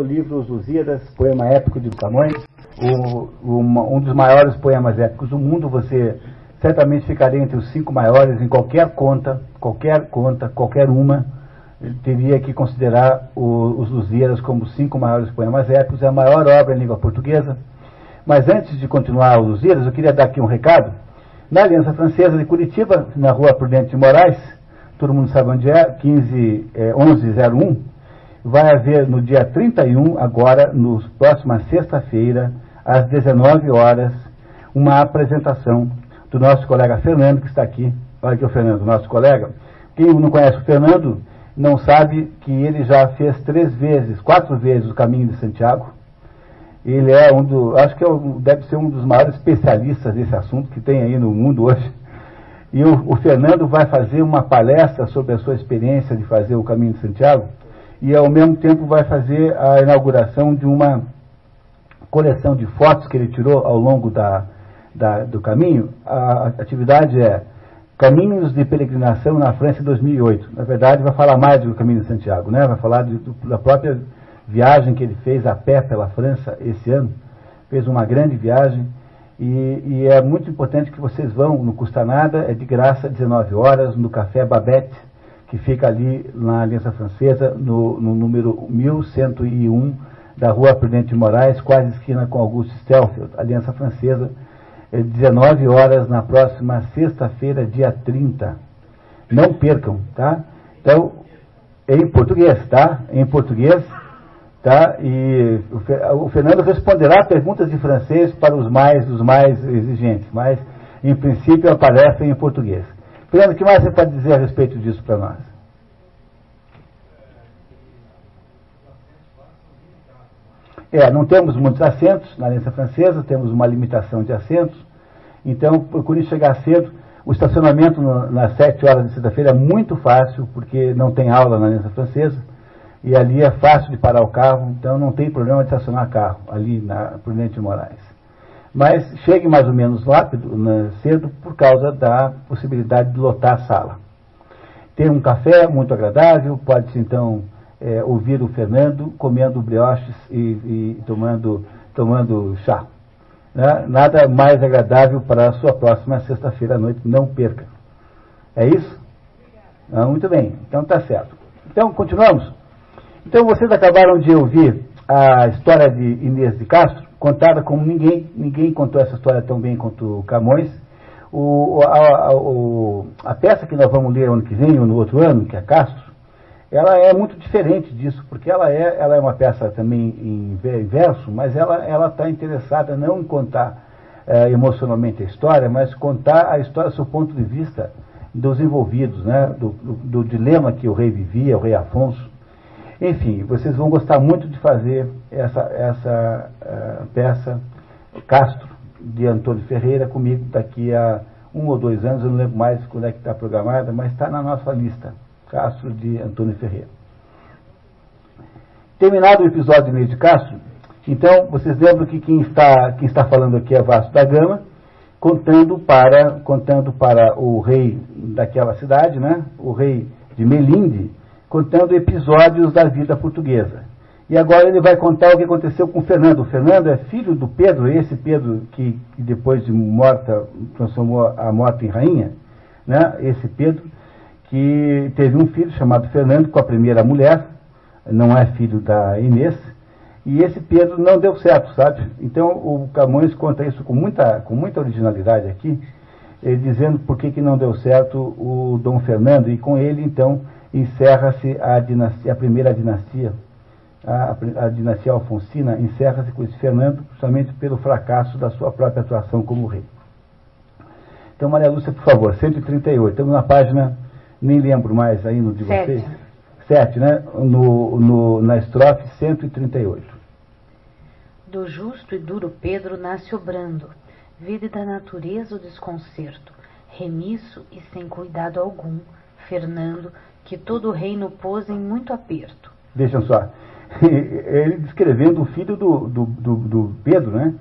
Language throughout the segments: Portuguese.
no livro Os Lusíadas, poema épico de Camões, o, um dos maiores poemas épicos do mundo. Você certamente ficaria entre os cinco maiores em qualquer conta, qualquer conta, qualquer uma. Teria que considerar o, os Lusíadas como os cinco maiores poemas épicos. É a maior obra em língua portuguesa. Mas antes de continuar os Lusíadas, eu queria dar aqui um recado. Na Aliança Francesa de Curitiba, na rua Prudente de Moraes, todo mundo sabe onde é, 15, é 1101, vai haver no dia 31, agora, nos próxima sexta-feira, às 19 horas, uma apresentação do nosso colega Fernando, que está aqui. Olha aqui o Fernando, nosso colega. Quem não conhece o Fernando não sabe que ele já fez três vezes, quatro vezes o caminho de Santiago. Ele é um do, acho que é deve ser um dos maiores especialistas desse assunto que tem aí no mundo hoje. E o, o Fernando vai fazer uma palestra sobre a sua experiência de fazer o caminho de Santiago e ao mesmo tempo vai fazer a inauguração de uma coleção de fotos que ele tirou ao longo da, da, do caminho. A atividade é Caminhos de Peregrinação na França 2008. Na verdade, vai falar mais do Caminho de Santiago, né? vai falar de, da própria viagem que ele fez a pé pela França esse ano. Fez uma grande viagem e, e é muito importante que vocês vão, não custa nada, é de graça, 19 horas, no Café Babette que fica ali na Aliança Francesa, no, no número 1101 da Rua Prudente de Moraes, quase esquina com Augusto Stelfield, Aliança Francesa, 19 horas na próxima sexta-feira, dia 30. Não percam, tá? Então, em português, tá? Em português, tá? E o Fernando responderá perguntas de francês para os mais, os mais exigentes, mas em princípio aparece em português. Fernando, o que mais você pode dizer a respeito disso para nós? É, não temos muitos assentos na Aliança Francesa, temos uma limitação de assentos, então procure chegar cedo. O estacionamento no, nas sete horas de sexta-feira é muito fácil, porque não tem aula na Aliança Francesa, e ali é fácil de parar o carro, então não tem problema de estacionar carro ali na Prudente de Moraes. Mas chegue mais ou menos rápido, né, cedo, por causa da possibilidade de lotar a sala. Tem um café muito agradável, pode-se então é, ouvir o Fernando comendo brioches e, e tomando, tomando chá. Né? Nada mais agradável para a sua próxima sexta-feira à noite, não perca. É isso? Ah, muito bem, então tá certo. Então, continuamos? Então, vocês acabaram de ouvir a história de Inês de Castro, contada como ninguém, ninguém contou essa história tão bem quanto Camões. O, a, a, a, peça que nós vamos ler ano que vem ou no outro ano, que é Castro, ela é muito diferente disso, porque ela é, ela é uma peça também em verso, mas ela está interessada não em contar é, emocionalmente a história, mas contar a história do ponto de vista dos envolvidos, né, do, do, do dilema que o rei vivia, o rei Afonso, enfim, vocês vão gostar muito de fazer essa, essa uh, peça Castro, de Antônio Ferreira, comigo daqui a um ou dois anos, eu não lembro mais quando é que está programada, mas está na nossa lista, Castro de Antônio Ferreira. Terminado o episódio de meio de Castro, então vocês lembram que quem está, quem está falando aqui é Vasco da Gama, contando para, contando para o rei daquela cidade, né, o rei de Melinde, contando episódios da vida portuguesa. E agora ele vai contar o que aconteceu com o Fernando. O Fernando é filho do Pedro, esse Pedro que, que depois de morta transformou a morte em rainha, né? esse Pedro, que teve um filho chamado Fernando com a primeira mulher, não é filho da Inês, e esse Pedro não deu certo, sabe? Então o Camões conta isso com muita, com muita originalidade aqui, dizendo por que, que não deu certo o Dom Fernando, e com ele então encerra-se a, dinastia, a primeira dinastia, a, a dinastia alfonsina, encerra-se com esse Fernando, justamente pelo fracasso da sua própria atuação como rei. Então, Maria Lúcia, por favor, 138. Estamos na página, nem lembro mais aí no de Sete. vocês. 7, né? No, no, na estrofe 138. Do justo e duro Pedro nasce obrando, vida da natureza o desconcerto, remisso e sem cuidado algum, Fernando, que todo o reino pôs em muito aperto. Vejam só, ele descrevendo o filho do, do, do, do Pedro, né?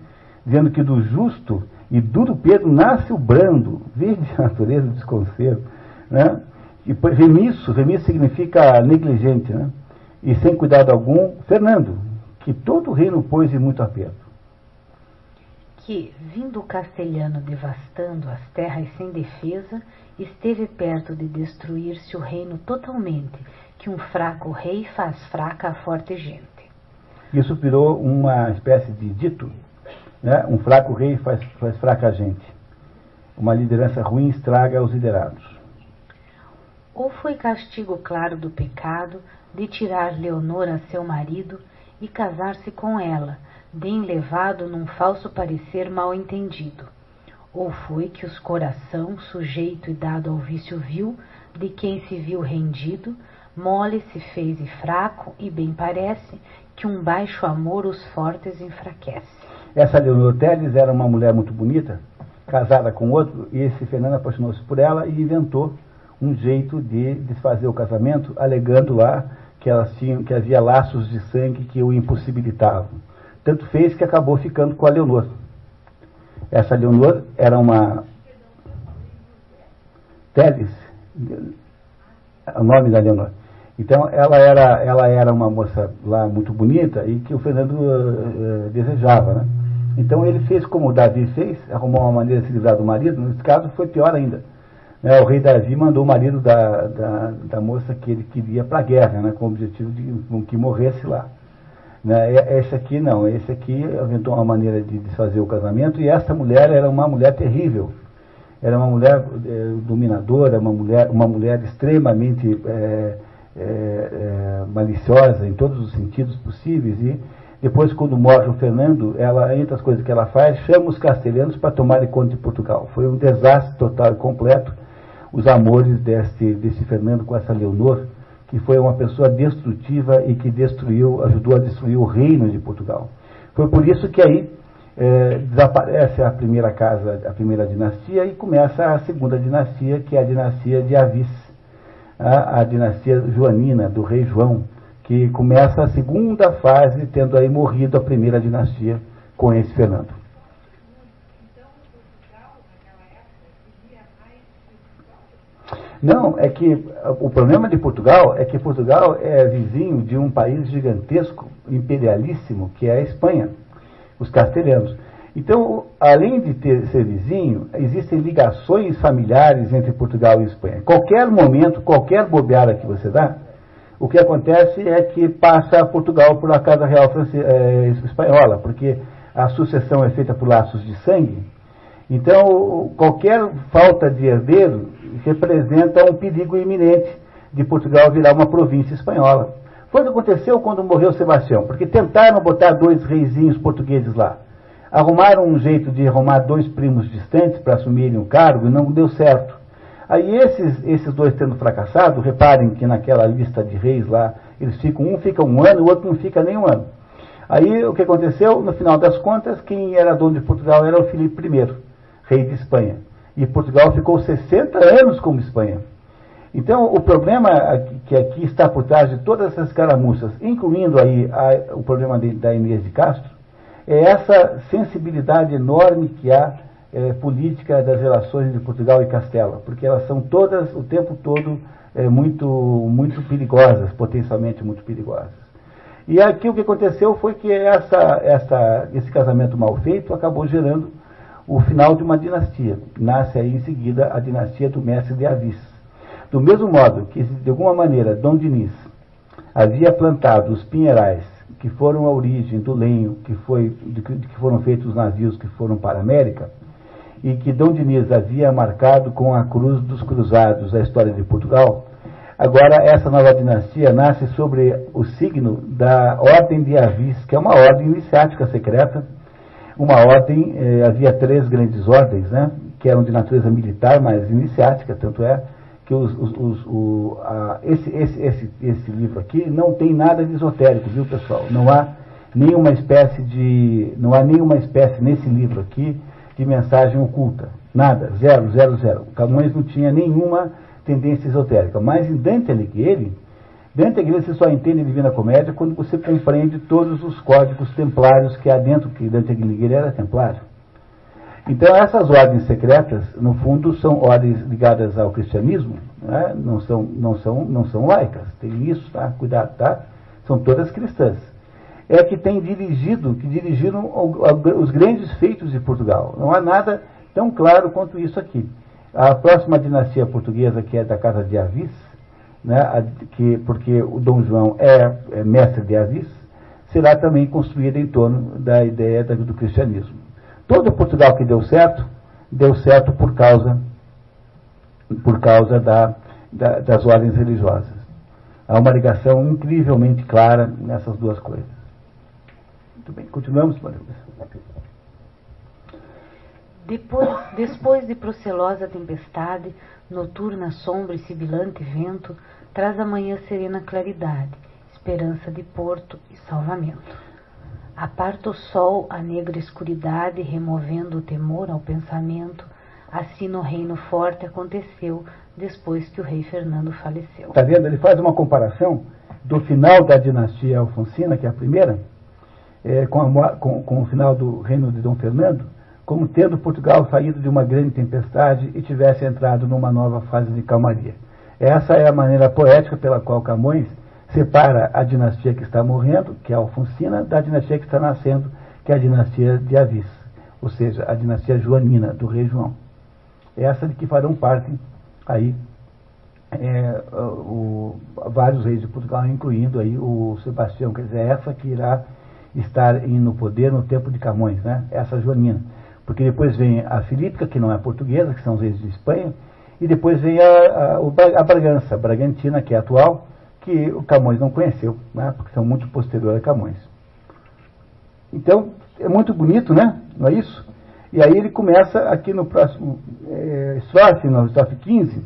dizendo que do justo e duro Pedro nasce o brando, verde a natureza do desconcerto. Né? E remisso, remisso significa negligente, né? e sem cuidado algum, Fernando, que todo o reino pôs em muito aperto. Que, vindo o castelhano devastando as terras sem defesa, esteve perto de destruir-se o reino totalmente, que um fraco rei faz fraca a forte gente. Isso virou uma espécie de dito, né? um fraco rei faz, faz fraca gente. Uma liderança ruim estraga os liderados. Ou foi castigo claro do pecado de tirar Leonor a seu marido e casar-se com ela, bem levado num falso parecer mal entendido. Ou foi que os coração, sujeito e dado ao vício vil, de quem se viu rendido, mole se fez e fraco, e bem parece que um baixo amor os fortes enfraquece. Essa Leonor Teles era uma mulher muito bonita, casada com outro, e esse Fernando apaixonou-se por ela e inventou um jeito de desfazer o casamento, alegando lá que elas tinham, que havia laços de sangue que o impossibilitavam. Tanto fez que acabou ficando com a Leonor. Essa Leonor era uma Teles, o nome da Leonor. Então ela era, ela era uma moça lá muito bonita e que o Fernando uh, desejava, né? Então ele fez como o Davi fez, arrumou uma maneira de se livrar do marido, nesse caso foi pior ainda. Né? O rei Davi mandou o marido da, da, da moça que ele queria para a guerra, né? com o objetivo de que morresse lá. Né? Esse aqui não, esse aqui inventou uma maneira de desfazer o casamento e essa mulher era uma mulher terrível. Era uma mulher é, dominadora, uma mulher, uma mulher extremamente é, é, maliciosa em todos os sentidos possíveis e depois, quando morre o Fernando, ela, entre as coisas que ela faz, chama os castelhanos para tomarem conta de Portugal. Foi um desastre total e completo os amores desse, desse Fernando com essa Leonor, que foi uma pessoa destrutiva e que destruiu, ajudou a destruir o reino de Portugal. Foi por isso que aí é, desaparece a primeira casa, a primeira dinastia e começa a segunda dinastia, que é a dinastia de Avis, a, a dinastia joanina do rei João que começa a segunda fase, tendo aí morrido a primeira dinastia com esse Fernando. Não, é que o problema de Portugal é que Portugal é vizinho de um país gigantesco, imperialíssimo, que é a Espanha, os castelhanos. Então, além de ter, ser vizinho, existem ligações familiares entre Portugal e Espanha. Qualquer momento, qualquer bobeada que você dá, o que acontece é que passa Portugal por a Casa Real é, Espanhola, porque a sucessão é feita por laços de sangue. Então, qualquer falta de herdeiro representa um perigo iminente de Portugal virar uma província espanhola. Foi o que aconteceu quando morreu Sebastião, porque tentaram botar dois reizinhos portugueses lá. Arrumaram um jeito de arrumar dois primos distantes para assumirem o cargo e não deu certo. Aí esses, esses dois tendo fracassado, reparem que naquela lista de reis lá, eles ficam, um fica um ano, o outro não fica nem um ano. Aí o que aconteceu? No final das contas, quem era dono de Portugal era o Filipe I, rei de Espanha. E Portugal ficou 60 anos como Espanha. Então, o problema que aqui está por trás de todas essas caramuças, incluindo aí a, o problema de, da Inês de Castro, é essa sensibilidade enorme que há é, política das relações de Portugal e Castela, porque elas são todas, o tempo todo, é, muito, muito perigosas, potencialmente muito perigosas. E aqui o que aconteceu foi que essa, essa, esse casamento mal feito acabou gerando o final de uma dinastia. Nasce aí em seguida a dinastia do mestre de Avis. Do mesmo modo que, de alguma maneira, Dom Diniz havia plantado os pinheirais que foram a origem do lenho que, foi, de que foram feitos os navios que foram para a América, e que Dom Diniz havia marcado com a cruz dos cruzados a história de Portugal, agora essa nova dinastia nasce sobre o signo da Ordem de Avis, que é uma ordem iniciática secreta, uma ordem, eh, havia três grandes ordens, né, que eram de natureza militar, mas iniciática, tanto é que os, os, os, o, a, esse, esse, esse, esse livro aqui não tem nada de esotérico, viu pessoal? Não há nenhuma espécie de, não há nenhuma espécie nesse livro aqui de mensagem oculta. Nada, zero, zero, zero. Camões não tinha nenhuma tendência esotérica. Mas em Dante Alighieri, Dante Alighieri você só entende a Divina Comédia quando você compreende todos os códigos templários que há dentro, que Dante Alighieri era templário. Então essas ordens secretas, no fundo, são ordens ligadas ao cristianismo, né? não, são, não, são, não são laicas. Tem isso, tá? Cuidado, tá? São todas cristãs. é que tem dirigido, que dirigiram os grandes feitos de Portugal. Não há nada tão claro quanto isso aqui. A próxima dinastia portuguesa, que é da Casa de Avis, né, que, porque o Dom João é, é mestre de Avis, será também construída em torno da ideia do cristianismo. Todo Portugal que deu certo, deu certo por causa, por causa da, da, das ordens religiosas. Há uma ligação incrivelmente clara nessas duas coisas. Muito bem, continuamos, Maria depois, depois de procelosa tempestade, noturna sombra e sibilante vento, traz a manhã serena claridade, esperança de porto e salvamento. Aparta o sol a negra escuridade, removendo o temor ao pensamento. Assim no reino forte aconteceu, depois que o rei Fernando faleceu. Está vendo? Ele faz uma comparação do final da dinastia Alfonsina, que é a primeira, é, com, a, com, com o final do reino de Dom Fernando, como tendo Portugal saído de uma grande tempestade e tivesse entrado numa nova fase de calmaria. Essa é a maneira poética pela qual Camões separa a dinastia que está morrendo, que é a Alfonsina, da dinastia que está nascendo, que é a dinastia de Avis, ou seja, a dinastia joanina, do rei João. Essa de que farão parte aí é, o, vários reis de Portugal, incluindo aí o Sebastião, quer dizer, essa que irá estar no poder no tempo de Camões, né? essa joanina. Porque depois vem a Filípica, que não é portuguesa, que são os reis de Espanha, e depois vem a, a, a Bragança, a Bragantina, que é atual, que o Camões não conheceu, né, porque são muito posteriores a Camões. Então, é muito bonito, né? Não é isso? E aí ele começa aqui no próximo é, estrofe, no estrofe 15,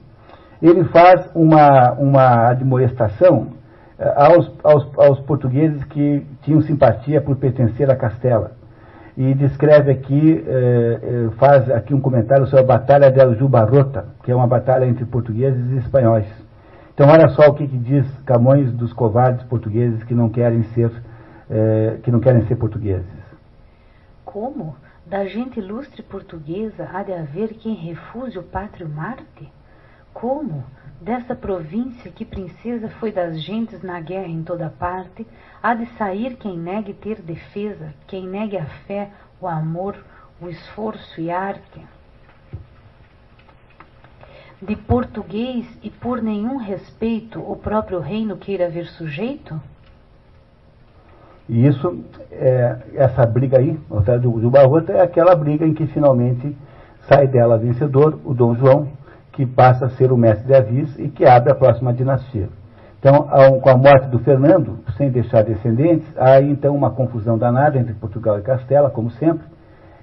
ele faz uma, uma admoestação é, aos, aos, aos portugueses que tinham simpatia por pertencer a Castela e descreve aqui, eh, faz aqui um comentário sobre a Batalha del Jubarrota, que é uma batalha entre portugueses e espanhóis. Então olha só o que, que diz Camões dos covardes portugueses que não querem ser, eh, que não querem ser portugueses. Como? Da gente ilustre portuguesa há de haver quem refuse o pátrio Marte? Como? Dessa província que princesa foi das gentes na guerra em toda parte, há de sair quem negue ter defesa, quem negue a fé, o amor, o esforço e arte. De português e por nenhum respeito o próprio reino queira ver sujeito? E isso, é, essa briga aí, do, do Barrota, é aquela briga em que finalmente sai dela vencedor o Dom João, que passa a ser o mestre de Avis e que abre a próxima dinastia. Então, com a morte do Fernando, sem deixar descendentes, há então uma confusão danada entre Portugal e Castela, como sempre,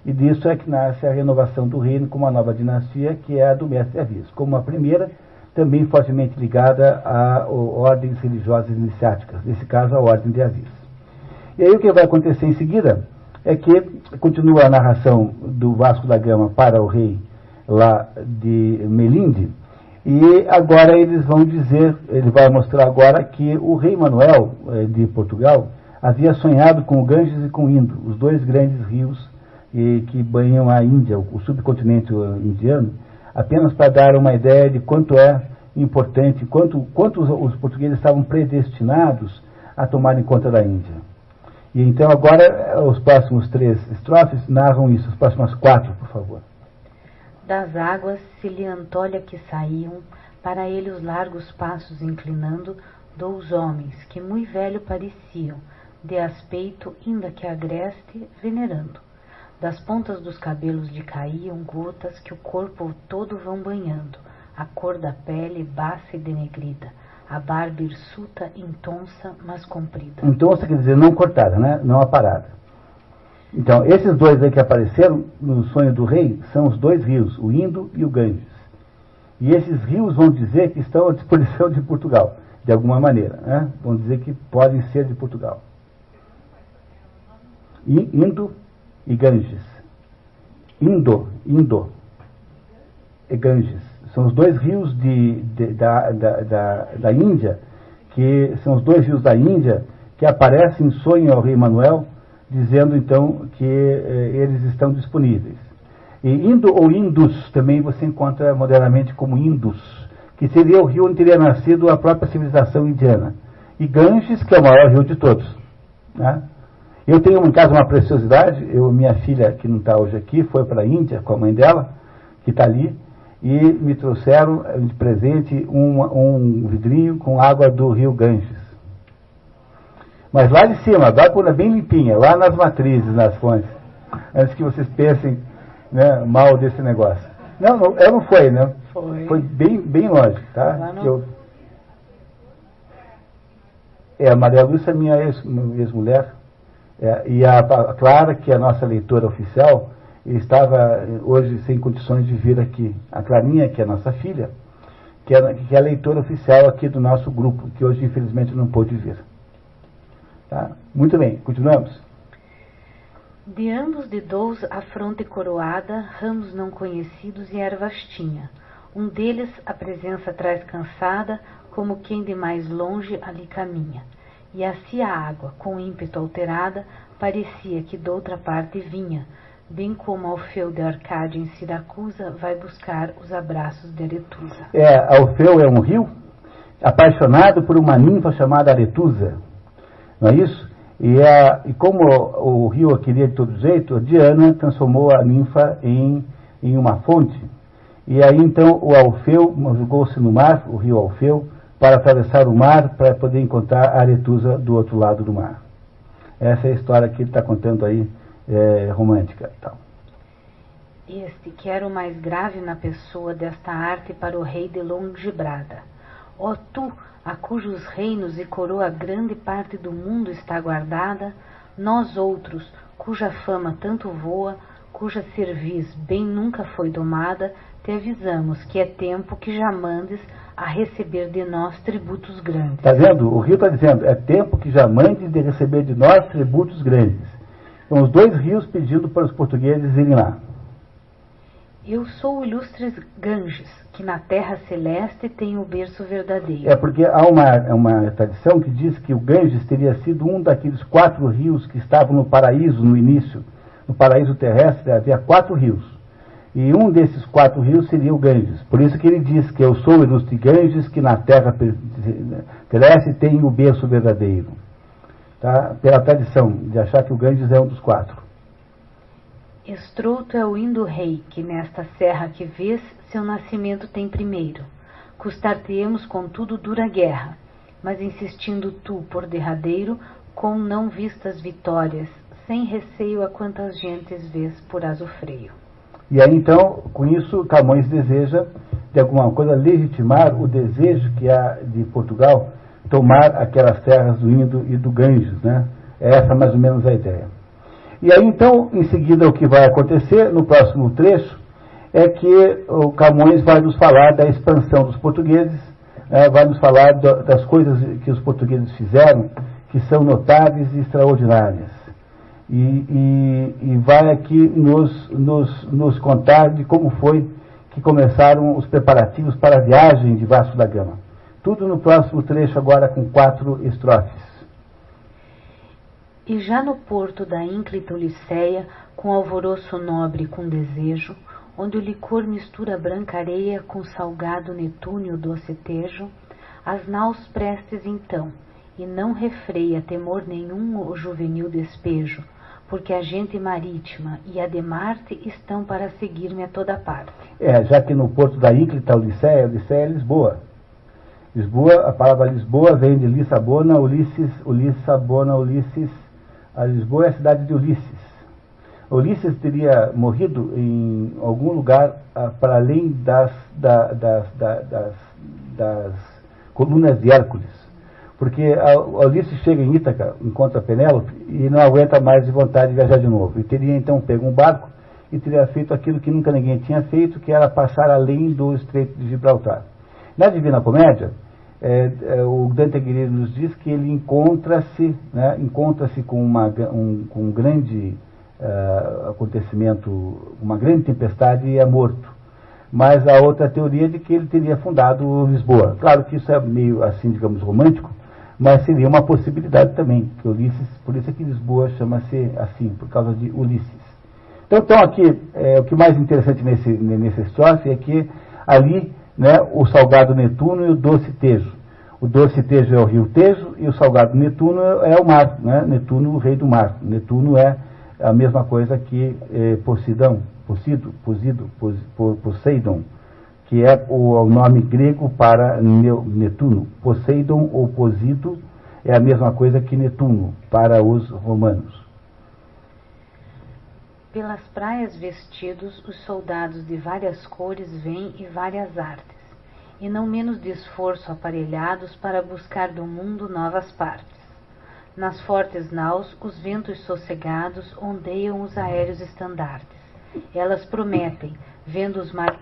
e disso é que nasce a renovação do reino com uma nova dinastia, que é a do mestre de Avis, como a primeira, também fortemente ligada a ordens religiosas iniciáticas, nesse caso a ordem de Avis. E aí o que vai acontecer em seguida é que continua a narração do Vasco da Gama para o rei lá de Melinde. E agora eles vão dizer, ele vai mostrar agora que o rei Manuel eh, de Portugal havia sonhado com o Ganges e com o Indo, os dois grandes rios que banham a Índia, o subcontinente indiano, apenas para dar uma ideia de quanto é importante, quanto, quanto os, portugueses estavam predestinados a tomarem conta da Índia. E então agora os próximos três estrofes narram isso, as próximas quatro, por favor. Das águas se lhe antolha que saíam, para ele os largos passos inclinando, dous homens que muito velho pareciam, de aspecto ainda que agreste, venerando. Das pontas dos cabelos lhe caíam gotas que o corpo todo vão banhando, a cor da pele baça e denegrida, a barba hirsuta intonsa, mas comprida. Intonsa quer dizer não cortada, né? não aparada. Então, esses dois aí que apareceram no sonho do rei são os dois rios, o Indo e o Ganges. E esses rios vão dizer que estão à disposição de Portugal, de alguma maneira. Né? Vão dizer que podem ser de Portugal. Indo e Ganges. Indo, Indo e Ganges. São os dois rios de, de, da, da, da, da Índia, que são os dois rios da Índia que aparecem em sonho ao rei Manuel dizendo então que eh, eles estão disponíveis. E Indo ou Indus também você encontra modernamente como Indus, que seria o rio onde teria nascido a própria civilização indiana. E Ganges, que é o maior rio de todos. Né? Eu tenho em casa uma preciosidade, eu, minha filha, que não está hoje aqui, foi para a Índia com a mãe dela, que está ali, e me trouxeram de presente um, um vidrinho com água do rio Ganges. Mas lá de cima, agora quando é bem limpinha, lá nas matrizes, nas fontes, antes que vocês pensem né, mal desse negócio. Não, não, ela não foi, né? Foi. Foi bem, bem longe, tá? Que eu- É, a Maria Lúcia é minha ex- ex-mulher. É, e a, a Clara, que é a nossa leitora oficial, estava eh, hoje sem condições de vir aqui. A Clarinha, que é a nossa filha, que é, que é a leitora oficial aqui do nosso grupo, que hoje infelizmente não pôde vir. Tá? Muito bem, continuamos. De ambos de dous a fronte coroada, ramos não conhecidos e ervas tinha. Um deles a presença traz cansada, como quem de mais longe ali caminha. E assim a água, com ímpeto alterada, parecia que doutra parte vinha, bem como Alfeu de Arcádia em Siracusa vai buscar os abraços de Aretusa. É, Alfeu é um rio apaixonado por uma ninfa chamada Aretusa, não é isso? E, a, e como o, rio a queria de todo jeito, Diana transformou a ninfa em, em uma fonte. E aí então o Alfeu jogou-se no mar, o rio Alfeu, para atravessar o mar para poder encontrar a Aretusa do outro lado do mar. Essa é a história que ele está contando aí, é, romântica. Tal. Este que era o mais grave na pessoa desta arte para o rei de Longibrada. Ó tu, a cujos reinos e coroa grande parte do mundo está guardada, nós outros, cuja fama tanto voa, cuja cerviz bem nunca foi domada, te avisamos que é tempo que já mandes a receber de nós tributos grandes. Está vendo? O rio está dizendo, é tempo que já mandes de receber de nós tributos grandes. São os dois rios pedindo para os portugueses irem lá. Eu sou o ilustre Ganges, que na terra celeste tem o berço verdadeiro. É porque há uma, uma tradição que diz que o Ganges teria sido um daqueles quatro rios que estavam no paraíso no início. No paraíso terrestre havia quatro rios. E um desses quatro rios seria o Ganges. Por isso que ele diz que eu sou o ilustre Ganges, que na terra terrestre tem o berço verdadeiro. Tá? Pela tradição de achar que o Ganges é um dos quatro. Estrouto é o indo rei, que nesta serra que vês, seu nascimento tem primeiro. Custar-te-emos, contudo, dura guerra, mas insistindo tu por derradeiro, com não vistas vitórias, sem receio a quantas gentes vês por azofreio. E aí então, com isso, Camões deseja, de alguma coisa, legitimar o desejo que há de Portugal tomar aquelas terras do Indo e do Ganges, né? É essa mais ou menos a ideia. E aí então, em seguida, o que vai acontecer no próximo trecho é que o Camões vai nos falar da expansão dos portugueses, né? vai nos falar do, das coisas que os portugueses fizeram, que são notáveis e extraordinárias. E, e, e vai aqui nos, nos, nos contar de como foi que começaram os preparativos para a viagem de Vasco da Gama. Tudo no próximo trecho, agora com quatro estrofes. E já no porto da ínclita Ulisseia, com alvoroço nobre e com desejo, onde o licor mistura branca areia com salgado netúnio doce tejo, as naus prestes então, e não refreia temor nenhum o juvenil despejo, porque a gente marítima e a de Marte estão para seguir-me a toda parte. É, já que no porto da ínclita Ulisseia, Ulisseia é Lisboa. Lisboa, a palavra Lisboa vem de Lissabona, Ulisses, Ulissabona, Ulisses. A Lisboa é a cidade de Ulisses. Ulisses teria morrido em algum lugar ah, para além das, da, das, da, das, das colunas de Hércules. Porque a, a Ulisses chega em Ítaca, encontra Penélope e não aguenta mais de vontade de viajar de novo. E teria então pego um barco e teria feito aquilo que nunca ninguém tinha feito, que era passar além do Estreito de Gibraltar. Na Divina Comédia, é, é, o Dante Alighieri nos diz que ele encontra-se né, encontra-se com, um, com um grande uh, acontecimento, uma grande tempestade e é morto. Mas a outra teoria é de que ele teria fundado Lisboa. Claro que isso é meio assim, digamos, romântico, mas seria uma possibilidade também, que Ulisses, por isso é que Lisboa chama-se assim, por causa de Ulisses. Então, então aqui, é, o que mais interessante nesse, nesse estrofe é que ali né, o salgado Netuno e o doce Tejo. O doce Tejo é o rio Tejo e o salgado Netuno é o mar, né? Netuno, o rei do mar. Netuno é a mesma coisa que eh, Posidão, Posido, Posido, Poseidon, que é o, o nome grego para Netuno. Poseidon ou Posido é a mesma coisa que Netuno para os romanos. Pelas praias vestidos, os soldados de várias cores vêm e várias artes e não menos de esforço aparelhados para buscar do mundo novas partes. Nas fortes naus, os ventos sossegados ondeiam os aéreos estandartes. Elas prometem, vendo os mares.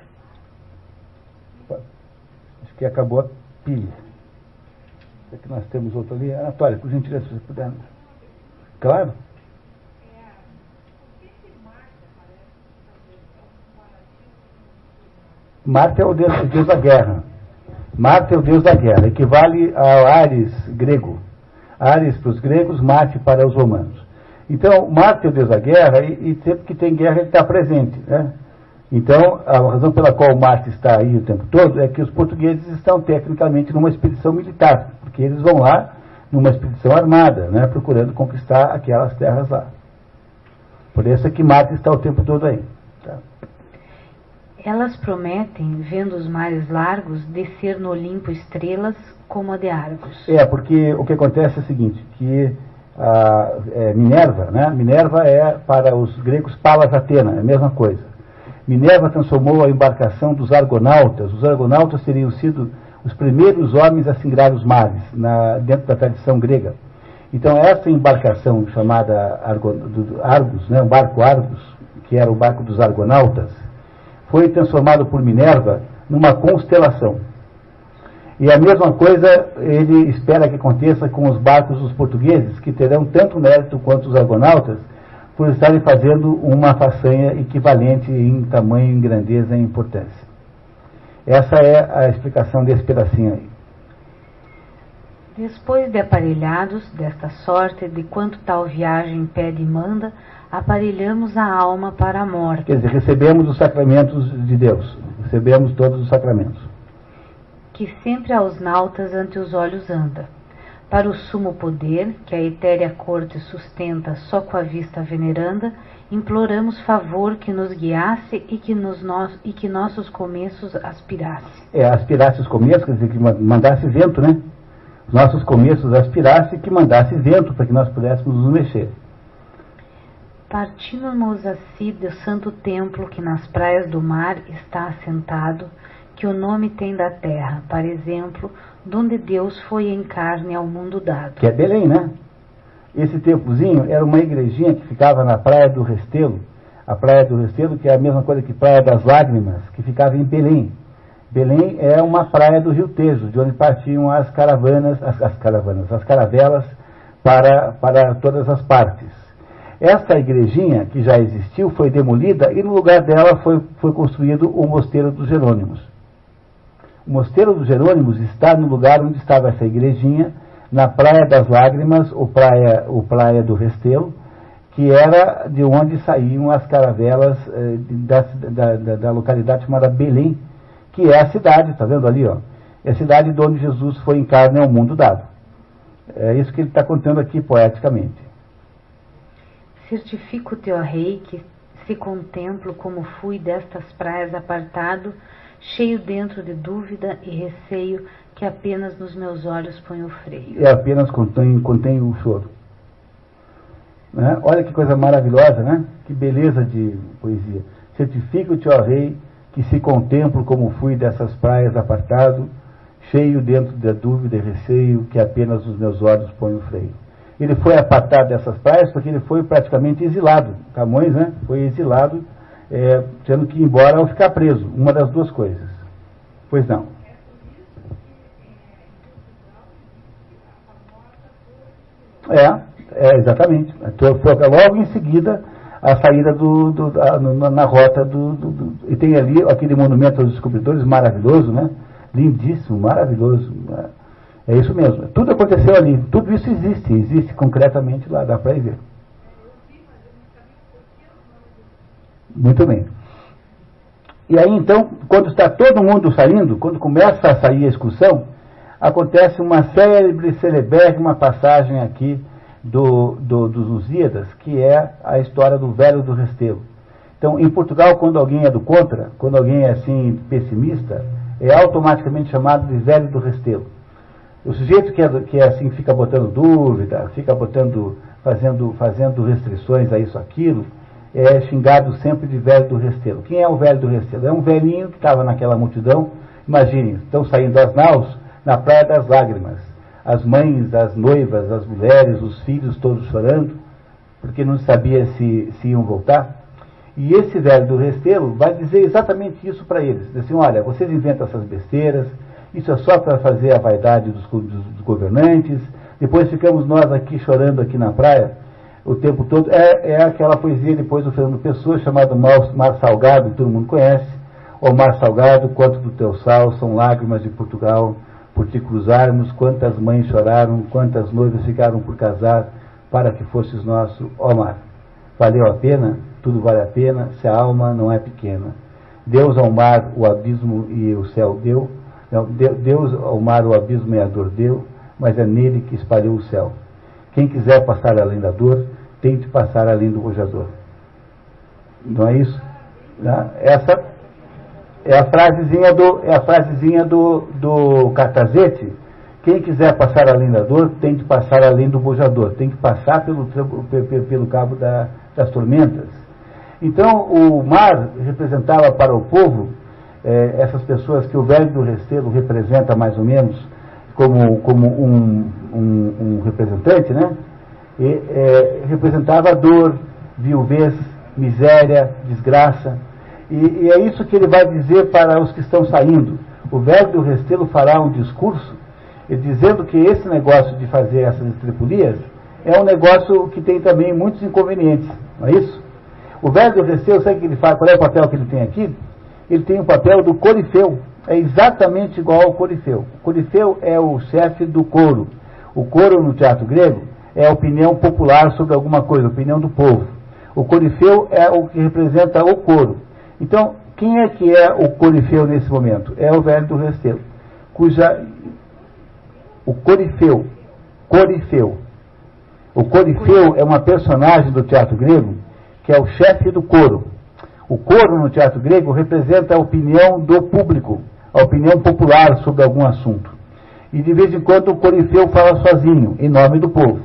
Acho que acabou a pilha. É que nós temos outro ali. Anatólia, por gentileza, se você puder. Claro. Marte é o deus, deus da guerra. Marte é o deus da guerra, equivale ao Ares grego. Ares para os gregos, Marte para os romanos. Então, Marte é o deus da guerra e, e sempre que tem guerra ele está presente. Né? Então, a razão pela qual Marte está aí o tempo todo é que os portugueses estão tecnicamente numa expedição militar, porque eles vão lá numa expedição armada, né, procurando conquistar aquelas terras lá. Por isso é que Marte está o tempo todo aí. Elas prometem, vendo os mares largos, descer no Olimpo estrelas como a de Argos. É, porque o que acontece é o seguinte, que a é, Minerva, né? Minerva é para os gregos Palas Atena, é a mesma coisa. Minerva transformou a embarcação dos argonautas. Os argonautas teriam sido os primeiros homens a singrar os mares, na, dentro da tradição grega. Então, essa embarcação chamada do, Argos, né, o barco Argos, que era o barco dos argonautas, foi transformado por Minerva numa constelação. E a mesma coisa ele espera que aconteça com os barcos dos portugueses, que terão tanto mérito quanto os argonautas, por estarem fazendo uma façanha equivalente em tamanho, em grandeza e importância. Essa é a explicação desse pedacinho aí. Depois de aparelhados desta sorte, de quanto tal viagem pede e manda, aparelhamos a alma para a morte. Quer dizer, recebemos os sacramentos de Deus, recebemos todos os sacramentos. Que sempre aos nautas ante os olhos anda. Para o sumo poder, que a etérea corte sustenta só com a vista veneranda, imploramos favor que nos guiasse e que, nos, nós, e que nossos começos aspirasse. É, aspirasse os começos, quer dizer, que mandasse vento, né? Os nossos começos aspirasse e que mandasse vento para que nós pudéssemos nos mexer. Partimos assim do santo templo que nas praias do mar está assentado, que o nome tem da terra, para exemplo, donde Deus foi em carne ao mundo dado. Que é Belém, né? Esse templozinho era uma igrejinha que ficava na Praia do Restelo, a Praia do Restelo, que é a mesma coisa que Praia das Lágrimas, que ficava em Belém. Belém é uma praia do Rio Tejo, de onde partiam as caravanas, as, as caravanas, as caravelas para, para todas as partes. Esta igrejinha, que já existiu, foi demolida e no lugar dela foi, foi construído o Mosteiro dos Jerônimos. O Mosteiro dos Jerônimos está no lugar onde estava essa igrejinha, na Praia das Lágrimas, ou Praia, ou praia do Restelo, que era de onde saíam as caravelas eh, da, da, da, da, localidade chamada Belém, que é a cidade, está vendo ali? Ó, é a cidade de onde Jesus foi em carne ao mundo dado. É isso que ele está contando aqui poeticamente. Certifico-te, ó Rei, que se contemplo como fui destas praias apartado, cheio dentro de dúvida e receio, que apenas nos meus olhos põe o freio. E apenas contém, contém o choro. Né? Olha que coisa maravilhosa, né? Que beleza de poesia. Certifico-te, ó Rei, que se contemplo como fui dessas praias apartado, cheio dentro da dúvida e receio, que apenas os meus olhos põem o freio. Ele foi apartado dessas praias porque ele foi praticamente exilado. Camões né, foi exilado, é, tendo que ir embora ou ficar preso. Uma das duas coisas. Pois não. É, é exatamente. Foi logo em seguida a saída do, do na, na, rota do, do, do, E tem ali aquele monumento aos descobridores maravilhoso, né? Lindíssimo, maravilhoso. Né? É isso mesmo. Tudo aconteceu ali. Tudo isso existe. Existe concretamente lá. Dá para ir ver. Muito bem. E aí então, quando está todo mundo saindo, quando começa a sair a excursão, acontece uma célebre, celebérrima passagem aqui do, do, dos Lusíadas, que é a história do velho do Restelo. Então, em Portugal, quando alguém é do contra, quando alguém é assim pessimista, é automaticamente chamado de velho do Restelo. O sujeito que é, que é assim, fica botando dúvida, fica botando, fazendo, fazendo restrições a isso, aquilo, é xingado sempre de velho do Restelo. Quem é o velho do Restelo? É um velhinho que estava naquela multidão, imaginem, estão saindo as naus na Praia das Lágrimas. As mães, as noivas, as mulheres, os filhos todos chorando, porque não sabia se, se iam voltar. E esse velho do Restelo vai dizer exatamente isso para eles. Diz assim, olha, vocês inventam essas besteiras, isso é só para fazer a vaidade dos, dos, governantes, depois ficamos nós aqui chorando aqui na praia o tempo todo. É, é aquela poesia depois do Fernando Pessoa, chamada Mar, Mar Salgado, que todo mundo conhece. O Mar Salgado, quanto do teu sal, são lágrimas de Portugal, por te cruzarmos, quantas mães choraram, quantas noivas ficaram por casar, para que fosses nosso, ó mar. Valeu a pena? Tudo vale a pena, se a alma não é pequena. Deus ao mar o abismo e o céu deu, não, Deus ao mar o abismo e a dor deu, mas é nele que espalhou o céu. Quem quiser passar além da dor, tente passar além do bojador. Não é isso? Né? Essa é a frasezinha do, é a frasezinha do, do Catazete. Quem quiser passar além da dor, tem que passar além do bojador, tem que passar pelo, pelo, pelo cabo da, das tormentas. Então, o mar representava para o povo é, essas pessoas que o velho do Restelo representa mais ou menos como, como um, um, um representante, né? E, é, representava dor, viuvez, miséria, desgraça. E, e, é isso que ele vai dizer para os que estão saindo. O velho do Restelo fará um discurso dizendo que esse negócio de fazer essas estripulias é um negócio que tem também muitos inconvenientes, não é isso? O velho do Restelo, sabe que ele faz, qual é o papel que ele tem aqui? Ele tem o papel do corifeu. É exatamente igual ao corifeu. O corifeu é o chefe do coro. O coro no teatro grego é a opinião popular sobre alguma coisa, a opinião do povo. O corifeu é o que representa o coro. Então, quem é que é o corifeu nesse momento? É o velho do Restelo, cuja o corifeu, corifeu. O corifeu é uma personagem do teatro grego que é o chefe do coro. O coro no teatro grego representa a opinião do público, a opinião popular sobre algum assunto. E de vez em quando o corifeu fala sozinho, em nome do povo.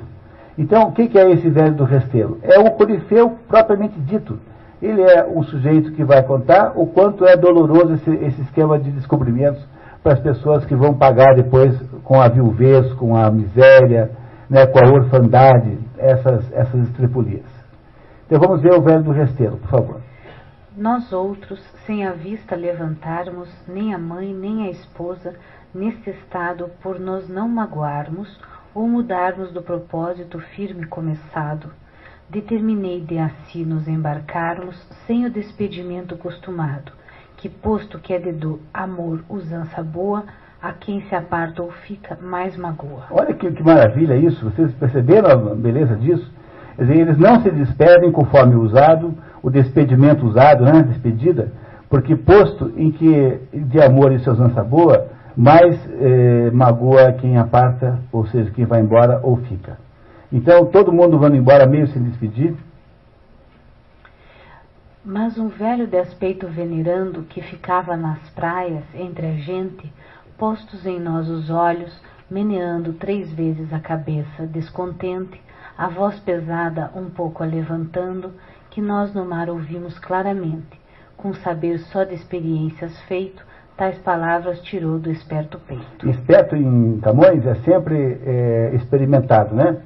Então, o que é esse velho do restelo? É o corifeu propriamente dito. Ele é um sujeito que vai contar o quanto é doloroso esse, esse esquema de descobrimentos para as pessoas que vão pagar depois com a viuvez, com a miséria, né, com a orfandade, essas, essas estripulias. Então vamos ver o velho do restelo, por favor. Nós outros, sem a vista levantarmos, nem a mãe nem a esposa, neste estado, por nos não magoarmos ou mudarmos do propósito firme começado, determinei de assim nos embarcarmos sem o despedimento costumado, que posto que é de do amor usança boa, a quem se aparta ou fica mais magoa. Olha que, que maravilha isso, vocês perceberam a beleza disso? Quer dizer, eles não se despedem conforme usado, o despedimento usado, né, despedida, porque posto em que de amor e usança boa, mais eh, magoa quem aparta, ou seja, quem vai embora ou fica. Então, todo mundo vai embora meio sem despedir. Mas um velho de aspecto venerando que ficava nas praias entre a gente, postos em nós os olhos, meneando três vezes a cabeça, descontente, a voz pesada um pouco a levantando, que nós no mar ouvimos claramente, com saber só de experiências feito, tais palavras tirou do esperto peito. Esperto em Camões é sempre é, experimentado, né?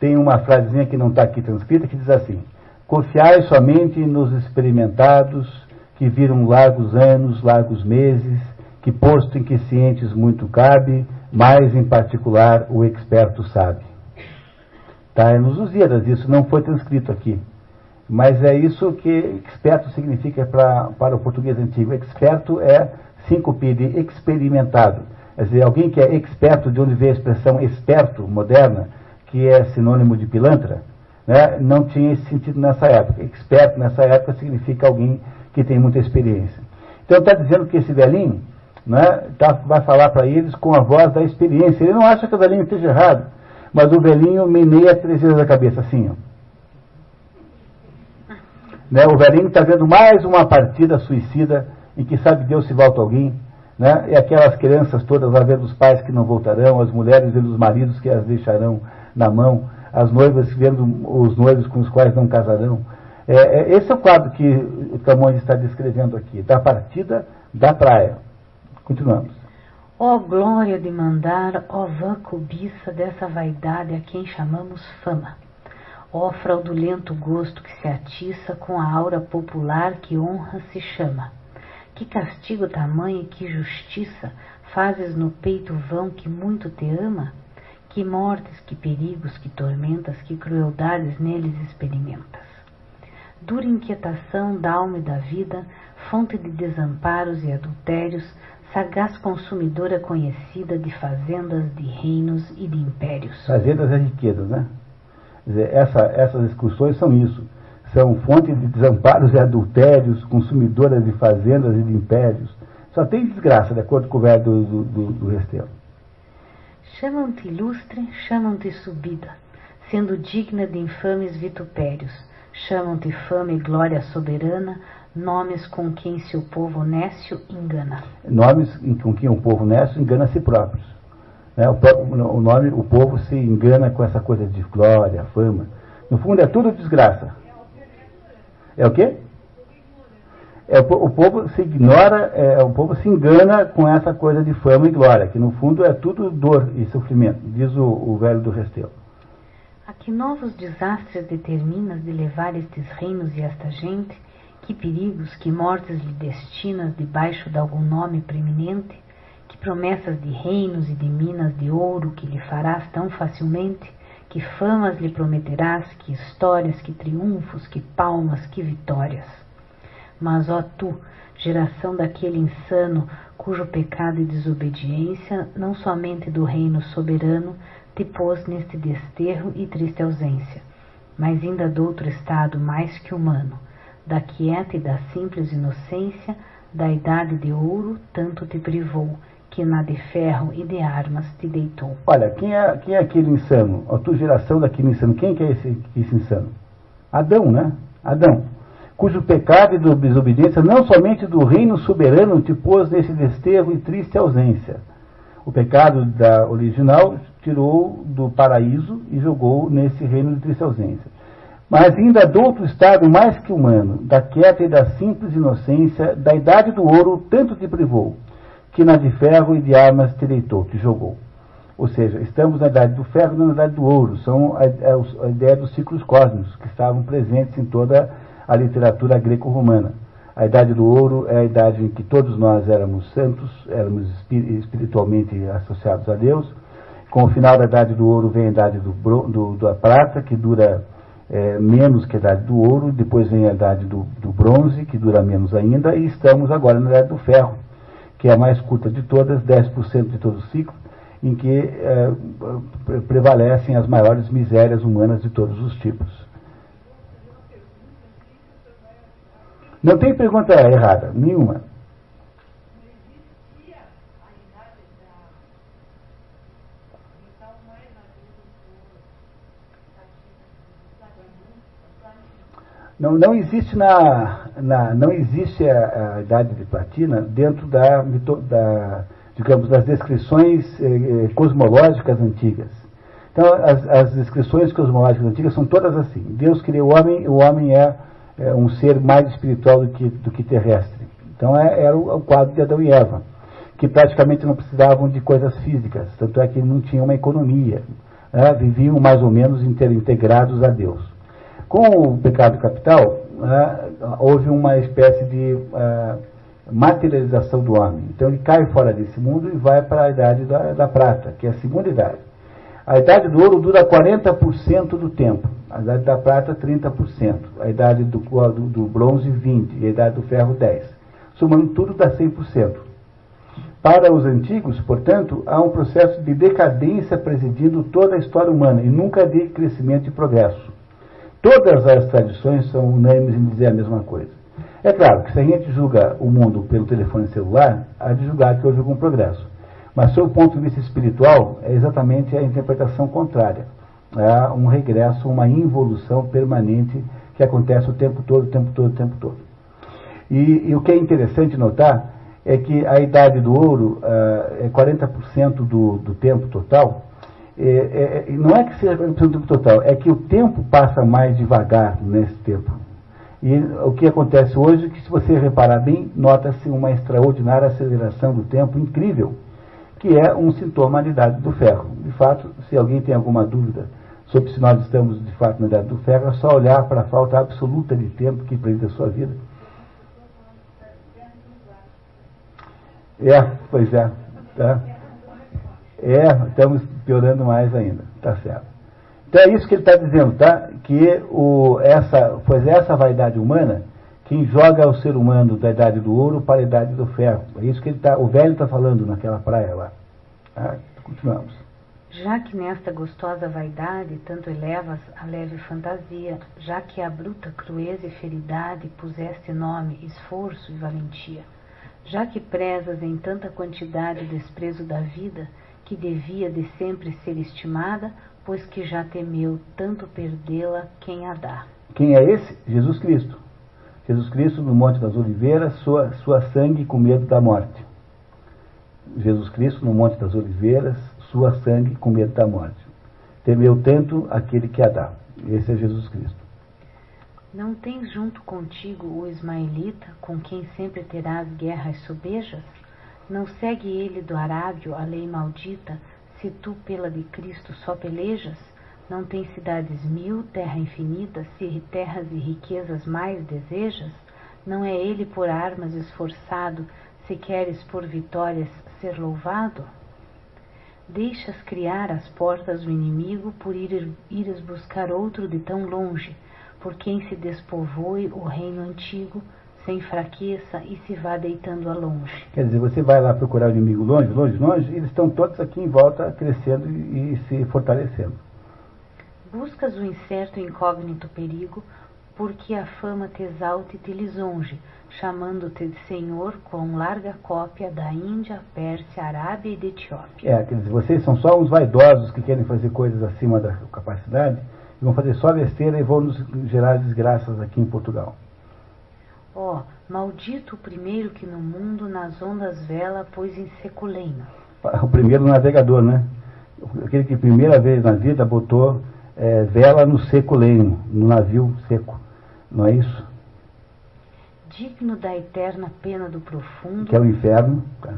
Tem uma frasezinha que não está aqui transcrita que diz assim: Confiai somente nos experimentados que viram largos anos, largos meses, que posto em que cientes muito cabe, mais em particular o experto sabe. Está nos Lusíadas, isso não foi transcrito aqui. Mas é isso que experto significa pra, para o português antigo. Experto é síncope de experimentado. Quer dizer, alguém que é experto, de onde vem a expressão esperto, moderna, que é sinônimo de pilantra, né, não tinha esse sentido nessa época. Experto nessa época significa alguém que tem muita experiência. Então está dizendo que esse velhinho né, tá, vai falar para eles com a voz da experiência. Ele não acha que o velhinho esteja errado, mas o velhinho meneia três vezes a cabeça assim. Ó. Né, o velhinho está vendo mais uma partida suicida em que sabe Deus se volta alguém. Né, e aquelas crianças todas lá vendo os pais que não voltarão, as mulheres vendo os maridos que as deixarão na mão, as noivas vendo os noivos com os quais não casarão. É, é, esse é o quadro que o Camões está descrevendo aqui, da partida da praia. Continuamos. Ó glória de mandar, ó vã cobiça dessa vaidade a quem chamamos fama. Ó fraudulento gosto que se atiça com a aura popular que honra se chama. Que castigo tamanho e que justiça fazes no peito vão que muito te ama? Que mortes, que perigos, que tormentas, que crueldades neles experimentas. Dura inquietação da alma e da vida, fonte de desamparos e adultérios, sagaz consumidora conhecida de fazendas, de reinos e de impérios. Fazendas e riquezas, né? Dizer, essa, essas excursões são isso. São fonte de desamparos e adultérios, consumidoras de fazendas e de impérios. Só tem desgraça, de acordo com o verbo do, do, do Restelo. Chamam-te ilustre, chamam-te subida, sendo digna de infames vitupérios. Chamam-te fama e glória soberana, nomes com quem seu povo nécio engana. Nomes com quem o povo nécio engana a si próprios. Né? O, o, nome, o povo se engana com essa coisa de glória, fama. No fundo é tudo desgraça. É o quê? É, o, o povo se ignora, é, o povo se engana com essa coisa de fama e glória, que no fundo é tudo dor e sofrimento, diz o, o velho do Restelo. A que novos desastres determinas de levar estes reinos e esta gente? Que perigos, que mortes lhe destinas debaixo de algum nome preeminente? Que promessas de reinos e de minas de ouro que lhe farás tão facilmente? Que famas lhe prometerás, que histórias, que triunfos, que palmas, que vitórias? Mas, ó tu, geração daquele insano, cujo pecado e desobediência, não somente do reino soberano, te pôs neste desterro e triste ausência, mas ainda do outro estado mais que humano, da quieta e da simples inocência, da idade de ouro, tanto te privou, que na de ferro e de armas te deitou. Olha, quem é, quem é aquele insano? A tua geração daquele insano, quem que é esse, esse insano? Adão, né? Adão cujo pecado e desobediência não somente do reino soberano te pôs nesse desterro e triste ausência. O pecado da original tirou do paraíso e jogou nesse reino de triste ausência. Mas ainda do outro estado mais que humano, da quieta e da simples inocência, da idade do ouro, tanto te privou, que na de ferro e de armas te deitou, te jogou. Ou seja, estamos na idade do ferro e na idade do ouro. São a, a, a ideia dos ciclos cósmicos que estavam presentes em toda a a literatura greco-romana. A Idade do Ouro é a idade em que todos nós éramos santos, éramos espiritualmente associados a Deus. Com o final da Idade do Ouro vem a Idade do, do, da Prata, que dura é, menos que a Idade do Ouro. Depois vem a Idade do, do Bronze, que dura menos ainda. E estamos agora na Idade do Ferro, que é a mais curta de todas, 10% de todo o ciclo, em que é, prevalecem as maiores misérias humanas de todos os tipos. Não tem pergunta errada, nenhuma. Não, não existe na, na não existe a, a, idade de platina dentro da, da digamos das descrições eh, eh, cosmológicas antigas. Então as, as descrições cosmológicas antigas são todas assim. Deus criou o homem, o homem é é, um ser mais espiritual do que, do que terrestre. Então é, era o, o, quadro de Adão e Eva, que praticamente não precisavam de coisas físicas, tanto é que não tinham uma economia, né, viviam mais ou menos integrados a Deus. Com o pecado capital, né, houve uma espécie de uh, materialização do homem. Então ele cai fora desse mundo e vai para a idade da, da prata, que é a segunda idade. A idade do ouro dura 40% do tempo, a idade da prata 30%, a idade do, do, do bronze 20% e a idade do ferro 10%. Somando tudo dá 100%. Para os antigos, portanto, há um processo de decadência presidindo toda a história humana e nunca de crescimento e progresso. Todas as tradições são unânimes em dizer a mesma coisa. É claro que se a gente julga o mundo pelo telefone celular, há de julgar que houve algum progresso. Mas, sob o ponto de vista espiritual, é exatamente a interpretação contrária. É um regresso, uma involução permanente que acontece o tempo todo, o tempo todo, o tempo todo. E, e o que é interessante notar é que a idade do ouro uh, é 40% do, do tempo total. É, é, não é que seja 40% do tempo total, é que o tempo passa mais devagar nesse tempo. E o que acontece hoje é que, se você reparar bem, nota-se uma extraordinária aceleração do tempo incrível, que é um sintoma da idade do ferro. De fato, se alguém tem alguma dúvida sobre se nós estamos de fato na idade do ferro, é só olhar para a falta absoluta de tempo que prende a sua vida. É, pois é. Tá? É, estamos piorando mais ainda, tá certo. Então é isso que ele está dizendo, tá? Que o, essa, foi essa vaidade humana quem joga o ser humano da idade do ouro para a idade do ferro. É isso que ele tá, o velho está falando naquela praia lá. Tá? Continuamos. Já que nesta gostosa vaidade tanto elevas a leve fantasia, já que a bruta crueza e feridade puseste nome, esforço e valentia, já que prezas em tanta quantidade o desprezo da vida, que devia de sempre ser estimada, pois que já temeu tanto perdê-la quem a dá. Quem é esse? Jesus Cristo. Jesus Cristo no Monte das Oliveiras, sua, sua sangue com medo da morte. Jesus Cristo no Monte das Oliveiras, sua sangue com medo da morte. Temeu tanto aquele que a dá. Esse é Jesus Cristo. Não tens junto contigo o ismaelita, com quem sempre terás guerras sobejas? Não segue ele do Arábio a lei maldita, se tu pela de Cristo só pelejas? Não tem cidades mil, terra infinita, se terras e riquezas mais desejas? Não é ele por armas esforçado, se queres por vitórias ser louvado? Deixas criar as portas do inimigo por ir, ires buscar outro de tão longe, por quem se despovoe o reino antigo, sem fraqueza e se vá deitando a longe. Quer dizer, você vai lá procurar o inimigo longe, longe, longe, e eles estão todos aqui em volta crescendo e, e se fortalecendo. Buscas o incerto e incógnito perigo, porque a fama te exalte e te lisonje, chamando-te de Senhor com larga cópia da Índia, Pérsia, Arábia e de Etiópia. É, quer dizer, vocês são só uns vaidosos que querem fazer coisas acima da capacidade, vão fazer só besteira e vão nos gerar desgraças aqui em Portugal. Ó, oh, maldito o primeiro que no mundo nas ondas vela pôs em seculenho. O primeiro navegador, né? Aquele que primeira vez na vida botou é, vela no seculenho, no navio seco. Não é isso? Digno da eterna pena do profundo. Que é o inferno. Tá.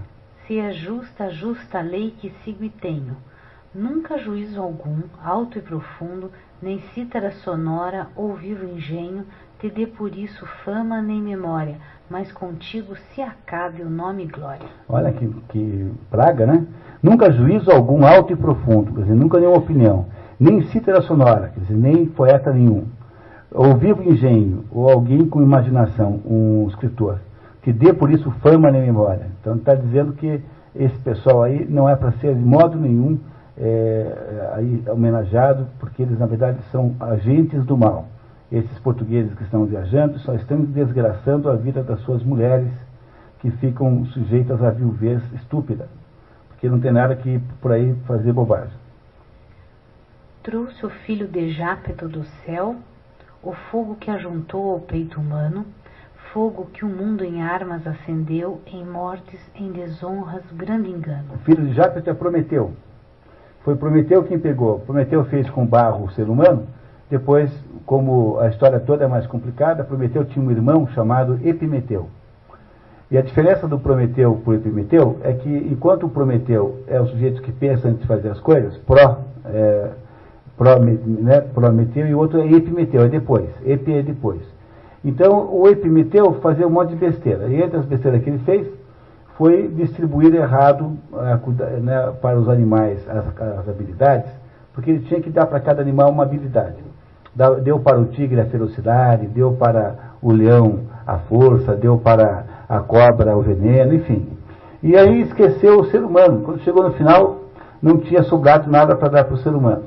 Se é justa a justa lei que sigo e tenho. Nunca juízo algum, alto e profundo, nem cítara sonora ou vivo engenho te dê por isso fama nem memória, mas contigo se acabe o nome e glória. Olha que, que praga, né? Nunca juízo algum alto e profundo, quer dizer, nunca nenhuma opinião, nem cítara sonora, quer dizer, nem poeta nenhum, ou vivo engenho, ou alguém com imaginação, um escritor, te dê por isso fama nem memória. Então está dizendo que esse pessoal aí não é para ser de modo nenhum é, aí homenageado, porque eles na verdade são agentes do mal. Esses portugueses que estão viajando só estão desgraçando a vida das suas mulheres, que ficam sujeitas à viuvez estúpida, porque não tem nada que por aí fazer bobagem. Trouxe o filho de Jápeto do céu, o fogo que ajuntou ao peito humano, fogo que o mundo em armas acendeu, em mortes, em desonras, grande engano. O filho de Jápeto é Prometeu. Foi Prometeu quem pegou. Prometeu fez com barro o ser humano. Depois, como a história toda é mais complicada, Prometeu tinha um irmão chamado Epimeteu. E a diferença do Prometeu para o Epimeteu é que, enquanto o Prometeu é o sujeito que pensa antes de fazer as coisas, pró, é, pró, né, Prometeu, e o outro é Epimeteu, é depois. Epi é depois. Então, o Epimeteu fazia um monte de besteira. E entre as besteiras que ele fez, foi distribuir errado uh, né, para os animais as, as, habilidades, porque ele tinha que dar para cada animal uma habilidade. Deu para o tigre a ferocidade, deu para o leão a força, deu para a cobra o veneno, enfim. E aí esqueceu o ser humano. Quando chegou no final, não tinha sobrado nada para dar para o ser humano.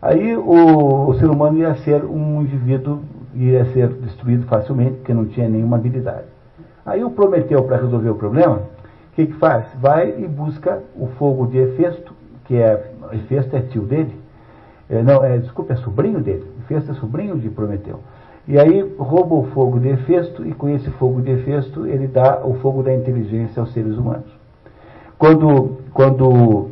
Aí o, o ser humano ia ser um indivíduo, ia ser destruído facilmente, porque não tinha nenhuma habilidade. Aí o Prometeu, para resolver o problema, o que, que faz? Vai e busca o fogo de Hefesto, que é, Hefesto é tio dele, é, não, é, desculpa, é sobrinho dele, Hefesto é sobrinho de Prometeu. E aí rouba o fogo de Hefesto, e com esse fogo de Hefesto ele dá o fogo da inteligência aos seres humanos. Quando, quando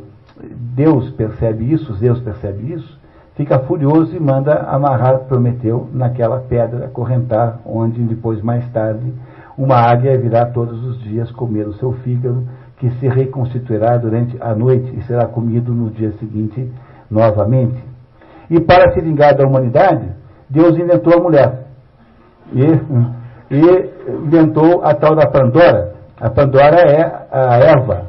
Deus percebe isso, Zeus percebe isso, fica furioso e manda amarrar Prometeu naquela pedra, acorrentar, onde depois, mais tarde, uma águia virá todos os dias comer o seu fígado, que se reconstituirá durante a noite e será comido no dia seguinte novamente. E para se vingar da humanidade, Deus inventou a mulher. E, e inventou a tal da Pandora. A Pandora é a Eva,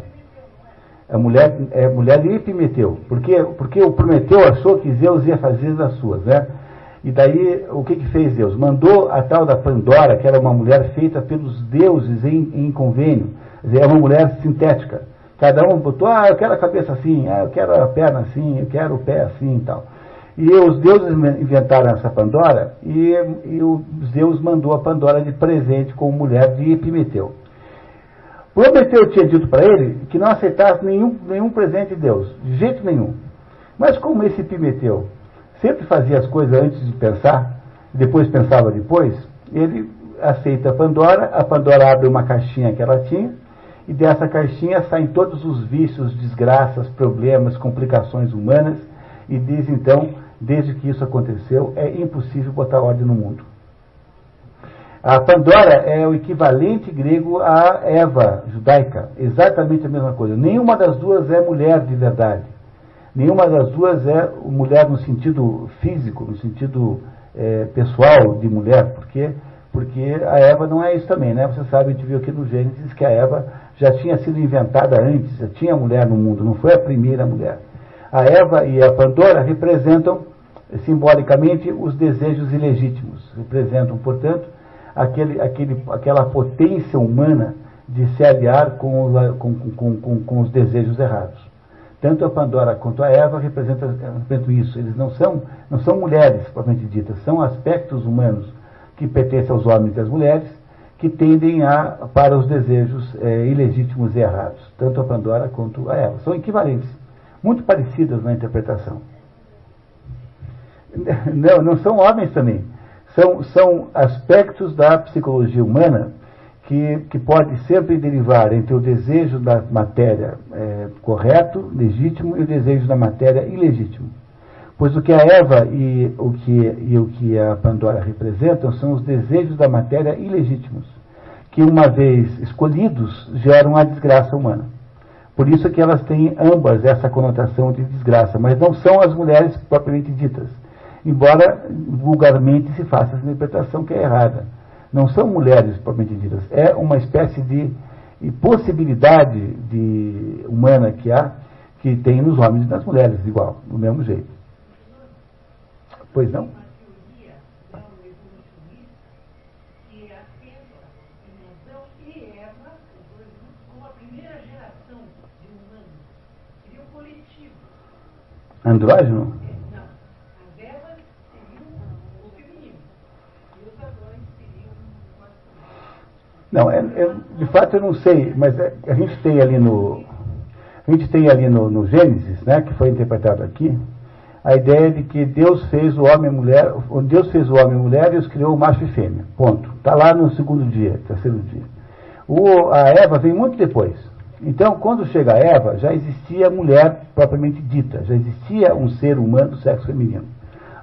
a mulher, é mulher de Epimeteu. Porque, porque o Prometeu achou que Zeus ia fazer das suas, né? E daí, o que, que fez Deus? Mandou a tal da Pandora, que era uma mulher feita pelos deuses em, em convênio. É uma mulher sintética. Cada um botou, ah, eu quero a cabeça assim, ah, eu quero a perna assim, eu quero o pé assim e tal. E os deuses inventaram essa Pandora e, e o Zeus mandou a Pandora de presente como mulher de Epimeteu. Prometeu tinha dito para ele que não aceitasse nenhum, nenhum presente de Deus, de jeito nenhum. Mas como esse Epimeteu sempre fazia as coisas antes de pensar, depois pensava depois, ele aceita a Pandora, a Pandora abre uma caixinha que ela tinha, e dessa caixinha saem todos os vícios, desgraças, problemas, complicações humanas, e diz então, desde que isso aconteceu, é impossível botar ordem no mundo. A Pandora é o equivalente grego à Eva judaica, exatamente a mesma coisa. Nenhuma das duas é mulher de verdade. Nenhuma das duas é mulher no sentido físico, no sentido é, pessoal de mulher, porque porque a Eva não é isso também, né? Você sabe, a gente viu aqui no Gênesis que a Eva já tinha sido inventada antes, já tinha mulher no mundo, não foi a primeira mulher. A Eva e a Pandora representam simbolicamente os desejos ilegítimos, representam, portanto, aquele, aquele, aquela potência humana de se aliar com, com, com, com, os desejos errados. Tanto a Pandora quanto a Eva representam, representam isso. Eles não são, não são mulheres, propriamente ditas, são aspectos humanos que pertencem aos homens e às mulheres que tendem a, para os desejos é, ilegítimos e errados. Tanto a Pandora quanto a Eva. São equivalentes, muito parecidas na interpretação. Não, não são homens também são, são aspectos da psicologia humana que, que pode sempre derivar entre o desejo da matéria é, correto, legítimo, e o desejo da matéria ilegítimo. Pois o que a Eva e o que, e o que a Pandora representam são os desejos da matéria ilegítimos, que uma vez escolhidos geram a desgraça humana. Por isso que elas têm ambas essa conotação de desgraça, mas não são as mulheres propriamente ditas embora vulgarmente se faça essa interpretação que é errada. Não são mulheres propriamente ditas, é uma espécie de possibilidade de, humana que há, que tem nos homens e nas mulheres, igual, do mesmo jeito. Pois não? Andrógeno? Não, é, é, de fato eu não sei, mas é, a gente tem ali no. A gente tem ali no, no, Gênesis, né, que foi interpretado aqui, a ideia de que Deus fez o homem e mulher, Deus fez o homem e mulher e os criou macho e fêmea. Ponto. Está lá no segundo dia, terceiro dia. O, a Eva vem muito depois. Então, quando chega a Eva, já existia mulher propriamente dita, já existia um ser humano do sexo feminino.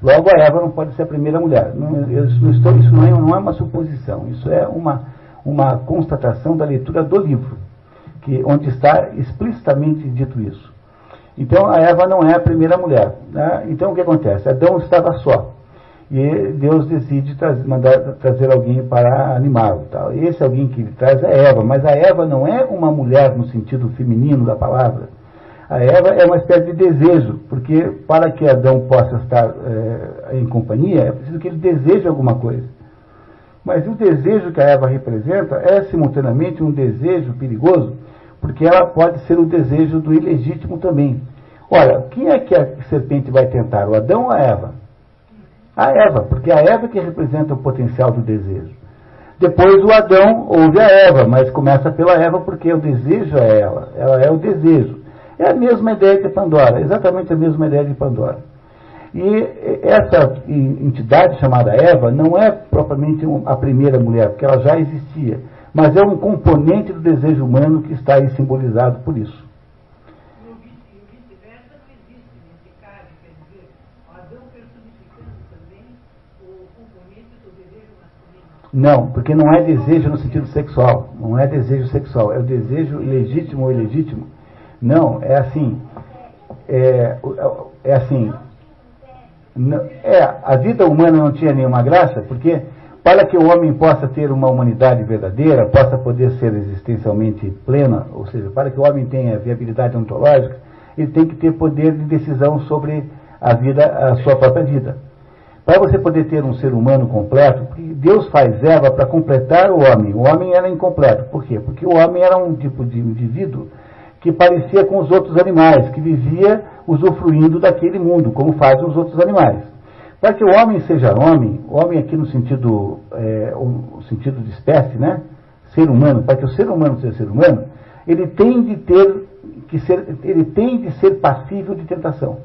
Logo, a Eva não pode ser a primeira mulher. Não, eu, não estou, isso não é, não é uma suposição, isso é uma uma constatação da leitura do livro, que, onde está explicitamente dito isso. Então a Eva não é a primeira mulher. Né? Então o que acontece? Adão estava só. E Deus decide mandar trazer alguém para animá-lo. Esse alguém que ele traz é Eva, mas a Eva não é uma mulher no sentido feminino da palavra. A Eva é uma espécie de desejo, porque para que Adão possa estar é, em companhia, é preciso que ele deseje alguma coisa. Mas o desejo que a Eva representa é simultaneamente um desejo perigoso, porque ela pode ser o desejo do ilegítimo também. Olha, quem é que a serpente vai tentar? O Adão ou a Eva? A Eva, porque é a Eva que representa o potencial do desejo. Depois o Adão ouve a Eva, mas começa pela Eva porque o desejo é ela, ela é o desejo. É a mesma ideia de Pandora, exatamente a mesma ideia de Pandora. E essa entidade chamada Eva não é propriamente a primeira mulher, porque ela já existia, mas é um componente do desejo humano que está aí simbolizado por isso. Não, porque não é desejo no sentido sexual. Não é desejo sexual. É o desejo legítimo ou ilegítimo. Não, é assim. É, é assim. É, a vida humana não tinha nenhuma graça, porque para que o homem possa ter uma humanidade verdadeira, possa poder ser existencialmente plena, ou seja, para que o homem tenha viabilidade ontológica, ele tem que ter poder de decisão sobre a vida, a sua própria vida. Para você poder ter um ser humano completo, porque Deus faz Eva para completar o homem. O homem era incompleto. Por quê? Porque o homem era um tipo de indivíduo que parecia com os outros animais, que vivia usufruindo daquele mundo, como fazem os outros animais. Para que o homem seja homem, homem aqui no sentido, é, sentido de espécie, né? Ser humano, para que o ser humano seja ser humano, ele tem de ter que ser, ele tem de ser passível de tentação.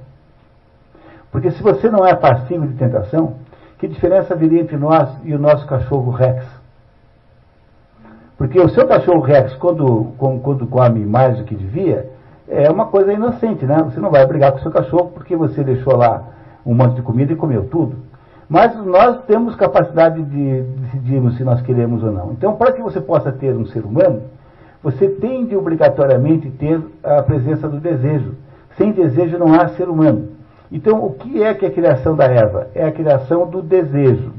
Porque se você não é passivo de tentação, que diferença haveria entre nós e o nosso cachorro Rex? Porque o seu cachorro Rex, quando, quando come mais do que devia, é uma coisa inocente, né? Você não vai brigar com o seu cachorro porque você deixou lá um monte de comida e comeu tudo. Mas nós temos capacidade de decidirmos se nós queremos ou não. Então, para que você possa ter um ser humano, você tem de obrigatoriamente ter a presença do desejo. Sem desejo não há ser humano. Então, o que é que é a criação da Eva? É a criação do desejo.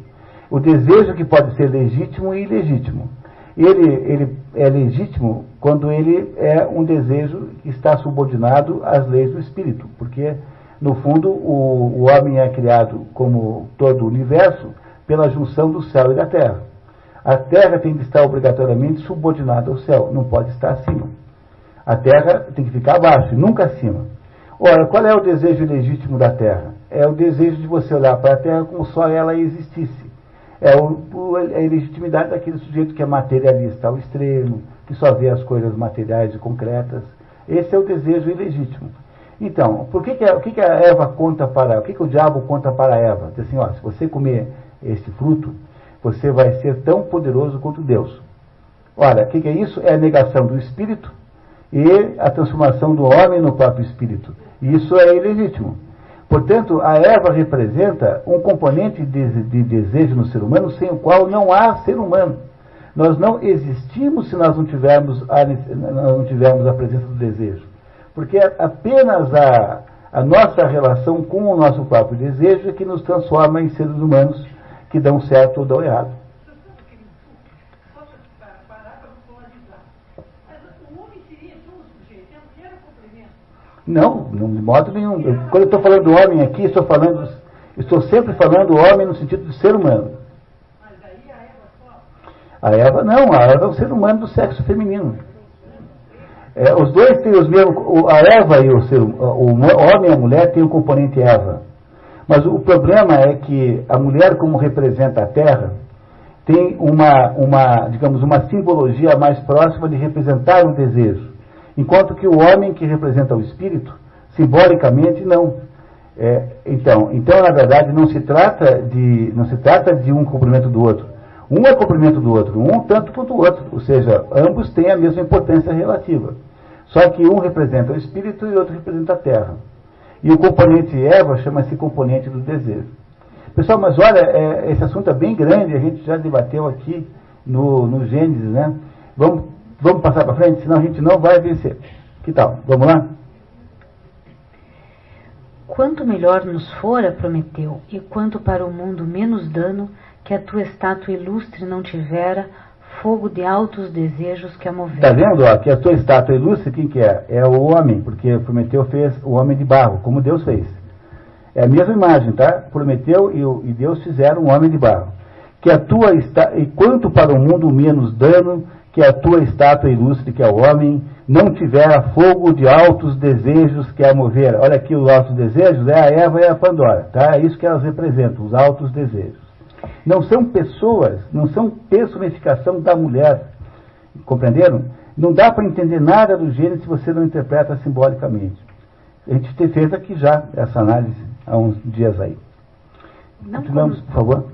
O desejo que pode ser legítimo e ilegítimo. Ele, ele é legítimo quando ele é um desejo que está subordinado às leis do espírito, porque, no fundo, o, o homem é criado, como todo o universo, pela junção do céu e da terra. A terra tem que estar obrigatoriamente subordinada ao céu, não pode estar acima. A terra tem que ficar abaixo, nunca acima. Ora, qual é o desejo legítimo da Terra? É o desejo de você olhar para a Terra como só ela existisse. É o, a ilegitimidade daquele sujeito que é materialista ao extremo, que só vê as coisas materiais e concretas. Esse é o desejo ilegítimo. Então, por que, que, a, o que, que a Eva conta para. O que, que o diabo conta para a Eva? Diz assim, ó, se você comer este fruto, você vai ser tão poderoso quanto Deus. Olha, o que, que é isso? É a negação do espírito e a transformação do homem no próprio espírito. Isso é ilegítimo. Portanto, a Eva representa um componente de, de, desejo no ser humano sem o qual não há ser humano. Nós não existimos se nós não tivermos a, não tivermos a presença do desejo. Porque apenas a, a nossa relação com o nosso próprio desejo é que nos transforma em seres humanos que dão certo ou dão errado. Não, não de modo nenhum. Eu, quando eu estou falando do homem aqui, estou falando, estou sempre falando homem no sentido de ser humano. Mas aí a Eva só? A Eva não, a Eva é um ser humano do sexo feminino. É, os dois têm os mesmos. A Eva e o, ser, o homem e a mulher têm o componente Eva. Mas o problema é que a mulher, como representa a terra, tem uma, uma, digamos, uma simbologia mais próxima de representar o desejo. Enquanto que o homem que representa o espírito, simbolicamente, não. É, então, então, na verdade, não se, trata de, não se trata de um cumprimento do outro. Um é cumprimento do outro, um tanto quanto o outro. Ou seja, ambos têm a mesma importância relativa. Só que um representa o espírito e o outro representa a terra. E o componente Eva chama-se componente do desejo. Pessoal, mas olha, é, esse assunto é bem grande, a gente já debateu aqui no, no Gênesis, né? Vamos Vamos passar para frente, senão a gente não vai vencer. Que tal? Vamos lá? Quanto melhor nos fora, prometeu, e quanto para o mundo menos dano que a tua estátua ilustre não tivera, fogo de altos desejos que a movera. Está vendo? Ó, que a tua estátua ilustre, quem que é? É o homem, porque Prometeu fez o homem de barro, como Deus fez. É a mesma imagem, tá? Prometeu e, e Deus fizeram um homem de barro. Que a tua está, e quanto para o mundo menos dano que a tua estátua ilustre, que é o homem, não tivera fogo de altos desejos que a mover. Olha aqui os altos desejos, é a Eva e a Pandora, tá? É isso que elas representam, os altos desejos. Não são pessoas, não são personificação da mulher. Compreenderam? Não dá para entender nada do gênero se você não interpreta simbolicamente. A gente fez aqui já essa análise há uns dias aí. Não Continuamos, por favor.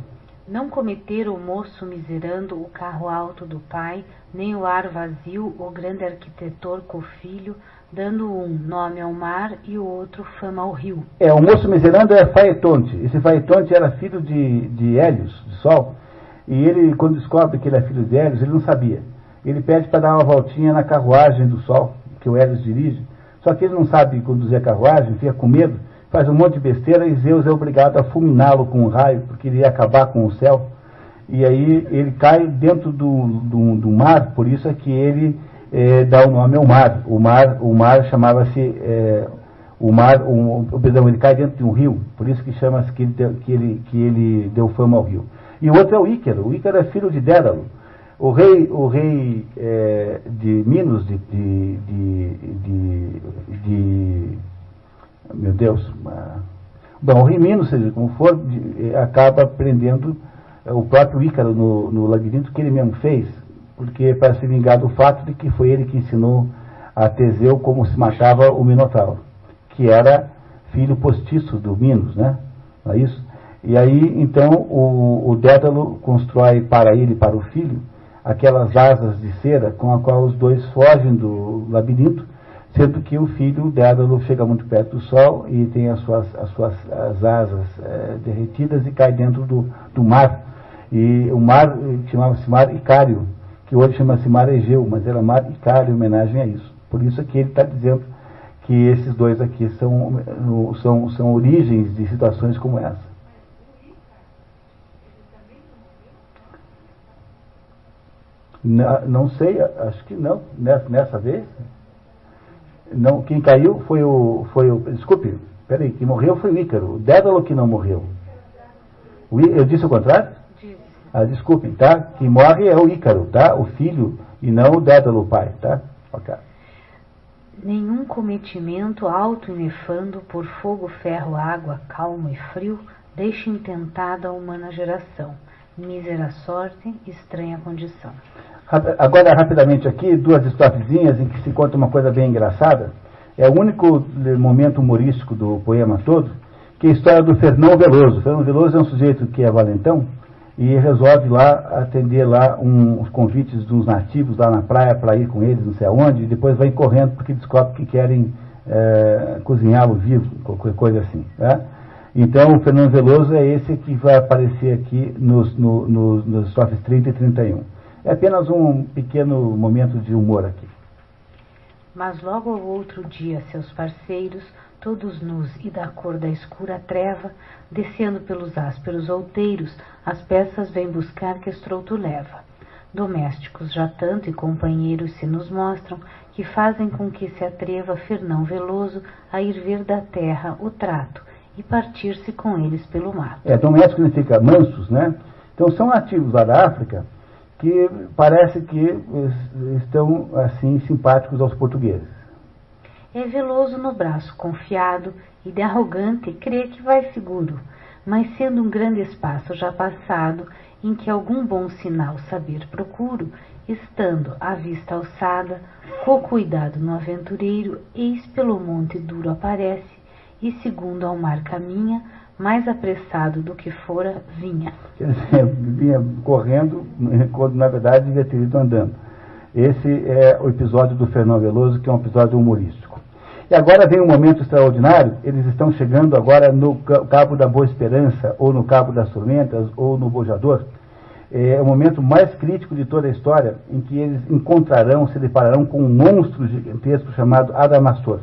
Não cometer o moço miserando o carro alto do pai, nem o ar vazio o grande arquitetor com o filho, dando um nome ao mar e o outro fama ao rio. É, o moço miserando é Faetonte. Esse Faetonte era filho de, de Hélios, de Sol, e ele, quando descobre que ele é filho de Hélios, ele não sabia. Ele pede para dar uma voltinha na carruagem do Sol, que o Hélios dirige, só que ele não sabe conduzir a carruagem, fica com medo, faz um monte de besteira e Zeus é obrigado a fulminá-lo com um raio, porque ele ia acabar com o céu. E aí ele cai dentro do, do, do mar, por isso é que ele é, dá o nome ao mar. O mar, o mar chamava-se. É, o mar, o, o, perdão, ele cai dentro de um rio, por isso que chama-se que, que, ele, que ele deu fama ao rio. E o outro é o Ícaro. O Ícaro é filho de Dédalo. O rei, o rei é, de Minos, de, de, de, de, meu Deus, bom, o rei Minos, seja como for, acaba prendendo o próprio Ícaro no, no labirinto que ele mesmo fez, porque para se vingar do fato de que foi ele que ensinou a Teseu como se matava o Minotauro, que era filho postiço do Minos, né? Não é isso? E aí, então, o, o Dédalo constrói para ele e para o filho aquelas asas de cera com a qual os dois fogem do labirinto, sendo que o filho Dédalo chega muito perto do sol e tem as suas, as suas as asas é, derretidas e cai dentro do, do mar. E o mar chamava-se Mar Icário, que hoje chama-se Mar Egeu, mas era Mar Icário em homenagem a isso. Por isso que ele está dizendo que esses dois aqui são, são, são origens de situações como essa. Não sei, acho que não, nessa, nessa vez. Não, quem caiu foi o, foi o. Desculpe, peraí, quem morreu foi o Ícaro. O Dédalo que não morreu. O, eu disse o contrário? Ah, desculpem, tá? Quem morre é o Ícaro, tá? O filho e não o Dédalo, o pai, tá? Ok. Nenhum cometimento alto e nefando por fogo, ferro, água, calmo e frio deixa intentada a humana geração. Mísera sorte, estranha condição. Agora, rapidamente aqui, duas estrofezinhas em que se conta uma coisa bem engraçada. É o único momento humorístico do poema todo, que é a história do Fernão Veloso. Fernão Veloso é um sujeito que é valentão e resolve lá atender lá um, os convites dos nativos lá na praia para ir com eles, não sei aonde, e depois vai correndo porque descobre que querem é, cozinhá-lo vivo, qualquer coisa assim. Né? Então, o Fernando Veloso é esse que vai aparecer aqui nos, no, no, nos estrofes 30 e 31. É apenas um pequeno momento de humor aqui. Mas logo ao outro dia, seus parceiros, todos nus e da cor da escura treva, descendo pelos ásperos outeiros, as peças vêm buscar que estrouto leva. Domésticos já tanto e companheiros se nos mostram, que fazem com que se atreva Fernão Veloso a ir ver da terra o trato e partir-se com eles pelo mar. É, doméstico significa mansos, né? Então são nativos lá da África, que parece que estão assim simpáticos aos portugueses. É veloso no braço, confiado e de arrogante, crê que vai seguro, mas sendo um grande espaço já passado, em que algum bom sinal saber procuro, estando à vista alçada, com cuidado no aventureiro, eis pelo monte duro aparece, e segundo ao mar caminha, mais apressado do que fora, vinha. Vinha correndo, quando na verdade devia ter ido andando. Esse é o episódio do Fernão Veloso, que é um episódio humorístico. E agora vem um momento extraordinário, eles estão chegando agora no Cabo da Boa Esperança, ou no Cabo das Tormentas, ou no Bojador. É o momento mais crítico de toda a história, em que eles encontrarão, se depararão com um monstro gigantesco chamado Adamastor.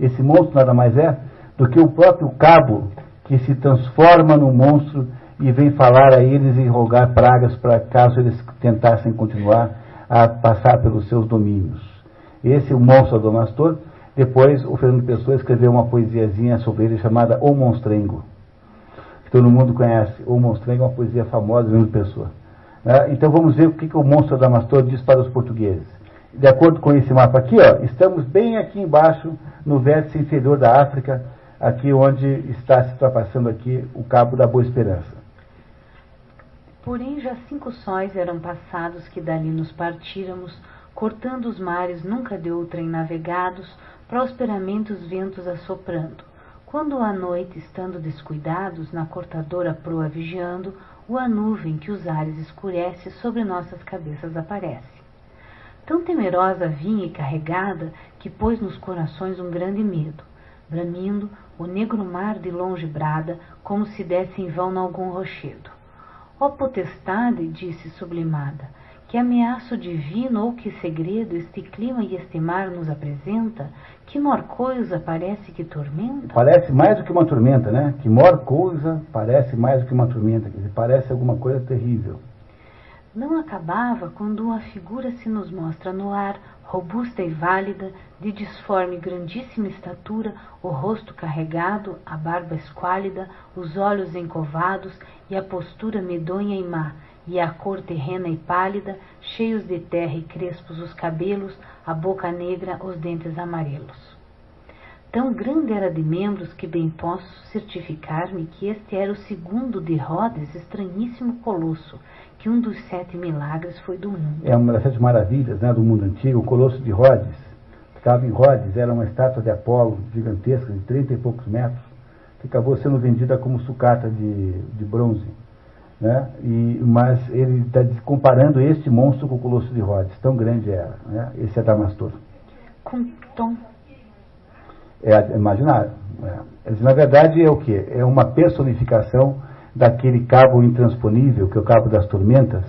Esse monstro nada mais é do que o próprio cabo que se transforma no monstro e vem falar a eles e rogar pragas para caso eles tentassem continuar a passar pelos seus domínios. Esse é o monstro do Mastor. Depois, o Fernando Pessoa escreveu uma poesiazinha sobre ele chamada O Monstrengo, que todo mundo conhece. O Monstrengo é uma poesia famosa do Fernando Pessoa. Né? Então vamos ver o que, que o monstro Adamastor diz para os portugueses. De acordo com esse mapa aqui, ó, estamos bem aqui embaixo, no vértice inferior da África, aqui onde está se ultrapassando aqui o Cabo da Boa Esperança. Porém já cinco sóis eram passados que dali nos partíramos, cortando os mares nunca de outrem navegados, prosperamente os ventos assoprando. Quando à noite, estando descuidados, na cortadora proa vigiando, o a nuvem que os ares escurece sobre nossas cabeças aparece. Tão temerosa vinha e carregada, que pôs nos corações um grande medo. Bramindo, o negro mar de longe brada, como se desse em vão nalgum rochedo. Ó potestade, disse sublimada, que ameaço divino ou que segredo este clima e este mar nos apresenta? Que mor coisa parece que tormenta? Parece mais do que uma tormenta, né? Que mor coisa parece mais do que uma tormenta, dizer, parece alguma coisa terrível. Não acabava quando uma figura se nos mostra no ar, robusta e válida, de disforme grandíssima estatura, o rosto carregado, a barba esquálida, os olhos encovados e a postura medonha e má, e a cor terrena e pálida, cheios de terra e crespos os cabelos, a boca negra, os dentes amarelos. Tão grande era de membros que bem posso certificar-me que este era o segundo de Rhodes, estranhíssimo colosso, que um dos sete milagres foi do mundo. É uma das sete maravilhas né, do mundo antigo, o Colosso de Rhodes. Ficava em Rhodes, era uma estátua de Apolo gigantesca, de trinta e poucos metros, que acabou sendo vendida como sucata de, de bronze. Né? E, mas ele está comparando este monstro com o Colosso de Rhodes, tão grande era. Né? Esse é Damastor. Com tom. É imaginário. É. Na verdade, é o que? É uma personificação daquele cabo intransponível, que é o cabo das tormentas,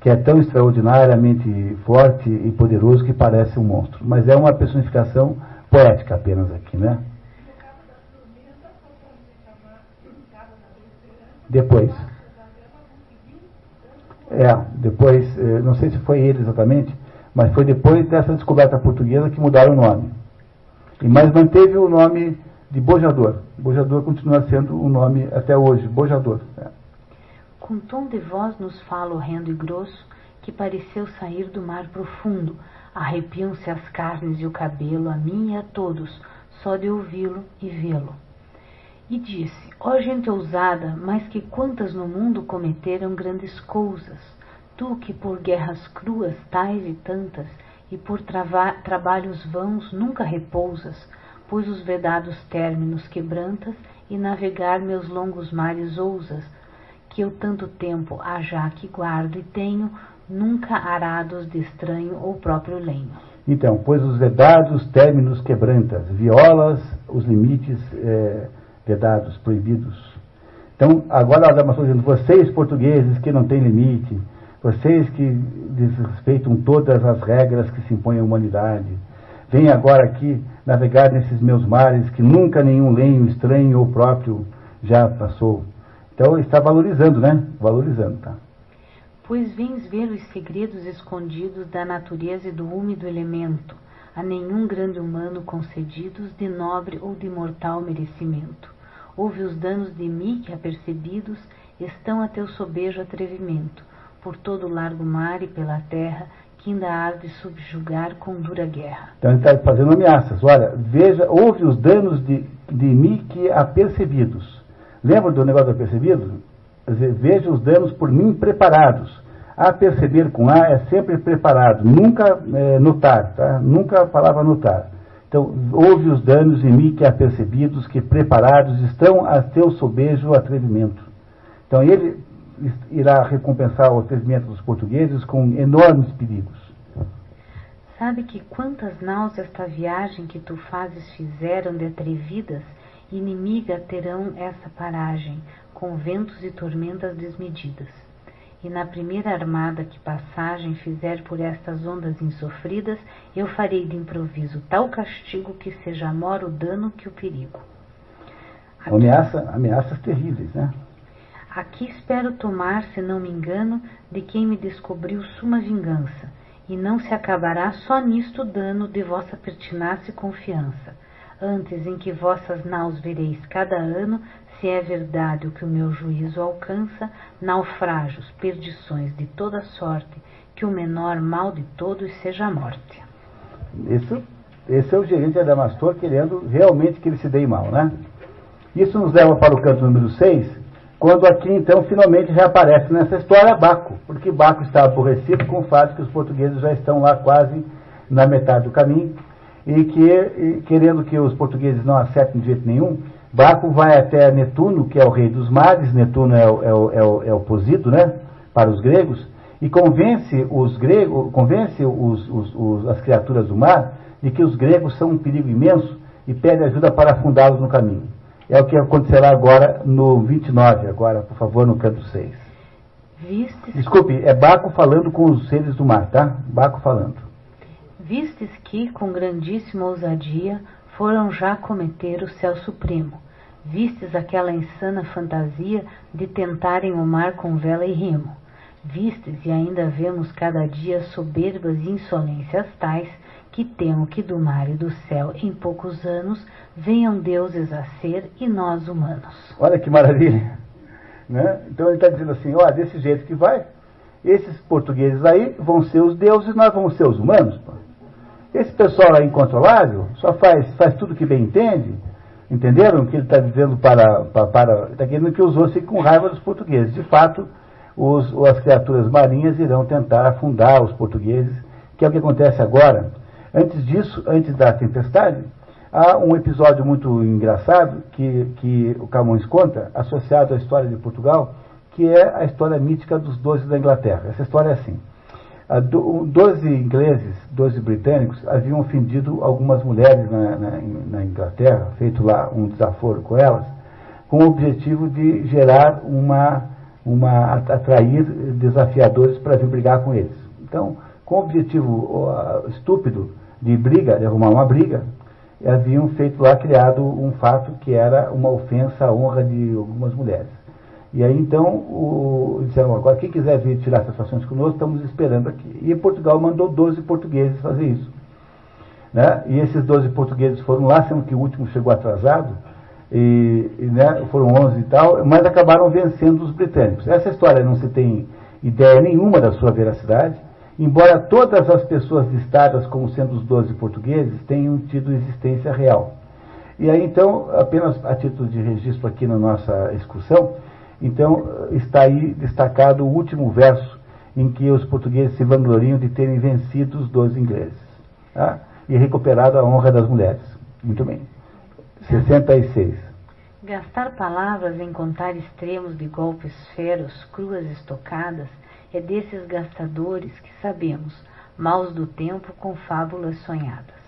que é tão extraordinariamente forte e poderoso que parece um monstro. Mas é uma personificação poética apenas aqui, né? Depois. É, depois, eh, não sei se foi ele exatamente, mas foi depois dessa descoberta portuguesa que mudaram o nome. Mas manteve o nome de bojador. Bojador continua sendo o nome até hoje, bojador. É. Com tom de voz nos fala horrendo e grosso, que pareceu sair do mar profundo. Arrepiam-se as carnes e o cabelo, a mim e a todos, só de ouvi-lo e vê-lo. E disse: Ó oh, gente ousada, mas que quantas no mundo cometeram grandes coisas, tu que por guerras cruas tais e tantas, e por trabalhos vãos nunca repousas, pois os vedados términos quebrantas e navegar meus longos mares ousas, que eu tanto tempo há já que guardo e tenho, nunca arados de estranho ou próprio lenho. Então, pois os vedados términos quebrantas, violas os limites é, vedados, proibidos. Então, agora a Dama dizendo, vocês portugueses que não têm limite, vocês que desrespeitam todas as regras que se impõem à humanidade, Venho agora aqui navegar nesses meus mares que nunca nenhum lenho estranho ou próprio já passou. Então está valorizando, né? Valorizando, tá? Pois vens ver os segredos escondidos da natureza e do úmido elemento, a nenhum grande humano concedidos de nobre ou de mortal merecimento. Ouve os danos de mim que apercebidos estão a teu sobejo atrevimento, por todo o largo mar e pela terra, que ainda há de subjugar com dura guerra. Então ele está fazendo ameaças. Olha, veja, houve os danos de, de mim que apercebidos. Lembra do negócio apercebido? Veja os danos por mim preparados. A perceber com A é sempre preparado, nunca é, notar, tá? Nunca a palavra notar. Então, houve os danos em mim que apercebidos, que preparados estão a teu sobejo atrevimento. Então, ele irá recompensar o atrevimento dos portugueses com enormes perigos. Sabe que quantas náuseas esta viagem que tu fazes fizeram de atrevidas, inimiga terão essa paragem, com ventos e tormentas desmedidas. E na primeira armada que passagem fizer por estas ondas insofridas, eu farei de improviso tal castigo que seja maior o dano que o perigo. Ameaça, ameaças terríveis, né? Aqui espero tomar, se não me engano, de quem me descobriu suma vingança, e não se acabará só nisto dano de vossa pertinácia e confiança. Antes em que vossas naus vereis cada ano se é verdade o que o meu juízo alcança, naufrágios, perdições de toda sorte, que o menor mal de todos seja a morte. Isso, esse é o gerente Adamastor querendo realmente que ele se dê mal, né? Isso nos leva para o canto número 6, quando aqui então finalmente reaparece nessa história Baco, porque Baco está aborrecido com o fato que os portugueses já estão lá quase na metade do caminho e que, e, querendo que os portugueses não acertem de jeito nenhum, Baco vai até Netuno, que é o rei dos mares, Netuno é o, é o, é o, é o Posido, né, para os gregos, e convence os gregos, convence os, os, os, as criaturas do mar de que os gregos são um perigo imenso e pede ajuda para afundá-los no caminho. É o que acontecerá agora no 29, agora, por favor, no canto 6. Vistes... Desculpe, é Baco falando com os seres do mar, tá? Baco falando. Vistes que, com grandíssima ousadia, foram já cometer o céu supremo. Vistes aquela insana fantasia de tentarem o mar com vela e remo. Vistes e ainda vemos cada dia soberbas insolências tais que temo que do mar e do céu em poucos anos venham deuses a ser e nós humanos. Olha que maravilha! Né? Então ele está dizendo assim, ó, desse jeito que vai, esses portugueses aí vão ser os deuses, nós vamos ser os humanos. Pô. Esse pessoal é incontrolável, só faz, faz tudo que bem entende. Entenderam o que ele está dizendo para. para, está querendo que os outros fiquem com raiva dos portugueses. De fato, os, as criaturas marinhas irão tentar afundar os portugueses, que é o que acontece agora. Antes disso, antes da tempestade, há um episódio muito engraçado que, que o Camões conta, associado à história de Portugal, que é a história mítica dos doze da Inglaterra. Essa história é assim. Doze ingleses, doze britânicos, haviam ofendido algumas mulheres na, na, na, Inglaterra, feito lá um desaforo com elas, com o objetivo de gerar uma, uma atrair desafiadores para vir brigar com eles. Então, com o objetivo estúpido de briga, de arrumar uma briga, haviam feito lá, criado um fato que era uma ofensa à honra de algumas mulheres. E aí então o, disseram, agora quem quiser vir tirar satisfações conosco, estamos esperando aqui. E Portugal mandou 12 portugueses fazer isso. Né? E esses 12 portugueses foram lá, sendo que o último chegou atrasado, e, e né, foram 11 e tal, mas acabaram vencendo os britânicos. Essa história não se tem ideia nenhuma da sua veracidade, embora todas as pessoas listadas como sendo os 12 portugueses tenham tido existência real. E aí então, apenas a título de registro aqui na nossa excursão, então, está aí destacado o último verso em que os portugueses se vangloriam de terem vencido os dois ingleses tá? e recuperado a honra das mulheres. Muito bem. 66. Gastar palavras em contar extremos de golpes feros, cruas estocadas, é desses gastadores que sabemos, maus do tempo com fábulas sonhadas.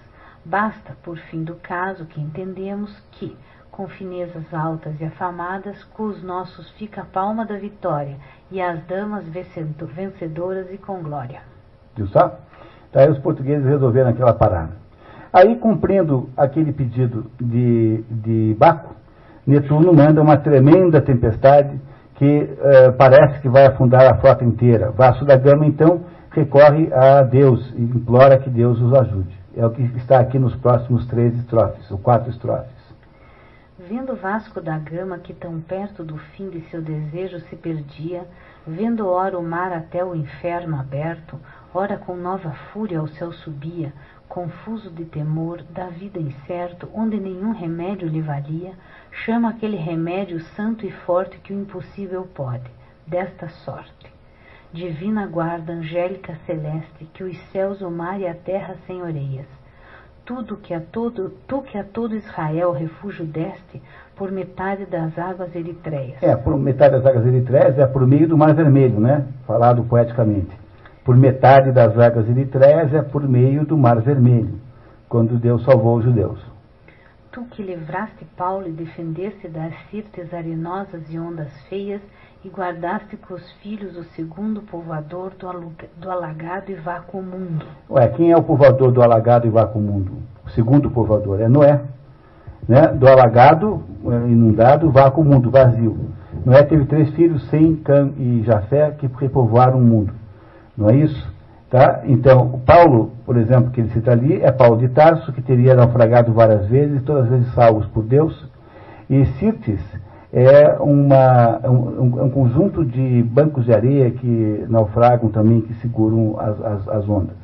Basta, por fim do caso, que entendemos que, com finezas altas e afamadas, com os nossos fica a palma da vitória, e as damas vencedoras e com glória. Viu só? Daí os portugueses resolveram aquela parada. Aí, cumprindo aquele pedido de, de Baco, Netuno manda uma tremenda tempestade que eh, parece que vai afundar a frota inteira. Vasco da Gama, então, recorre a Deus e implora que Deus os ajude. É o que está aqui nos próximos três estrofes, ou quatro estrofes. Vendo Vasco da Gama que tão perto do fim de seu desejo se perdia, vendo ora o mar até o inferno aberto, ora com nova fúria ao céu subia, confuso de temor, da vida incerto, onde nenhum remédio lhe valia, chama aquele remédio santo e forte que o impossível pode, desta sorte. Divina guarda angélica celeste, que os céus, o mar e a terra senhoreias, tudo que a todo, tu que a todo Israel refúgio deste por metade das águas eritreias. É, por metade das águas eritreias é por meio do Mar Vermelho, né? Falado poeticamente. Por metade das águas eritreias é por meio do Mar Vermelho, quando Deus salvou os judeus. Tu que livraste Paulo e defendeste das sirtes arenosas e ondas feias, e guardaste com os filhos o segundo povoador do, do alagado e vácuo mundo. Ué, quem é o povoador do alagado e vácuo mundo? O segundo povoador é Noé. Né? Do alagado, é, inundado, vácuo mundo, vazio. Noé teve três filhos, Sem, Cã e Jafé, que repovoaram o mundo. Não é isso? Tá? Então, Paulo, por exemplo, que ele cita ali, é Paulo de Tarso, que teria naufragado várias vezes, todas as vezes salvos por Deus. E Sirtes é uma, um, um, conjunto de bancos de areia que naufragam também, que seguram as, as, as ondas.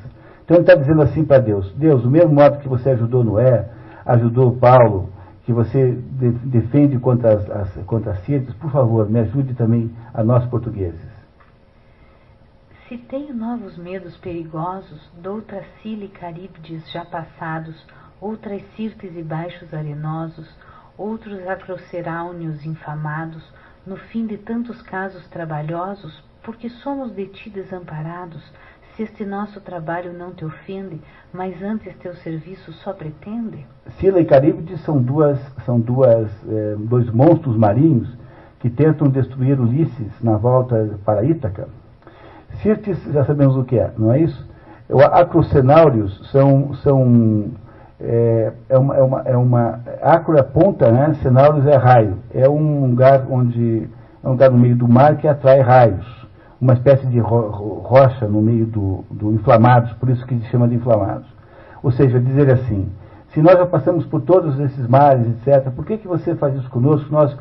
Então ele está dizendo assim para Deus: Deus, do mesmo modo que você ajudou Noé, ajudou Paulo, que você de, defende contra as, as, contra sírias, por favor, me ajude também a nós portugueses. Se tenho novos medos perigosos, doutras Cile Caríbdes já passados, outras Sirtes e baixos arenosos, outros acrocerâuneos infamados, no fim de tantos casos trabalhosos, porque somos de ti desamparados, se este nosso trabalho não te ofende, mas antes teu serviço só pretende? Sila e Caríbide são duas, são duas, é, dois monstros marinhos que tentam destruir Ulisses na volta para Ítaca. Sirtes, já sabemos o que é, não é isso? Acrocenáurios são, são é, é, uma, é, uma, é uma acro é ponta, né? Cenários é raio. É um lugar onde é um lugar no meio do mar que atrai raios, uma espécie de ro rocha no meio do, do inflamados, por isso que se chama de inflamados. Ou seja, dizer assim, se nós já passamos por todos esses mares, etc., por que, que você faz isso conosco? Nós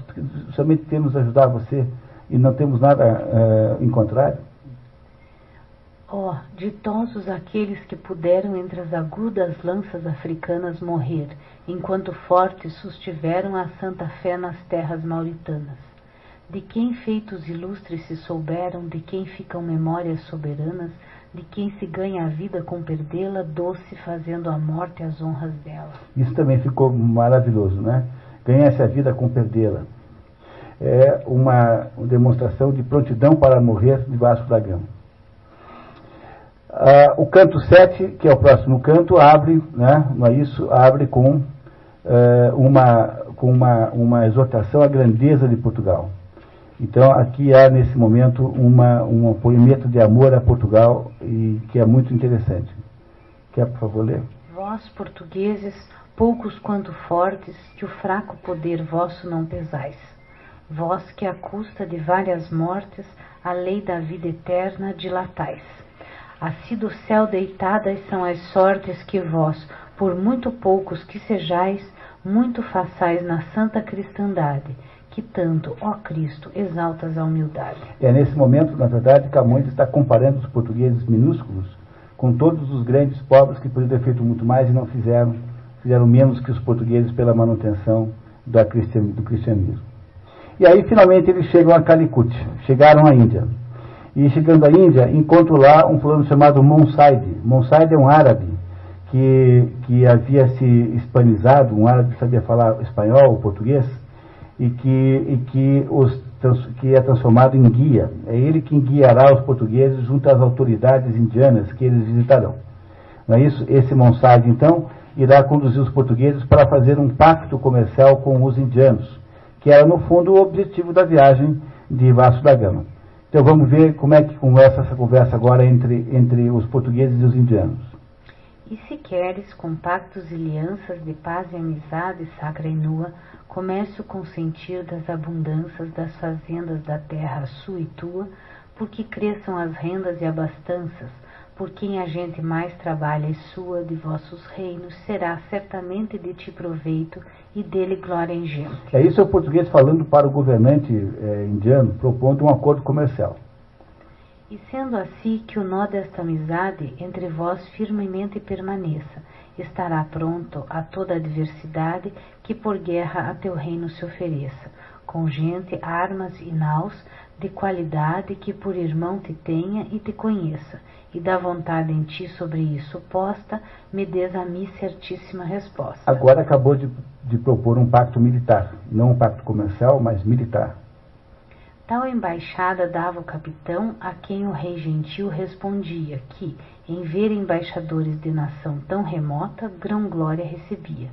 somente temos ajudar você e não temos nada uh, em contrário? Ó, oh, ditosos aqueles que puderam entre as agudas lanças africanas morrer, enquanto fortes sustiveram a santa fé nas terras mauritanas. De quem feitos ilustres se souberam, de quem ficam memórias soberanas, de quem se ganha a vida com perdê-la, doce fazendo a morte as honras dela. Isso também ficou maravilhoso, né? Ganha-se a vida com perdê-la. É uma demonstração de prontidão para morrer debaixo da gama. Uh, o canto 7, que é o próximo canto, abre, né, não é isso? Abre com, uh, uma, com uma, uma exortação à grandeza de Portugal. Então, aqui há, nesse momento, uma, um poemento de amor a Portugal, e que é muito interessante. Quer, por favor, ler? Vós, portugueses, poucos quanto fortes, que o fraco poder vosso não pesais. Vós que, à custa de várias mortes, a lei da vida eterna dilatais Assim do céu deitadas são as sortes que vós, por muito poucos que sejais, muito façais na santa cristandade, que tanto, ó Cristo, exaltas a humildade. É nesse momento, na verdade, Camões está comparando os portugueses minúsculos com todos os grandes pobres que poderiam ter feito muito mais e não fizeram, fizeram menos que os portugueses pela manutenção do cristianismo. E aí, finalmente, eles chegam a Calicut, chegaram à Índia. E chegando à Índia, encontro lá um fulano chamado Monsaide. Monsaide é um árabe que, que havia se hispanizado, um árabe que sabia falar espanhol ou português, e que, e que, os, que é transformado em guia. É ele quem guiará os portugueses junto às autoridades indianas que eles visitarão. Não é isso? Esse Monsaide, então, irá conduzir os portugueses para fazer um pacto comercial com os indianos, que era, no fundo, o objetivo da viagem de Vasco da Gama. Então vamos ver como é que começa essa conversa agora entre, entre os portugueses e os indianos. E se queres, com pactos e alianças de paz e amizade sacra e nua, comércio consentir das abundâncias das fazendas da terra sua e tua, porque cresçam as rendas e abastanças, por quem a gente mais trabalha e sua de vossos reinos, será certamente de ti proveito e dele glória ingente. É isso é o português falando para o governante é, indiano, propondo um acordo comercial. E sendo assim que o nó desta amizade entre vós firmemente permaneça, estará pronto a toda adversidade que por guerra a teu reino se ofereça, com gente, armas e naus, de qualidade que por irmão te tenha e te conheça, e da vontade em ti sobre isso posta, me des a mim certíssima resposta. Agora acabou de, de propor um pacto militar, não um pacto comercial, mas militar. Tal embaixada dava o capitão, a quem o rei gentil respondia que, em ver embaixadores de nação tão remota, grão glória recebia.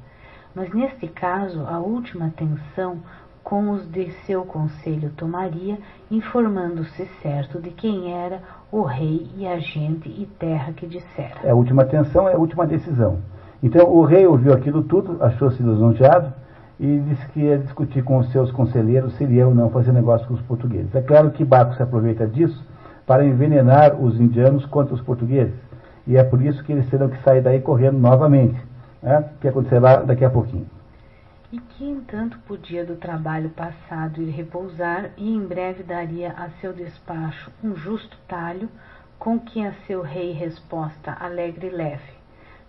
Mas neste caso, a última atenção com os de seu conselho tomaria, informando-se certo de quem era o rei e a gente e terra que dissera. É a última atenção, é a última decisão. Então o rei ouviu aquilo tudo, achou-se lisonjeado e disse que ia discutir com os seus conselheiros se iria ou não fazer negócio com os portugueses. É claro que Baco se aproveita disso para envenenar os indianos contra os portugueses. E é por isso que eles terão que sair daí correndo novamente, né? que acontecerá daqui a pouquinho. E que, entanto, podia do trabalho passado ir repousar e em breve daria a seu despacho um justo talho, com que a seu rei resposta alegre e leve.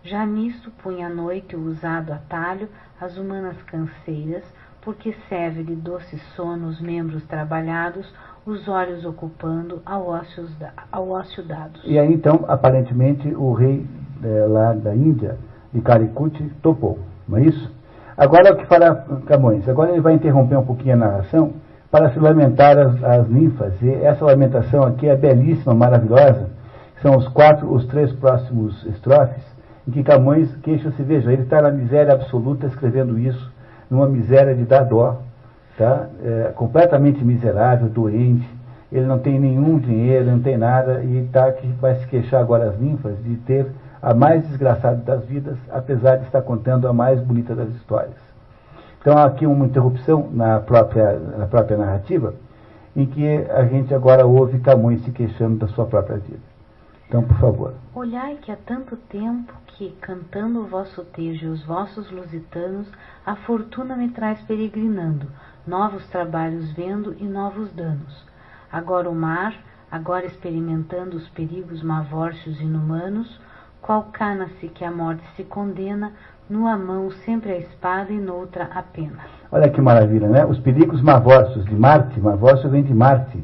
Já nisto punha à noite o usado atalho as humanas canseiras, porque serve de doce sono os membros trabalhados, os olhos ocupando ao ócio, ao ócio dados. E aí então, aparentemente, o rei é, lá da Índia, de Calicut, topou, não é isso? Agora o que fará Camões? Agora ele vai interromper um pouquinho a narração para se lamentar as, as ninfas. E essa lamentação aqui é belíssima, maravilhosa. São os quatro, os três próximos estrofes, em que Camões queixa-se, veja, ele está na miséria absoluta escrevendo isso, numa miséria de dar dó, tá? É, completamente miserável, doente, ele não tem nenhum dinheiro, não tem nada, e tá, que vai se queixar agora as ninfas de ter a mais desgraçada das vidas, apesar de estar contando a mais bonita das histórias. Então há aqui uma interrupção na própria, na própria narrativa, em que a gente agora ouve Camões se queixando da sua própria vida. Então, por favor. Olhai que há tanto tempo que, cantando o vosso tejo e os vossos lusitanos, a fortuna me traz peregrinando, novos trabalhos vendo e novos danos. Agora o mar, agora experimentando os perigos mavórcios inumanos, qual cana-se que a morte se condena, numa mão sempre a espada e noutra a pena. Olha que maravilha, né? Os perigos mavórcios de Marte, mavórcio vem de Marte,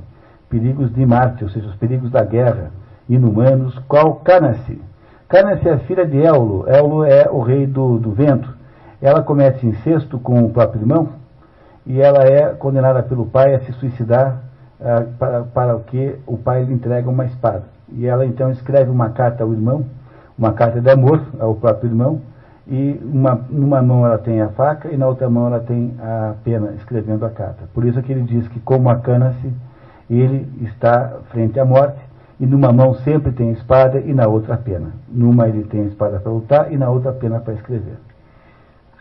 perigos de Marte, ou seja, os perigos da guerra, inumanos, qual cana-se? Cana-se é filha de Éolo, Éolo é o rei do, do vento. Ela comete incesto com o próprio irmão e ela é condenada pelo pai a se suicidar uh, para, para o que o pai lhe entrega uma espada. E ela então escreve uma carta ao irmão, uma carta de amor ao próprio irmão, e uma, numa mão ela tem a faca e na outra mão ela tem a pena escrevendo a carta. Por isso que ele diz que como a cana-se, ele está frente à morte, e numa mão sempre tem a espada e na outra a pena. Numa ele tem a espada para lutar e na outra a pena para escrever.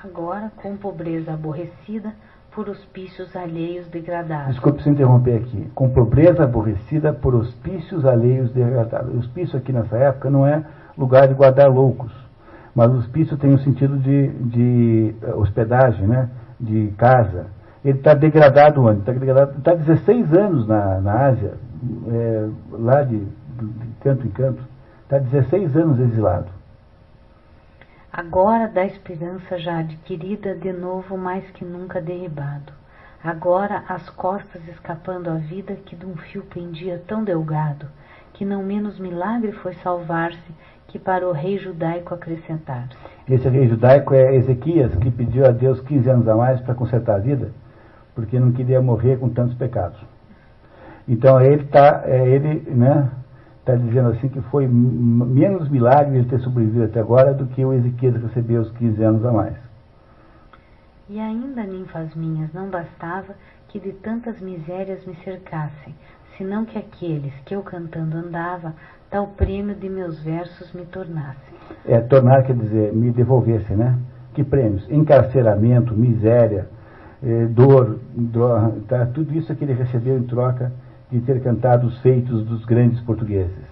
Agora, com pobreza aborrecida, por hospícios alheios degradados. Desculpe se interromper aqui. Com pobreza aborrecida por hospícios alheios degradados. O hospício aqui nessa época não é lugar de guardar loucos. Mas o hospício tem o sentido de, de eh, hospedagem, né? de casa. Ele está degradado onde? Está degradado. Está 16 anos na, na Ásia, é, lá de, de canto em canto. Está 16 anos exilado. Agora da esperança já adquirida, de novo mais que nunca derribado. Agora as costas escapando à vida que de um fio pendia tão delgado, que não menos milagre foi salvar-se que para o rei judaico acrescentar-se. Esse rei judaico é Ezequias, que pediu a Deus 15 anos a mais para consertar a vida, porque não queria morrer com tantos pecados. Então ele está, é, ele, né, está dizendo assim que foi menos milagre ele ter sobrevivido até agora do que o Ezequias receber os 15 anos a mais. E ainda, ninfas minhas, não bastava que de tantas misérias me cercassem, senão que aqueles que eu cantando andava, tal prêmio de meus versos me tornassem. É, tornar quer dizer, me devolvesse, né? Que prêmios? Encarceramento, miséria, eh, dor, dor tá? tudo isso que ele recebeu em troca de ter cantado os feitos dos grandes portugueses.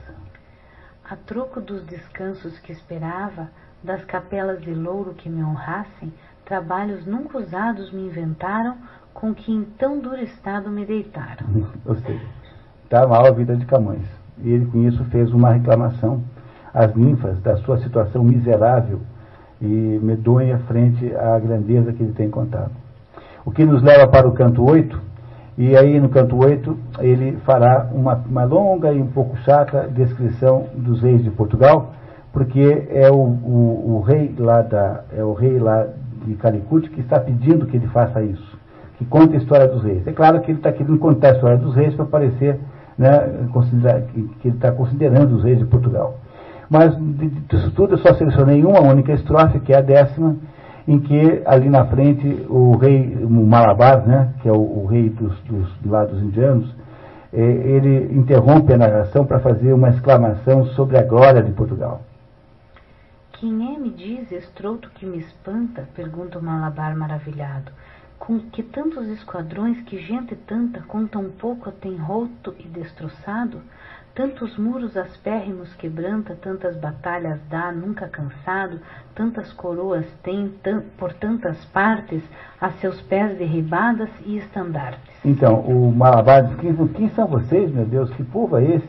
A troco dos descansos que esperava, das capelas de louro que me honrassem, trabalhos nunca usados me inventaram, com que em tão duro estado me deitaram. Ou seja, está mal a vida de Camões. E ele com isso fez uma reclamação às ninfas da sua situação miserável e medonha frente à grandeza que ele tem contado. O que nos leva para o canto 8, e aí no canto 8 ele fará uma, uma longa e um pouco chata descrição dos reis de Portugal, porque é o, o, o, rei lá da é o rei lá de Calicut que está pedindo que ele faça isso, que conte a história dos reis. É claro que ele está querendo contar a história dos reis para parecer né, que, ele está considerando os reis de Portugal. Mas disso tudo eu só selecionei uma única estrofe, que é a décima, em que ali na frente o rei o Malabar, né, que é o, o rei dos, dos, lá dos indianos, eh, ele interrompe a narração para fazer uma exclamação sobre a glória de Portugal. Quem é, me diz, estrouto que me espanta? pergunta o Malabar maravilhado. Com que tantos esquadrões, que gente tanta, com tão pouco tem roto e destroçado? Tantos muros aspérrimos quebranta, tantas batalhas dá, nunca cansado, tantas coroas tem por tantas partes, a seus pés derribadas e estandartes. Então, o Malabar diz, quem, quem são vocês, meu Deus, que povo é esse,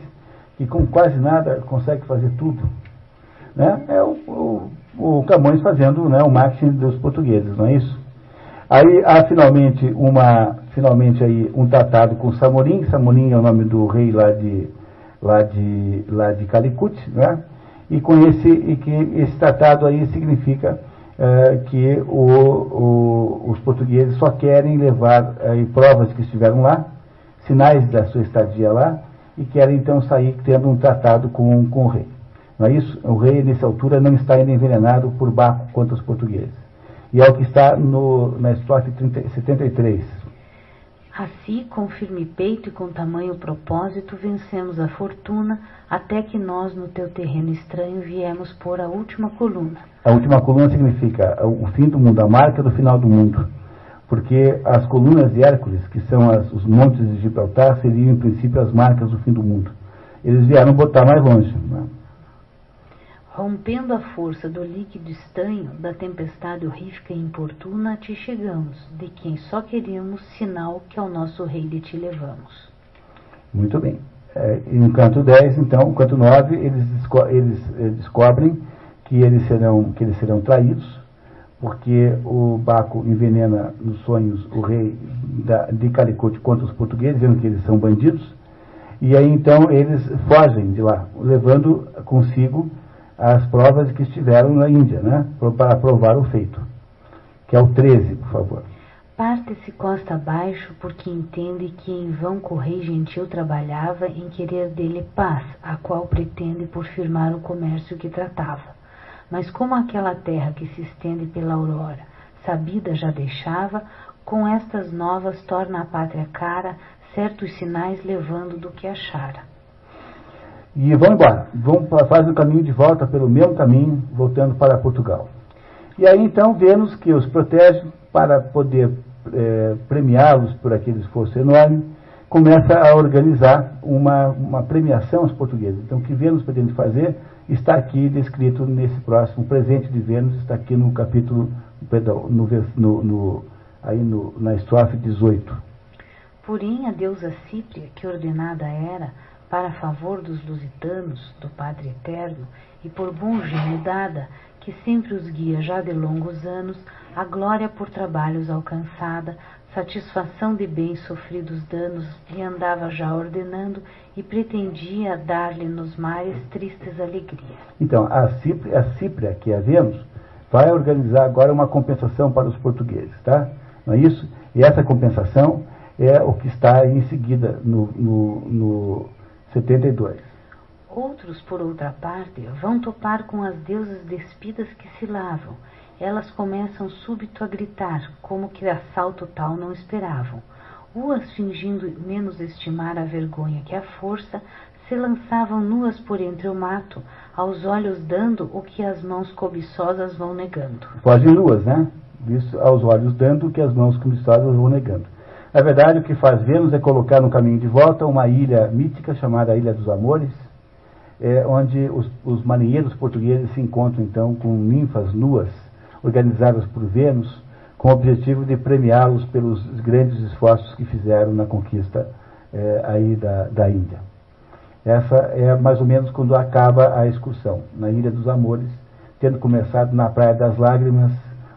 que com quase nada consegue fazer tudo? Né? É o, o, o Camões fazendo né, o marketing dos portugueses, não é isso? Aí há finalmente, uma, finalmente aí, um tratado com Samorim, Samorim é o nome do rei lá de lá de, lá de Calicut, né? e com esse, e que esse tratado aí significa é, que o, o, os portugueses só querem levar é, provas que estiveram lá, sinais da sua estadia lá, e querem então sair tendo um tratado com, com o rei. Não é isso? O rei, nessa altura, não está ainda envenenado por Baco contra os portugueses. E é o que está no, na estrofe 73. Assim, com firme peito e com tamanho propósito, vencemos a fortuna, até que nós, no teu terreno estranho, viemos por a última coluna. A última coluna significa o fim do mundo, a marca do final do mundo. Porque as colunas de Hércules, que são as, os montes de Gibraltar, seriam em princípio as marcas do fim do mundo. Eles vieram botar mais longe. Né? Rompendo a força do líquido estanho, da tempestade horrífica e importuna, te chegamos, de quem só queríamos sinal que ao nosso rei de te levamos. Muito bem. É, no canto 10, então, no canto 9, eles, desco eles eh, descobrem que eles, serão, que eles serão traídos, porque o Baco envenena nos sonhos o rei da, de Calicote contra os portugueses, dizendo que eles são bandidos, e aí então eles fogem de lá, levando consigo as provas que estiveram na Índia, né? Para provar o feito. Que é o 13, por favor. Parte-se costa abaixo, porque entende que em vão correio gentil trabalhava em querer dele paz, a qual pretende por firmar o comércio que tratava. Mas como aquela terra que se estende pela aurora, sabida já deixava, com estas novas torna a pátria cara, certos sinais levando do que achara e vão embora. Vão, fazem o caminho de volta pelo mesmo caminho, voltando para Portugal. E aí então Vênus, que os protege para poder é, premiá-los por aquele esforço enorme, começa a organizar uma, uma premiação aos portugueses. Então, o que Vênus pretende fazer está aqui descrito nesse próximo presente de Vênus, está aqui no capítulo, perdão, no, no, no, aí no, na estrofe 18. Porém, a deusa Cípria, que ordenada era, para favor dos lusitanos, do Padre Eterno, e por bom gênio dada, que sempre os guia já de longos anos, a glória por trabalhos alcançada, satisfação de bens sofridos danos, lhe andava já ordenando e pretendia dar-lhe nos mares tristes alegrias. Então, a Cipria, a Cipria que havemos, vai organizar agora uma compensação para os portugueses, tá? Não é isso? E essa compensação é o que está em seguida no, no, no 72. Outros, por outra parte, vão topar com as deusas despidas que se lavam. Elas começam súbito a gritar, como que assalto tal não esperavam. Uas, fingindo menos estimar a vergonha que a força, se lançavam nuas por entre o mato, aos olhos dando o que as mãos cobiçosas vão negando. Pode nuas, né? Isso, aos olhos dando o que as mãos cobiçosas vão negando. Na verdade, o que faz Vênus é colocar no caminho de volta uma ilha mítica chamada Ilha dos Amores, é, onde os, os marinheiros portugueses se encontram então com ninfas nuas, organizadas por Vênus, com o objetivo de premiá-los pelos grandes esforços que fizeram na conquista é, aí da, da Índia. Essa é mais ou menos quando acaba a excursão, na Ilha dos Amores, tendo começado na Praia das Lágrimas,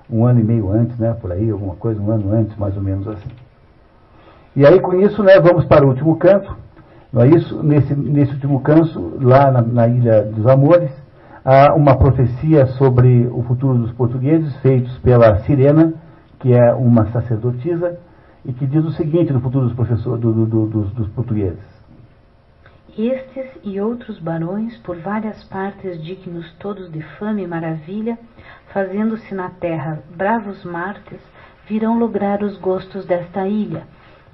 um ano e meio antes, né, por aí, alguma coisa, um ano antes, mais ou menos assim. E aí, com isso, né, vamos para o último canto. Não é isso? Nesse, nesse último canto, lá na, na Ilha dos Amores, há uma profecia sobre o futuro dos portugueses, feitos pela Sirena, que é uma sacerdotisa, e que diz o seguinte no futuro dos, professores, do, do, do, dos, dos portugueses. Estes e outros barões, por várias partes dignos todos de fama e maravilha, fazendo-se na terra bravos mártires, virão lograr os gostos desta ilha,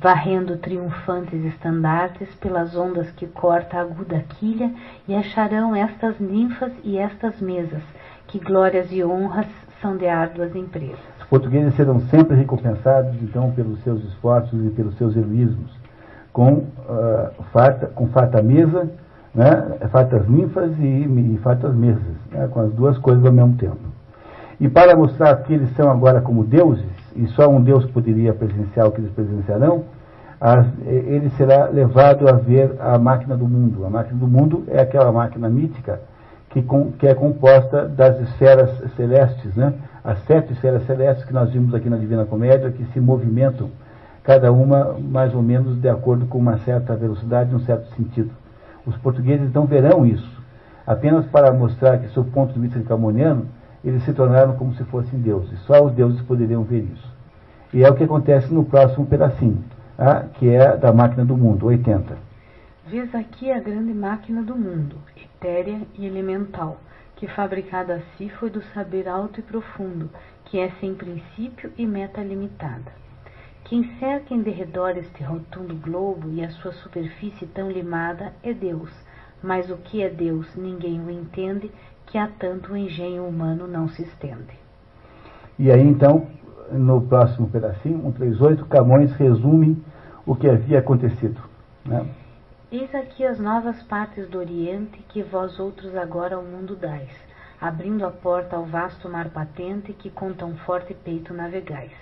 varrendo triunfantes estandartes pelas ondas que corta a aguda quilha, e acharão estas ninfas e estas mesas, que glórias e honras são de árduas empresas. Os portugueses serão sempre recompensados, então, pelos seus esforços e pelos seus heroísmos, com, uh, farta, com farta mesa, né? fartas ninfas e, e fartas mesas, né? com as duas coisas ao mesmo tempo. E para mostrar que eles são agora como deuses, e só um Deus poderia presenciar o que eles presenciarão, as, ele será levado a ver a máquina do mundo. A máquina do mundo é aquela máquina mítica que, com, que é composta das esferas celestes, né? as sete esferas celestes que nós vimos aqui na Divina Comédia, que se movimentam, cada uma mais ou menos de acordo com uma certa velocidade, um certo sentido. Os portugueses não verão isso, apenas para mostrar que, sob o ponto de vista camoniano, eles se tornaram como se fossem deuses. Só os deuses poderiam ver isso. E é o que acontece no próximo pedacinho, ah, que é da máquina do mundo, 80. Vês aqui a grande máquina do mundo, etérea e elemental, que fabricada assim foi do saber alto e profundo, que é sem princípio e meta limitada. Quem cerca em derredor este rotundo globo e a sua superfície tão limada é Deus, mas o que é Deus ninguém o entende, que há tanto o engenho humano não se estende. E aí então, no próximo pedacinho, 138, Camões resume o que havia acontecido. Né? Eis aqui as novas partes do Oriente que vós outros agora ao mundo dais, abrindo a porta ao vasto mar patente que com tão forte peito navegais.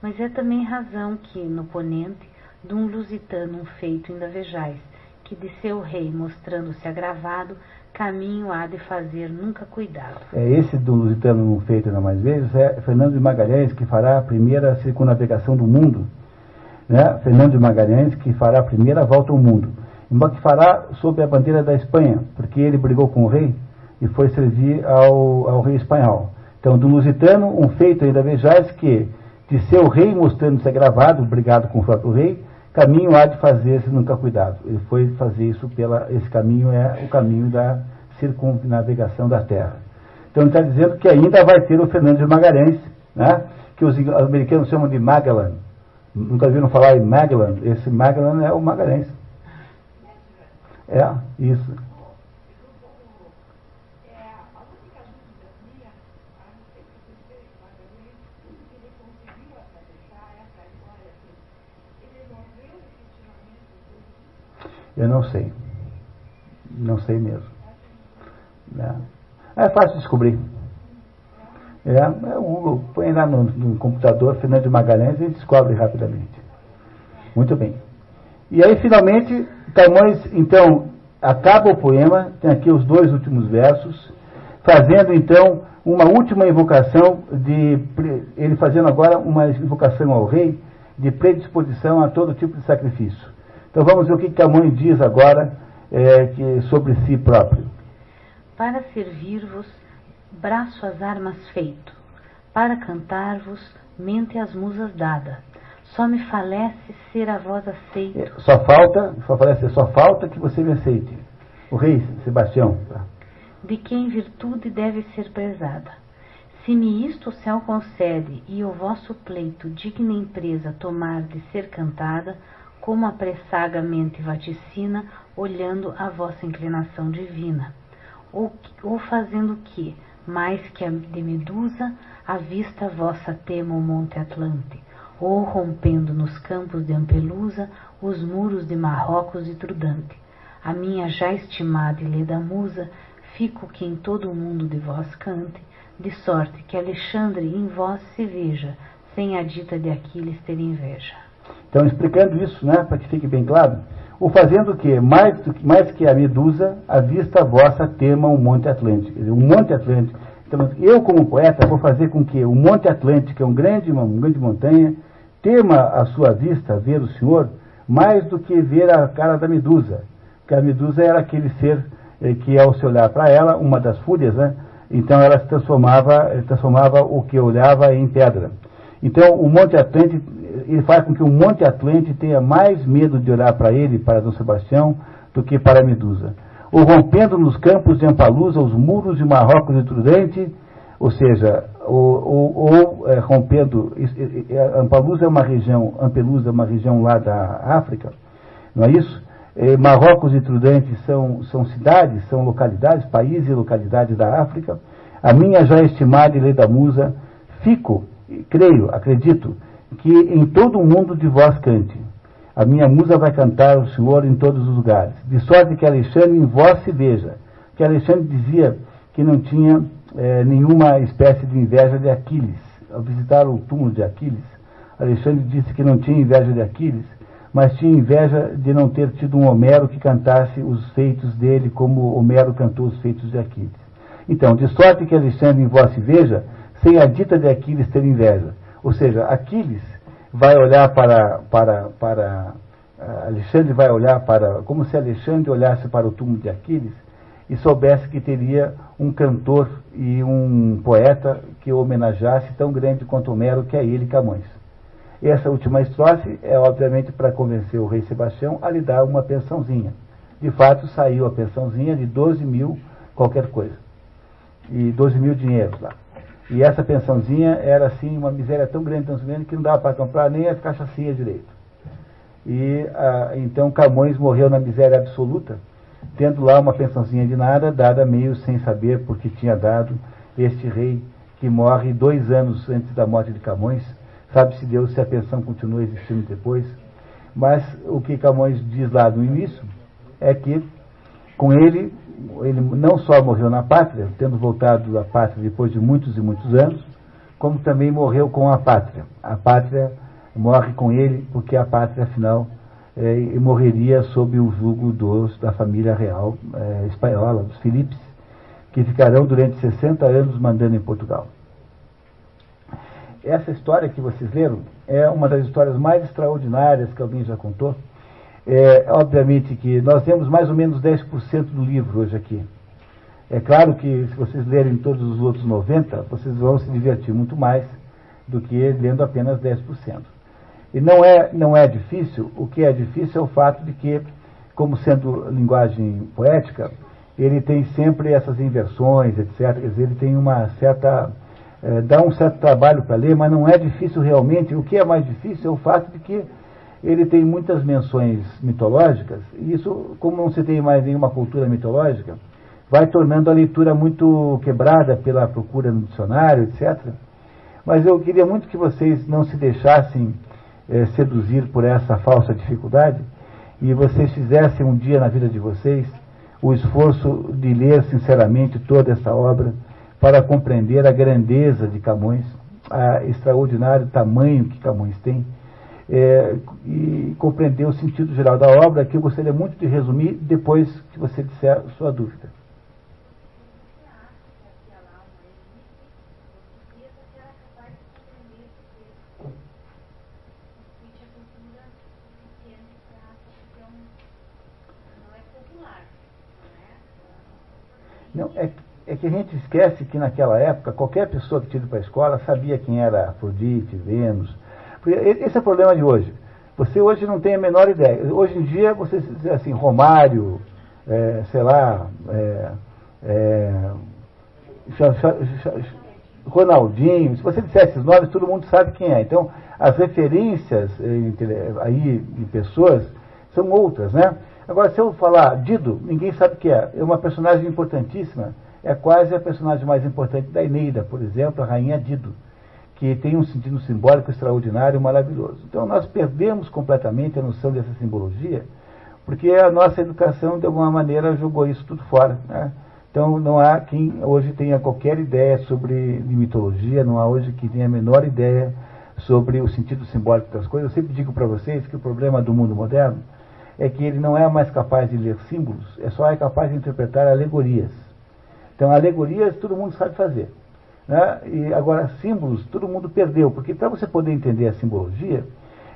Mas é também razão que, no ponente, de um lusitano um feito ainda vejais, que de seu rei, mostrando-se agravado, caminho há de fazer nunca cuidado. É esse do lusitano feito ainda mais vezes, é Fernando de Magalhães, que fará a primeira circunnavegação do mundo. Né? Fernando de Magalhães, que fará a primeira volta ao mundo. Embora que fará sob a bandeira da Espanha, porque ele brigou com o rei e foi servir ao, ao rei espanhol. Então, do lusitano, um feito ainda vejais que de seu rei mostrando-se agravado, brigado com o próprio rei, caminho há de fazer se nunca cuidado. Ele foi fazer isso pela. Esse caminho é o caminho da circunnavegação da Terra. Então ele está dizendo que ainda vai ter o Fernando de Magalhães, né, que os americanos chamam de Magellan. Nunca viram falar em Magellan? Esse Magellan é o Magalhães. É, isso. Eu não sei. Não sei mesmo. É, é fácil descobrir. É, é o, põe lá no, no, computador Fernando de Magalhães e descobre rapidamente. Muito bem. E aí, finalmente, Camões, então, acaba o poema, tem aqui os dois últimos versos, fazendo, então, uma última invocação de. Ele fazendo agora uma invocação ao rei de predisposição a todo tipo de sacrifício. Então vamos ver o que Camões diz agora é, que, sobre si próprio. Para servir-vos, braço às armas feito, para cantar-vos, mente às musas dada. Só me falece ser a voz aceito. É, só falta, só falece, só falta que você me aceite. O rei Sebastião. Tá? De quem virtude deve ser prezada. Se me isto o céu concede e o vosso pleito digna empresa tomar de ser cantada, como apressadamente vaticina, olhando a vossa inclinação divina, ou, ou fazendo que, mais que a de Medusa, a vista vossa tema o monte Atlante, ou rompendo nos campos de Ampelusa os muros de Marrocos e Trudante. A minha já estimada e leda musa, fico que em todo o mundo de vós cante, de sorte que Alexandre em vós se veja, sem a dita de Aquiles ter inveja. Então, explicando isso, né, para que fique bem claro, o fazendo o quê? Mais, mais que a medusa, a vista vossa tema o Monte Atlântico. o Monte Atlântico. Então, eu, como poeta, vou fazer com que o Monte Atlântico, que é um grande, uma, uma grande montanha, tema a sua vista ver o Senhor mais do que ver a cara da medusa. Porque a medusa era aquele ser eh, que, ao se olhar para ela, uma das fúrias, né, então ela se transformava, transformava o que olhava em pedra. Então, o Monte Atlântico ele faz com que o Monte Atlante tenha mais medo de olhar para ele, para Dom Sebastião, do que para a Medusa. Ou rompendo nos campos de Ampalusa os muros de Marrocos e Trudente, ou seja, ou, ou, ou é, rompendo. Ampalusa é uma região, Ampelusa é uma região lá da África, não é isso? É, Marrocos e Trudente são, são cidades, são localidades, países e localidades da África. A minha já estimada e lei da musa, fico, creio, acredito, que em todo o mundo de vós cante. A minha musa vai cantar o Senhor em todos os lugares. De sorte que Alexandre em vós se veja. Que Alexandre dizia que não tinha é, nenhuma espécie de inveja de Aquiles. Ao visitar o túmulo de Aquiles, Alexandre disse que não tinha inveja de Aquiles, mas tinha inveja de não ter tido um Homero que cantasse os feitos dele como Homero cantou os feitos de Aquiles. Então, de sorte que Alexandre em vós se veja, sem a dita de Aquiles ter inveja. Ou seja, Aquiles vai olhar para, para, para eh, Alexandre vai olhar para, como se Alexandre olhasse para o túmulo de Aquiles e soubesse que teria um cantor e um poeta que o homenageasse tão grande quanto Homero, que é ele, Camões. Essa última estrofe é, obviamente, para convencer o rei Sebastião a lhe dar uma pensãozinha. De fato, saiu a pensãozinha de 12 mil qualquer coisa. E 12 mil dinheiros lá. E essa pensãozinha era assim uma miséria tão grande, tão grande, que não dava para comprar nem as cachaçinhas direito. E ah, então Camões morreu na miséria absoluta, tendo lá uma pensãozinha de nada, dada meio sem saber porque tinha dado este rei que morre dois anos antes da morte de Camões. Sabe-se Deus se a pensão continua existindo depois. Mas o que Camões diz lá no início é que com ele ele não só morreu na pátria, tendo voltado à pátria depois de muitos e muitos anos, como também morreu com a pátria. A pátria morre com ele, porque a pátria, afinal, é, morreria sob o jugo dos, da família real é, espanhola, dos Filipes, que ficarão durante 60 anos mandando em Portugal. Essa história que vocês leram é uma das histórias mais extraordinárias que alguém já contou é, obviamente que nós temos mais ou menos 10% do livro hoje aqui. É claro que se vocês lerem todos os outros 90%, vocês vão se divertir muito mais do que lendo apenas 10%. E não é, não é difícil, o que é difícil é o fato de que, como sendo linguagem poética, ele tem sempre essas inversões, etc. Quer dizer, ele tem uma certa. É, dá um certo trabalho para ler, mas não é difícil realmente. O que é mais difícil é o fato de que ele tem muitas menções mitológicas, e isso, como não se tem mais nenhuma cultura mitológica, vai tornando a leitura muito quebrada pela procura no dicionário, etc. Mas eu queria muito que vocês não se deixassem é, seduzir por essa falsa dificuldade e vocês fizessem um dia na vida de vocês o esforço de ler sinceramente toda essa obra para compreender a grandeza de Camões, a extraordinário tamanho que Camões tem é, e compreender o sentido geral da obra, que eu gostaria muito de resumir depois que você disser a sua dúvida. Não, é, é que a gente esquece que naquela época qualquer pessoa que tinha ido para a escola sabia quem era Afrodite, Vênus, esse é o problema de hoje. Você hoje não tem a menor ideia. Hoje em dia, você diz assim, Romário, é, sei lá, é, é, Ronaldinho, se você disser esses nomes, todo mundo sabe quem é. Então, as referências aí de pessoas são outras, né? Agora, se eu falar Dido, ninguém sabe o que é. É uma personagem importantíssima. É quase a personagem mais importante da Eneida, por exemplo, a rainha Dido que tem um sentido simbólico extraordinário e maravilhoso. Então nós perdemos completamente a noção dessa simbologia, porque a nossa educação, de alguma maneira, jogou isso tudo fora. Né? Então não há quem hoje tenha qualquer ideia sobre mitologia, não há hoje quem tenha a menor ideia sobre o sentido simbólico das coisas. Eu sempre digo para vocês que o problema do mundo moderno é que ele não é mais capaz de ler símbolos, é só é capaz de interpretar alegorias. Então alegorias todo mundo sabe fazer. Né? E agora, símbolos, todo mundo perdeu, porque para você poder entender a simbologia,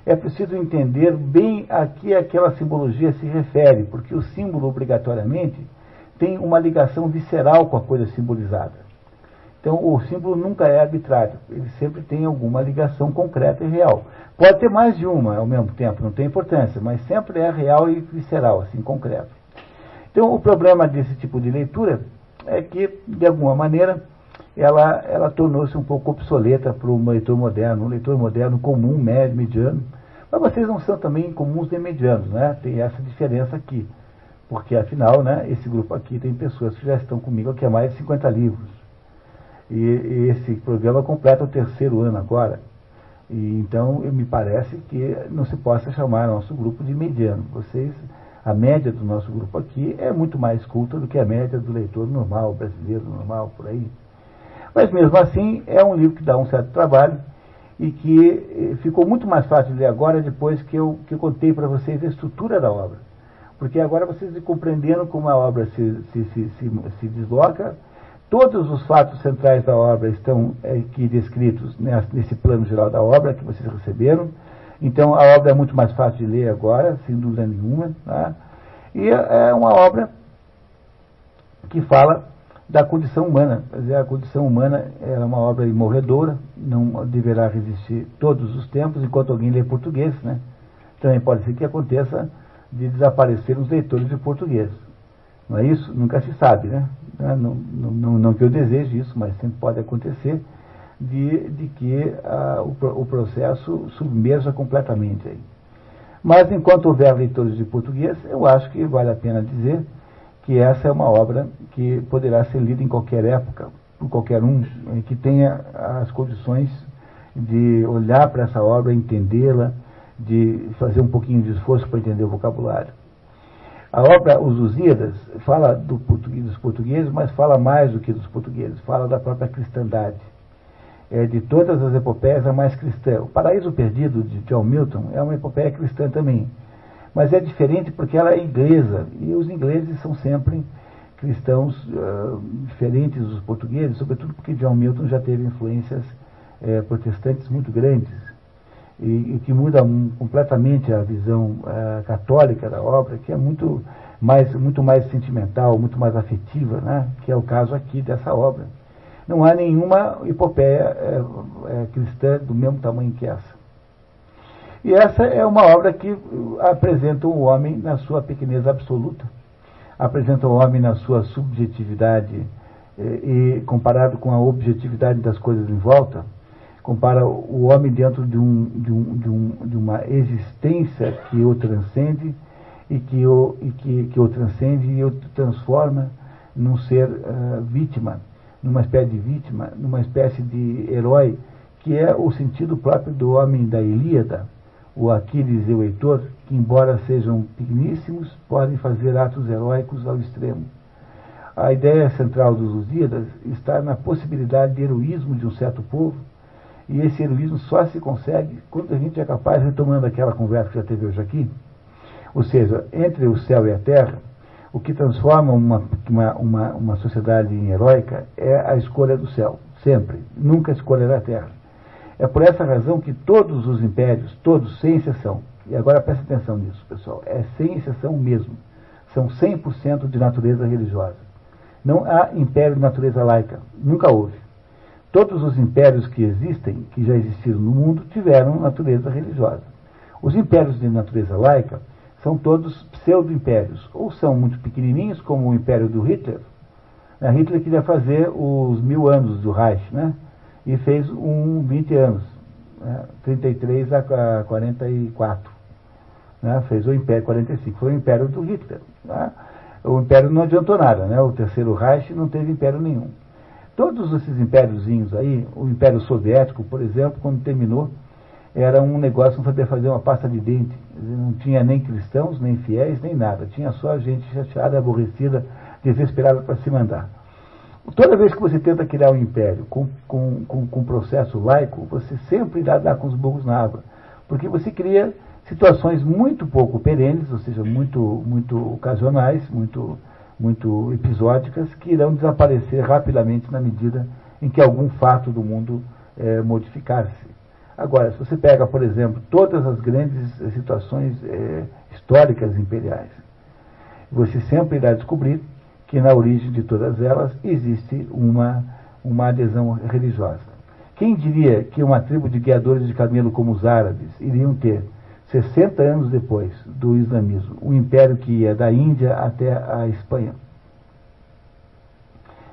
é preciso entender bem a que aquela simbologia se refere, porque o símbolo, obrigatoriamente, tem uma ligação visceral com a coisa simbolizada. Então, o símbolo nunca é arbitrário, ele sempre tem alguma ligação concreta e real. Pode ter mais de uma ao mesmo tempo, não tem importância, mas sempre é real e visceral, assim, concreto. Então, o problema desse tipo de leitura é que, de alguma maneira, ela, ela tornou-se um pouco obsoleta para um leitor moderno, um leitor moderno comum, médio, mediano. Mas vocês não são também comuns nem medianos, né? Tem essa diferença aqui. Porque, afinal, né, esse grupo aqui tem pessoas que já estão comigo aqui há mais de 50 livros. E, e esse programa completa o terceiro ano agora. E, então, me parece que não se possa chamar nosso grupo de mediano. Vocês, a média do nosso grupo aqui é muito mais culta do que a média do leitor normal, brasileiro normal, por aí. Mas mesmo assim, é um livro que dá um certo trabalho e que eh, ficou muito mais fácil de ler agora depois que eu, que eu contei para vocês a estrutura da obra. Porque agora vocês compreenderam como a obra se, se, se, se, se desloca, todos os fatos centrais da obra estão eh, aqui descritos nesse plano geral da obra que vocês receberam. Então a obra é muito mais fácil de ler agora, sem dúvida nenhuma. Tá? E é uma obra que fala da condição humana. A condição humana é uma obra imorredora, não deverá resistir todos os tempos, enquanto alguém lê português. Né? Também pode ser que aconteça de desaparecer os leitores de português. Não é isso? Nunca se sabe, né? Não, não, não, não que eu deseje isso, mas sempre pode acontecer de, de que ah, o, o, processo submerja completamente aí. Mas enquanto houver leitores de português, eu acho que vale a pena dizer que essa é uma obra que poderá ser lida em qualquer época, por qualquer um, que tenha as condições de olhar para essa obra, entendê-la, de fazer um pouquinho de esforço para entender o vocabulário. A obra Os Lusíadas fala do português, dos portugueses, mas fala mais do que dos portugueses, fala da própria cristandade. É, de todas as epopeias, a mais cristã. O Paraíso Perdido, de John Milton, é uma epopeia cristã também mas é diferente porque ela é inglesa, e os ingleses são sempre cristãos uh, diferentes dos portugueses, sobretudo porque John Milton já teve influências uh, protestantes muito grandes, e, o que muda um, completamente a visão uh, católica da obra, que é muito mais, muito mais sentimental, muito mais afetiva, né? que é o caso aqui dessa obra. Não há nenhuma epopeia cristã do mesmo tamanho que essa. E essa é uma obra que apresenta o homem na sua pequenez absoluta, apresenta o homem na sua subjetividade eh, e comparado com a objetividade das coisas em volta, compara o homem dentro de, um, de, um, de, um, de uma existência que o transcende e que o, e que, que o transcende e o transforma num ser uh, vítima, numa espécie de vítima, numa espécie de herói, que é o sentido próprio do homem da Ilíada o Aquiles e o Heitor, que, embora sejam pequeníssimos, podem fazer atos heróicos ao extremo. A ideia central dos Lusíadas está na possibilidade de heroísmo de um certo povo, e esse heroísmo só se consegue quando a gente é capaz, retomando aquela conversa que já teve hoje aqui, ou seja, entre o céu e a terra, o que transforma uma, uma, uma, uma sociedade em heróica é a escolha do céu, sempre, nunca a escolha da terra. É por essa razão que todos os impérios, todos, sem exceção, e agora preste atenção nisso, pessoal, é sem exceção mesmo, são 100% de natureza religiosa. Não há império de natureza laica, nunca houve. Todos os impérios que existem, que já existiram no mundo, tiveram natureza religiosa. Os impérios de natureza laica são todos pseudo-impérios, ou são muito pequenininhos, como o império do Hitler. Hitler queria fazer os mil anos do Reich, né? E fez um 20 anos, né, 33 a 44. Né, fez o Império 45, foi o Império do Hitler. Né, o Império não adiantou nada, né, o terceiro Reich não teve Império nenhum. Todos esses impériozinhos aí, o Império Soviético, por exemplo, quando terminou, era um negócio, não sabia fazer uma pasta de dente. Não tinha nem cristãos, nem fiéis, nem nada. Tinha só gente chateada, aborrecida, desesperada para se mandar. Toda vez que você tenta criar um império com, com, com, com processo laico, você sempre irá dar com os burros na água. Porque você cria situações muito pouco perenes, ou seja, muito, muito ocasionais, muito, muito episódicas, que irão desaparecer rapidamente na medida em que algum fato do mundo é, modificar-se. Agora, se você pega, por exemplo, todas as grandes situações é, históricas imperiais, você sempre irá descobrir que na origem de todas elas existe uma, uma adesão religiosa. Quem diria que uma tribo de guiadores de camelo como os árabes iriam ter, 60 anos depois do islamismo, um império que ia da Índia até a Espanha?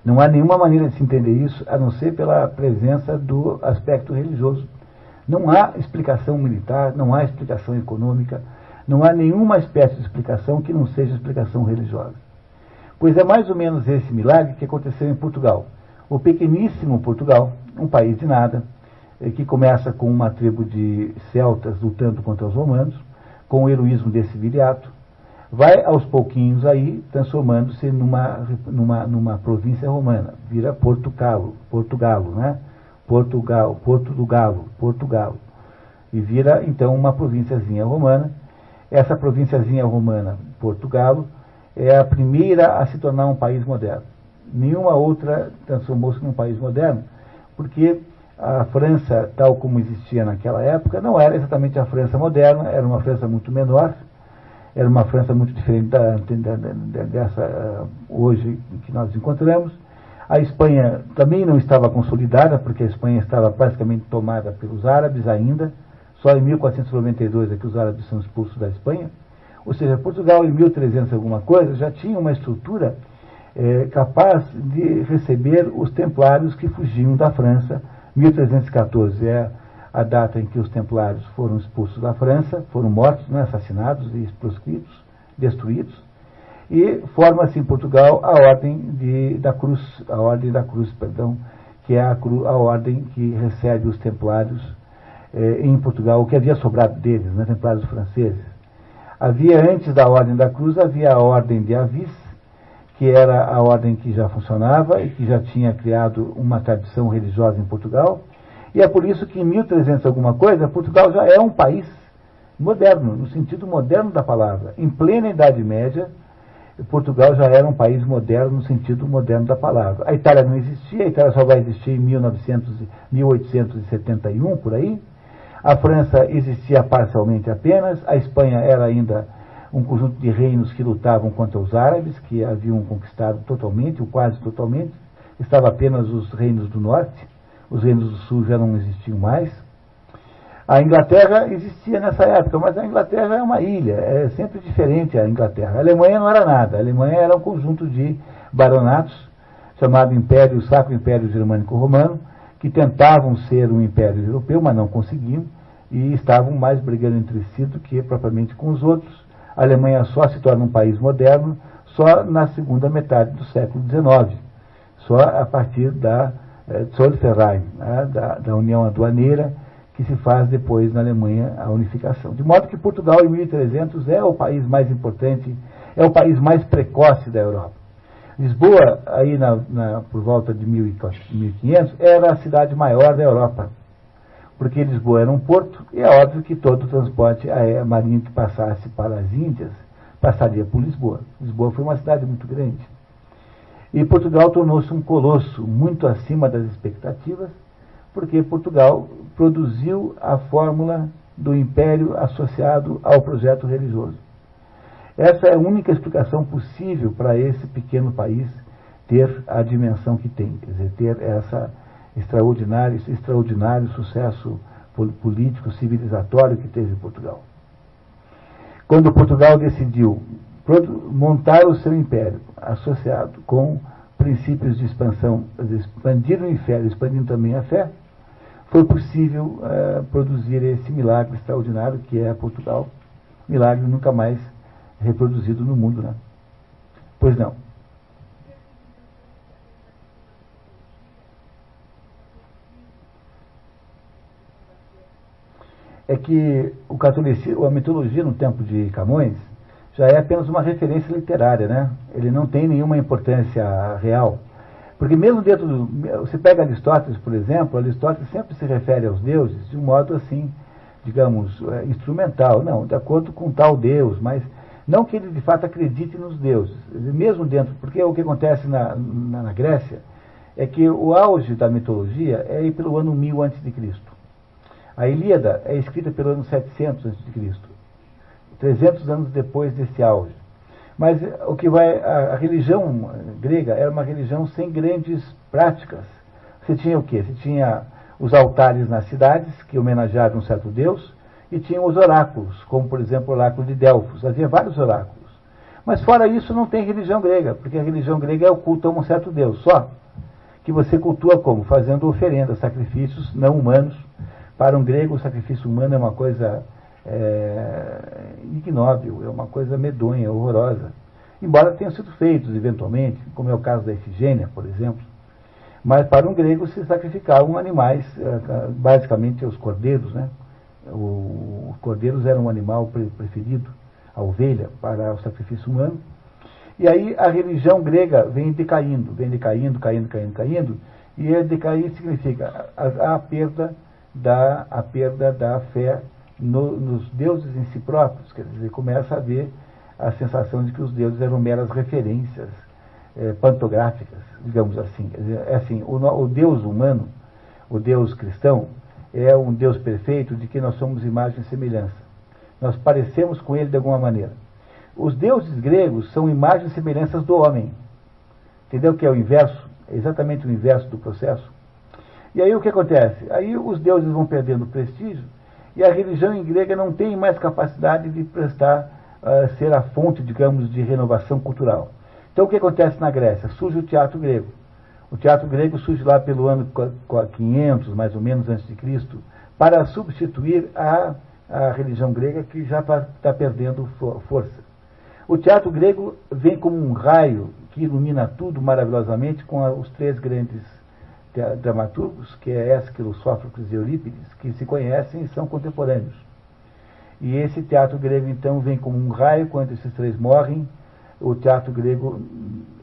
Não há nenhuma maneira de se entender isso a não ser pela presença do aspecto religioso. Não há explicação militar, não há explicação econômica, não há nenhuma espécie de explicação que não seja explicação religiosa. Pois é mais ou menos esse milagre que aconteceu em Portugal. O pequeníssimo Portugal, um país de nada, eh, que começa com uma tribo de celtas lutando contra os romanos, com o heroísmo desse viriato, vai aos pouquinhos aí transformando-se numa, numa, numa província romana, vira Portugal, Portugalo, né? Portugal, Porto do Galo, Portugal. E vira então uma provínciazinha romana. Essa provínciazinha romana, Portugalo, é a primeira a se tornar um país moderno. Nenhuma outra transformou-se num país moderno, porque a França, tal como existia naquela época, não era exatamente a França moderna, era uma França muito menor, era uma França muito diferente da, da, dessa uh, hoje que nós encontramos. A Espanha também não estava consolidada, porque a Espanha estava praticamente tomada pelos árabes ainda. Só em 1492 é que os árabes são expulsos da Espanha. Ou seja, Portugal em 1300 alguma coisa já tinha uma estrutura é, capaz de receber os templários que fugiam da França. 1314 é a data em que os templários foram expulsos da França, foram mortos, né, assassinados e proscritos, destruídos, e forma-se em Portugal a ordem de, da cruz, a ordem da cruz, perdão, que é a, cru, a ordem que recebe os templários eh, em Portugal, o que havia sobrado deles, né, templários franceses. Havia antes da ordem da cruz, havia a ordem de Avis, que era a ordem que já funcionava e que já tinha criado uma tradição religiosa em Portugal, e é por isso que em 1300 alguma coisa, Portugal já é um país moderno, no sentido moderno da palavra. Em plena Idade Média, Portugal já era um país moderno no sentido moderno da palavra. A Itália não existia, a Itália só vai existir em 1900, 1871, por aí. A França existia parcialmente apenas, a Espanha era ainda um conjunto de reinos que lutavam contra os árabes, que haviam conquistado totalmente, ou quase totalmente. Estava apenas os reinos do norte os reinos do sul já não existiam mais. A Inglaterra existia nessa época, mas a Inglaterra é uma ilha, é sempre diferente a Inglaterra. A Alemanha não era nada, a Alemanha era um conjunto de baronatos, chamado Império, Sacro Império Germânico Romano, que tentavam ser um império europeu, mas não conseguiam, e estavam mais brigando entre si do que propriamente com os outros. A Alemanha só se torna um país moderno só na segunda metade do século XIX, só a partir da é, Zollverein, né, da, da União Aduaneira, que se faz depois na Alemanha a unificação. De modo que Portugal, em 1300, é o país mais importante, é o país mais precoce da Europa. Lisboa, aí na, na, por volta de 1500, era a cidade maior da Europa, porque Lisboa era um porto, e é óbvio que todo o transporte marinho que passasse para as Índias passaria por Lisboa. Lisboa foi uma cidade muito grande. E Portugal tornou-se um colosso muito acima das expectativas, porque Portugal produziu a fórmula do império associado ao projeto religioso. Essa é a única explicação possível para esse pequeno país ter a dimensão que tem, quer dizer, ter essa extraordinário, esse extraordinário sucesso político, civilizatório que teve Portugal. Quando Portugal decidiu montar o seu império associado com princípios de expansão, expandir o inferno, expandindo também a fé, foi possível uh, produzir esse milagre extraordinário que é Portugal, milagre nunca mais reproduzido no mundo, né? Pois não. É que o catolicismo, a mitologia no tempo de Camões já é apenas uma referência literária, né? Ele não tem nenhuma importância real. Porque mesmo dentro do... Você pega Aristóteles, por exemplo, Aristóteles sempre se refere aos deuses de um modo assim, digamos, é, instrumental. Não, de acordo com tal deus, mas não que ele de fato acredite nos deuses. Mesmo dentro... Porque o que acontece na, na, na Grécia é que o auge da mitologia é pelo ano 1000 a.C. A Ilíada é escrita pelo ano 700 a.C. 300 anos depois desse auge. Mas o que vai a, a, religião grega era uma religião sem grandes práticas. Você tinha o quê? Você tinha os altares nas cidades que homenageavam um certo deus e tinha os oráculos, como por exemplo o oráculo de Delfos. Havia vários oráculos. Mas fora isso não tem religião grega, porque a religião grega é o culto a um certo deus só, que você cultua como? Fazendo oferendas, sacrifícios não humanos. Para um grego, o sacrifício humano é uma coisa é, ignóbil, é uma coisa medonha, horrorosa. Embora tenham sido feitos eventualmente, como é o caso da Efigênia, por exemplo. Mas para um grego se sacrificavam animais, eh, basicamente os cordeiros, né? Os cordeiros eram um animal preferido, a ovelha, para o sacrifício humano. E aí a religião grega vem decaindo, vem decaindo, caindo, caindo, caindo, e decair significa a, a, perda da, a perda da fé no, nos deuses em si próprios, quer dizer, começa a haver a sensação de que os deuses eram meras referências é, pantográficas, digamos assim. É assim, o, o Deus humano, o Deus cristão, é um Deus perfeito de que nós somos imagem e semelhança. Nós parecemos com ele de alguma maneira. Os deuses gregos são imagens e semelhanças do homem. Entendeu que é o inverso? É exatamente o inverso do processo. E aí o que acontece? Aí os deuses vão perdendo prestígio e a religião grega não tem mais capacidade de prestar, uh, ser a fonte, digamos, de renovação cultural. Então o que acontece na Grécia? Surge o teatro grego. O teatro grego surge lá pelo ano 500, mais ou menos, antes de Cristo, para substituir a, a religião grega que já está tá perdendo força. O teatro grego vem como um raio que ilumina tudo maravilhosamente com os três grandes dramaturgos, que é Ésquilo, Sófocles e Eurípides, que se conhecem e são contemporâneos. E esse teatro grego, então, vem como um raio, quando esses três morrem, o teatro grego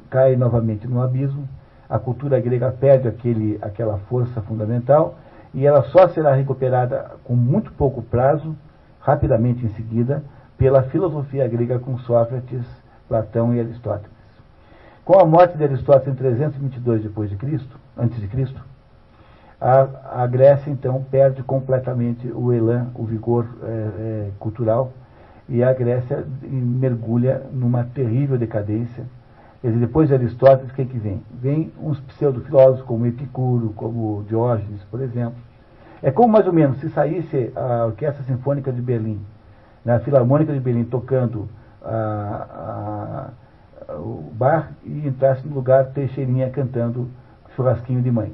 cai novamente no abismo, a cultura grega perde aquele, aquela força fundamental, e ela só será recuperada com muito pouco prazo, rapidamente em seguida, pela filosofia grega com Sócrates, Platão e Aristóteles. Com a morte de Aristóteles em 322 depois de Cristo, antes de Cristo, a, a Grécia então perde completamente o elan, o vigor é, é, cultural, e a Grécia mergulha numa terrível decadência. Dizer, depois de Aristóteles, o que, é que vem? Vem uns pseudo-filósofos como Epicuro, como Diógenes, por exemplo. É como mais ou menos se saísse a Orquestra Sinfônica de Berlim na Filarmônica de Berlim tocando a, a, o bar e entrasse no lugar Teixeirinha cantando churrasquinho de mãe.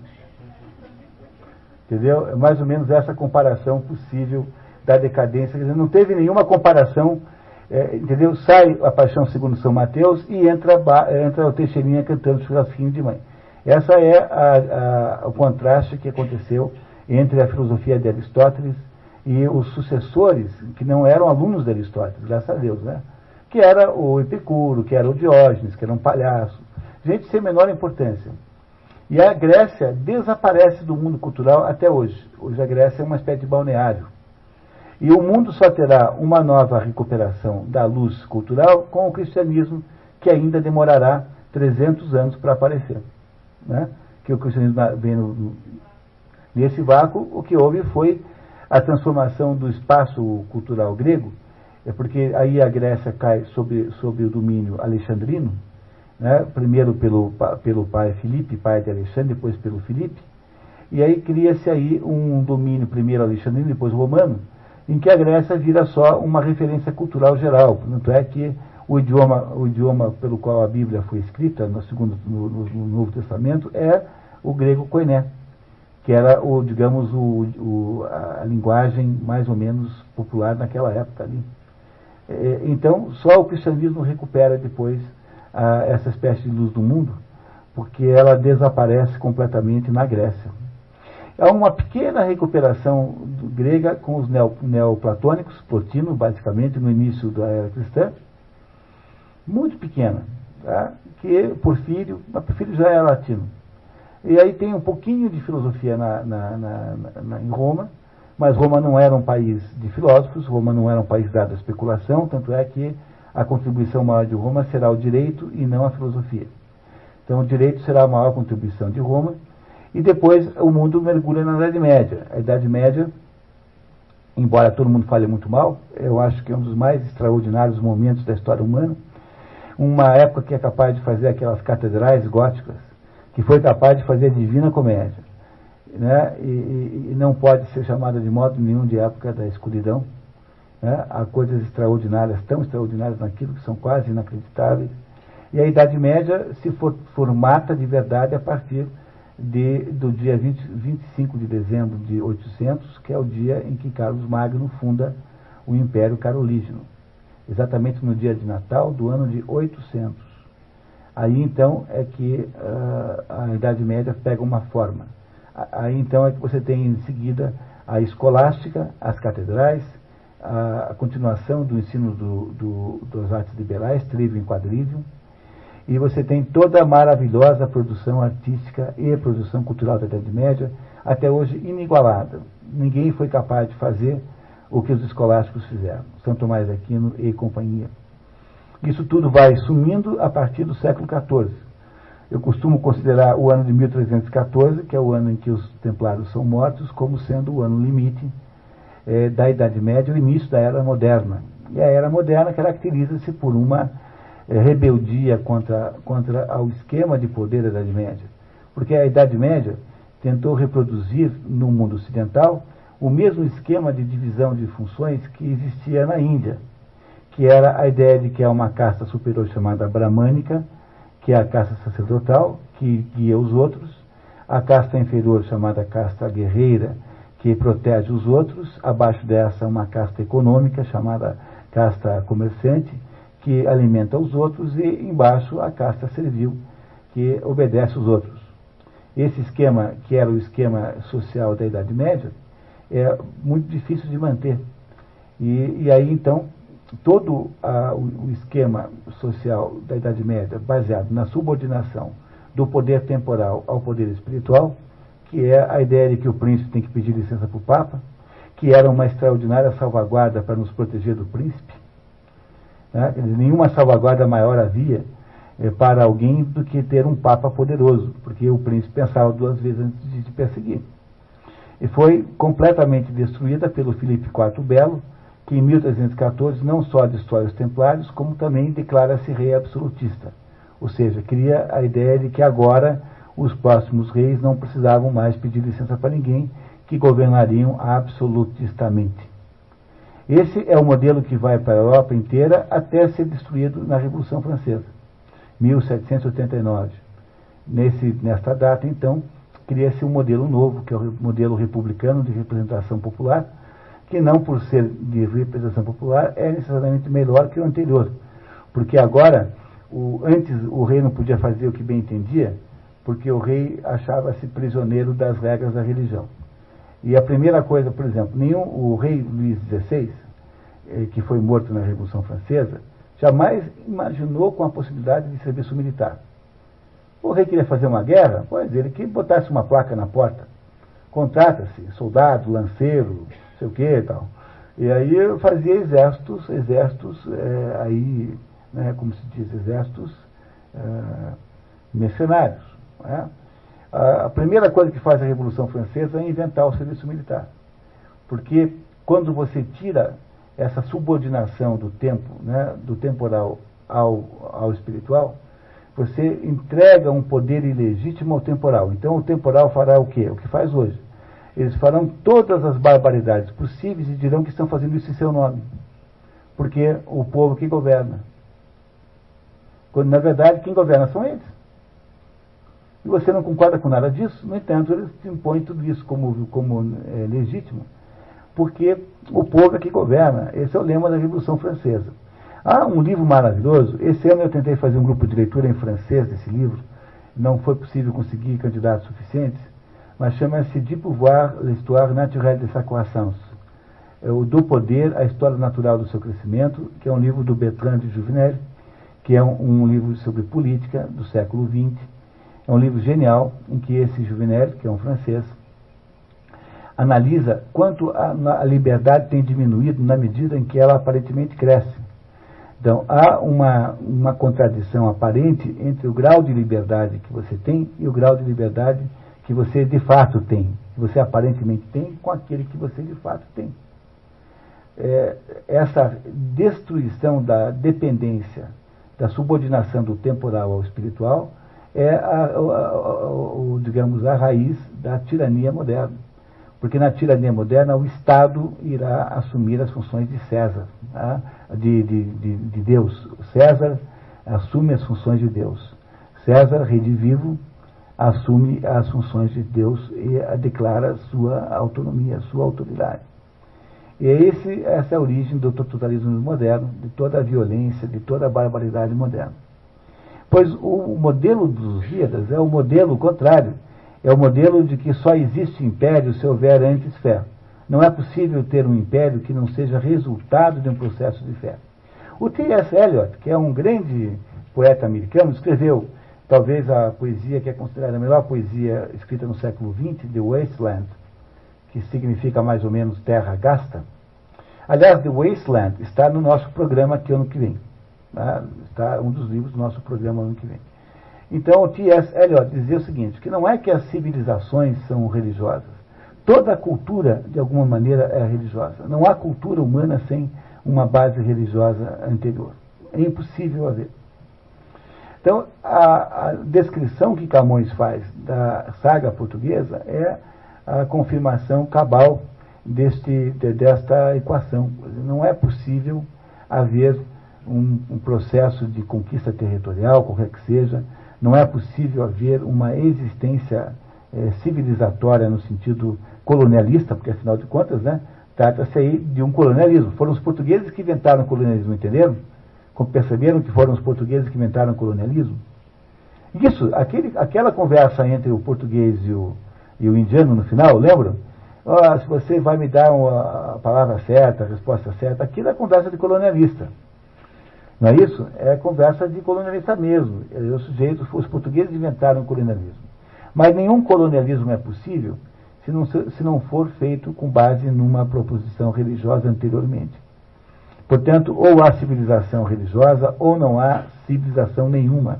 Entendeu? É mais ou menos essa comparação possível da decadência. Quer dizer, não teve nenhuma comparação, é, entendeu? Sai a Paixão segundo São Mateus e entra, entra o Teixeirinha cantando churrasquinho de mãe. Essa é a, a, o contraste que aconteceu entre a filosofia de Aristóteles e os sucessores, que não eram alunos de Aristóteles, graças a Deus, né? que era o Epicuro, que era o Diógenes, que era um palhaço, gente sem menor importância. E a Grécia desaparece do mundo cultural até hoje. Hoje a Grécia é uma espécie de balneário. E o mundo só terá uma nova recuperação da luz cultural com o cristianismo, que ainda demorará 300 anos para aparecer. Né? Que o cristianismo vem no, nesse vácuo, o que houve foi a transformação do espaço cultural grego, é porque aí a Grécia cai sob, o domínio alexandrino, né? primeiro pelo, pelo pai Filipe, pai de Alexandre, depois pelo Filipe, e aí cria-se aí um domínio primeiro alexandrino, depois romano, em que a Grécia vira só uma referência cultural geral. Tanto é que o idioma, o idioma pelo qual a Bíblia foi escrita, no, segundo, no, no Novo Testamento, é o grego koiné que era o, digamos, o, o, a linguagem mais ou menos popular naquela época ali. É, então, só o cristianismo recupera depois a, essa espécie de luz do mundo, porque ela desaparece completamente na Grécia. Há uma pequena recuperação grega com os neo, neoplatônicos, Plotino, basicamente, no início da era cristã, muito pequena, tá? que Porfírio, mas Porfírio já era latino, e aí tem um pouquinho de filosofia na, na, na, em Roma, mas Roma não era um país de filósofos, Roma não era um país dado à especulação, tanto é que a contribuição maior de Roma será o direito e não a filosofia. Então o direito será a maior contribuição de Roma, e depois o mundo mergulha na Idade Média. A Idade Média, embora todo mundo fale muito mal, eu acho que é um dos mais extraordinários momentos da história humana. Uma época que é capaz de fazer aquelas catedrais góticas, que foi capaz de fazer a Divina Comédia. Né? E, e, não pode ser chamada de modo nenhum de época da escuridão. Né? Há coisas extraordinárias, tão extraordinárias naquilo que são quase inacreditáveis. E a Idade Média se for, formata de verdade a partir de, do dia 20, 25 de dezembro de 800, que é o dia em que Carlos Magno funda o Império Carolígeno. Exatamente no dia de Natal do ano de 800. Aí então é que uh, a Idade Média pega uma forma. Aí então é que você tem em seguida a escolástica, as catedrais, a, a continuação do ensino do, do, das artes liberais, trivium e quadrivium, e você tem toda a maravilhosa produção artística e produção cultural da Idade Média, até hoje inigualada. Ninguém foi capaz de fazer o que os escolásticos fizeram, São Tomás Aquino e companhia. Isso tudo vai sumindo a partir do século XIV. Eu costumo considerar o ano de 1314, que é o ano em que os templários são mortos, como sendo o ano limite eh, da Idade Média, o início da Era Moderna. E a Era Moderna caracteriza-se por uma eh, rebeldia contra, contra o esquema de poder da Idade Média. Porque a Idade Média tentou reproduzir no mundo ocidental o mesmo esquema de divisão de funções que existia na Índia, que era a ideia de que é uma casta superior chamada Brahmânica, que é a casta sacerdotal, que guia os outros, a casta inferior chamada casta guerreira, que protege os outros, abaixo dessa uma casta econômica chamada casta comerciante, que alimenta os outros, e embaixo a casta servil, que obedece os outros. Esse esquema, que era o esquema social da Idade Média, é muito difícil de manter. E, e aí, então, todo a, o, esquema social da Idade Média, baseado na subordinação do poder temporal ao poder espiritual, que é a ideia de que o príncipe tem que pedir licença para o Papa, que era uma extraordinária salvaguarda para nos proteger do príncipe. Né? Nenhuma salvaguarda maior havia é, para alguém do que ter um Papa poderoso, porque o príncipe pensava duas vezes antes de, de perseguir. E foi completamente destruída pelo Filipe IV Belo, que em 1314 não só destrói os templários, como também declara-se rei absolutista. Ou seja, cria a ideia de que agora os próximos reis não precisavam mais pedir licença para ninguém, que governariam absolutistamente. Esse é o modelo que vai para a Europa inteira até ser destruído na Revolução Francesa, 1789. Nesse, nesta data, então, cria-se um modelo novo, que é o modelo republicano de representação popular, que não por ser de representação popular é necessariamente melhor que o anterior. Porque agora, o, antes o rei não podia fazer o que bem entendia, porque o rei achava-se prisioneiro das regras da religião. E a primeira coisa, por exemplo, nenhum, o rei Luís XVI, eh, que foi morto na Revolução Francesa, jamais imaginou com a possibilidade de serviço militar. O rei queria fazer uma guerra, pois ele que botasse uma placa na porta. Contrata-se, soldado, lanceiro, sei o que e tal. E aí fazia exércitos, exércitos é, aí, né, como se diz, exércitos é, mercenários. Né? A, primeira coisa que faz a Revolução Francesa é inventar o serviço militar. Porque quando você tira essa subordinação do tempo, né, do temporal ao, ao espiritual, você entrega um poder ilegítimo ao temporal. Então o temporal fará o quê? O que faz hoje eles farão todas as barbaridades possíveis e dirão que estão fazendo isso em seu nome. Porque o povo que governa. Quando, na verdade, quem governa são eles. E você não concorda com nada disso, no entanto, eles impõem tudo isso como, como é, legítimo, porque o povo é que governa. Esse é o lema da Revolução Francesa. Há um livro maravilhoso. Esse ano eu tentei fazer um grupo de leitura em francês desse livro. Não foi possível conseguir candidatos suficientes mas chama-se De Pouvoir, l'histoire naturelle de sa croissance. É o Do Poder, a História Natural do Seu Crescimento, que é um livro do Bertrand de Juvenel, que é um, um livro sobre política do século XX. É um livro genial em que esse Juvenel, que é um francês, analisa quanto a, a liberdade tem diminuído na medida em que ela aparentemente cresce. Então, há uma, uma contradição aparente entre o grau de liberdade que você tem e o grau de liberdade que você de fato tem, que você aparentemente tem, com aquele que você de fato tem. É, essa destruição da dependência, da subordinação do temporal ao espiritual, é a, a, a, digamos, a raiz da tirania moderna. Porque na tirania moderna o Estado irá assumir as funções de César, tá? de, de, de, de Deus. César assume as funções de Deus. César, rei vivo, assume as funções de Deus e declara sua autonomia, sua autoridade. E esse, essa é a origem do totalitarismo moderno, de toda a violência, de toda a barbaridade moderna. Pois o modelo dos Lusíadas é o modelo contrário. É o modelo de que só existe império se houver antes fé. Não é possível ter um império que não seja resultado de um processo de fé. O T.S. Eliot, que é um grande poeta americano, escreveu talvez a poesia que é considerada a melhor poesia escrita no século XX, The Wasteland, que significa mais ou menos terra gasta. Aliás, The Wasteland está no nosso programa aqui ano que vem. Tá? Está um dos livros do nosso programa ano que vem. Então, o T.S. Eliot dizia o seguinte, que não é que as civilizações são religiosas. Toda cultura, de alguma maneira, é religiosa. Não há cultura humana sem uma base religiosa anterior. É impossível haver. Então, a, a, descrição que Camões faz da saga portuguesa é a confirmação cabal deste, de, desta equação. Não é possível haver um, um, processo de conquista territorial, qualquer que seja, não é possível haver uma existência é, civilizatória no sentido colonialista, porque afinal de contas, né, trata-se aí de um colonialismo. Foram os portugueses que inventaram o colonialismo, entenderam? perceberam que foram os portugueses que inventaram o colonialismo? Isso, aquele, aquela conversa entre o português e o, e o indiano no final, lembram? Oh, se você vai me dar uma, a palavra certa, a resposta certa, aquilo é conversa de colonialista. Não é isso? É conversa de colonialista mesmo. É, os sujeitos, os portugueses inventaram o colonialismo. Mas nenhum colonialismo é possível se não, se não for feito com base numa proposição religiosa anteriormente. Portanto, ou há civilização religiosa ou não há civilização nenhuma.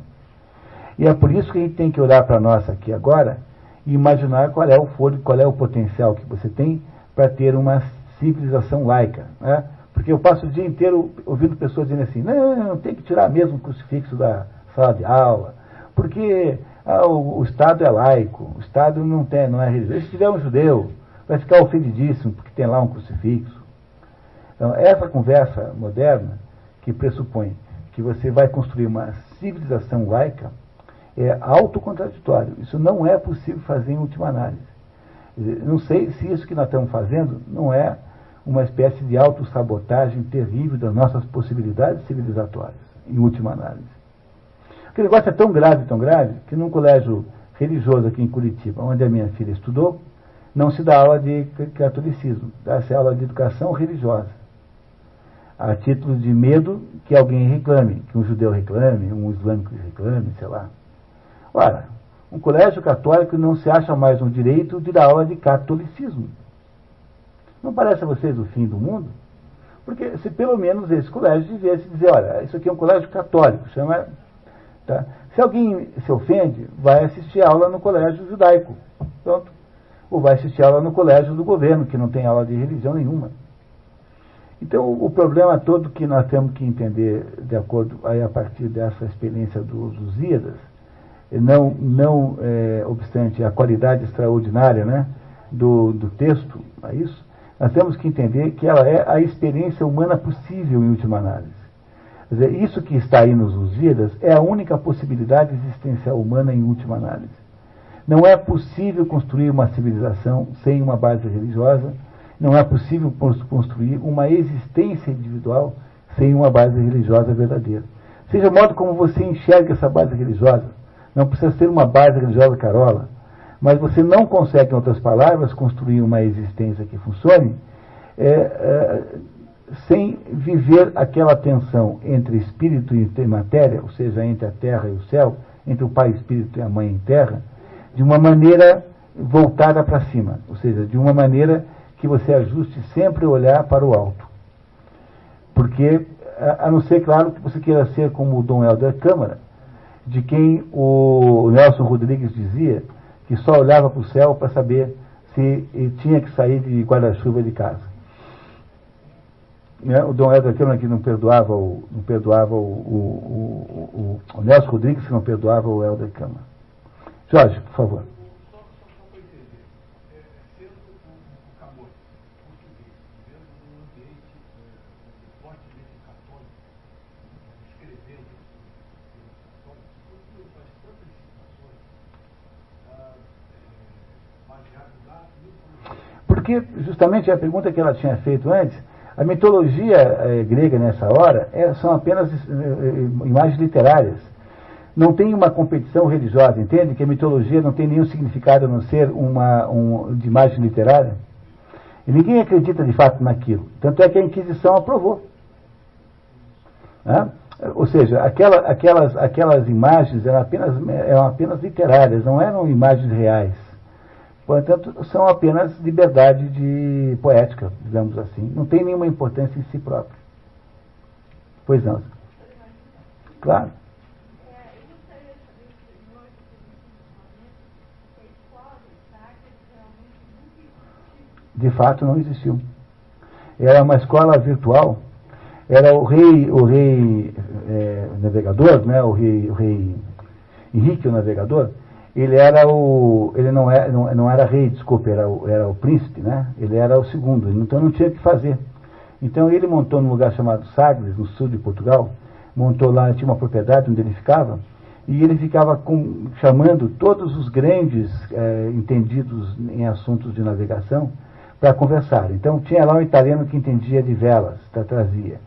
E é por isso que a gente tem que olhar para nós aqui agora e imaginar qual é o fôlego, qual é o potencial que você tem para ter uma civilização laica. Né? Porque eu passo o dia inteiro ouvindo pessoas dizendo assim, não, tem que tirar mesmo o crucifixo da sala de aula, porque ah, o, o, Estado é laico, o Estado não, tem, não é religioso. Se tiver um judeu, vai ficar ofendidíssimo porque tem lá um crucifixo. Então, essa conversa moderna, que pressupõe que você vai construir uma civilização laica, é autocontraditório. Isso não é possível fazer em última análise. Não sei se isso que nós estamos fazendo não é uma espécie de autossabotagem terrível das nossas possibilidades civilizatórias, em última análise. Aquele negócio é tão grave, tão grave, que num colégio religioso aqui em Curitiba, onde a minha filha estudou, não se dá aula de catolicismo, dá-se aula de educação religiosa a título de medo que alguém reclame, que um judeu reclame, um islâmico reclame, sei lá. Ora, um colégio católico não se acha mais um direito de dar aula de catolicismo. Não parece a vocês o fim do mundo? Porque se pelo menos esse colégio devesse dizer, olha, isso aqui é um colégio católico, chama. Tá? Se alguém se ofende, vai assistir aula no colégio judaico. Pronto. Ou vai assistir aula no colégio do governo, que não tem aula de religião nenhuma. Então, o problema todo que nós temos que entender, de acordo aí a partir dessa experiência dos Lusíadas, não, não é, obstante a qualidade extraordinária né, do, do texto, é isso, nós temos que entender que ela é a experiência humana possível em última análise. Dizer, isso que está aí nos Lusíadas é a única possibilidade existencial humana em última análise. Não é possível construir uma civilização sem uma base religiosa, não é possível construir uma existência individual sem uma base religiosa verdadeira. Seja o modo como você enxerga essa base religiosa. Não precisa ser uma base religiosa carola. Mas você não consegue, em outras palavras, construir uma existência que funcione é, é, sem viver aquela tensão entre espírito e matéria, ou seja, entre a terra e o céu, entre o pai espírito e a mãe terra, de uma maneira voltada para cima, ou seja, de uma maneira que você ajuste sempre o olhar para o alto. Porque, a não ser, claro, que você queira ser como o Dom Helder Câmara, de quem o Nelson Rodrigues dizia que só olhava para o céu para saber se tinha que sair de guarda-chuva de casa. Né? O Dom Helder Câmara que não perdoava o, não perdoava o, o, o, o Nelson Rodrigues que não perdoava o Helder Câmara. Jorge, por favor. Porque justamente a pergunta que ela tinha feito antes, a mitologia eh, grega nessa hora é, são apenas eh, imagens literárias. não tem uma competição religiosa, entende? Que a mitologia não tem nenhum significado a não ser uma um, de imagem literária. E ninguém acredita de fato naquilo. Tanto é que a Inquisição aprovou. Né? Ou seja, aquela, aquelas, aquelas imagens eram apenas, eram apenas literárias, não eram imagens reais. Portanto, são apenas liberdade de poética, digamos assim. Não tem nenhuma importância em si próprio. Pois não. Claro. de fato não existiu. Era uma escola virtual. Era o rei, o rei é, navegador, né? o, rei, o rei Henrique o navegador. Ele era o, ele não era, é, não, não era rei, desculpe, era o, era o príncipe, né? Ele era o segundo, então não tinha o que fazer. Então ele montou num lugar chamado Sagres, no sul de Portugal, montou lá, tinha uma propriedade onde ele ficava, e ele ficava com, chamando todos os grandes é, entendidos em assuntos de navegação para conversar. Então tinha lá um italiano que entendia de velas, tá, trazia.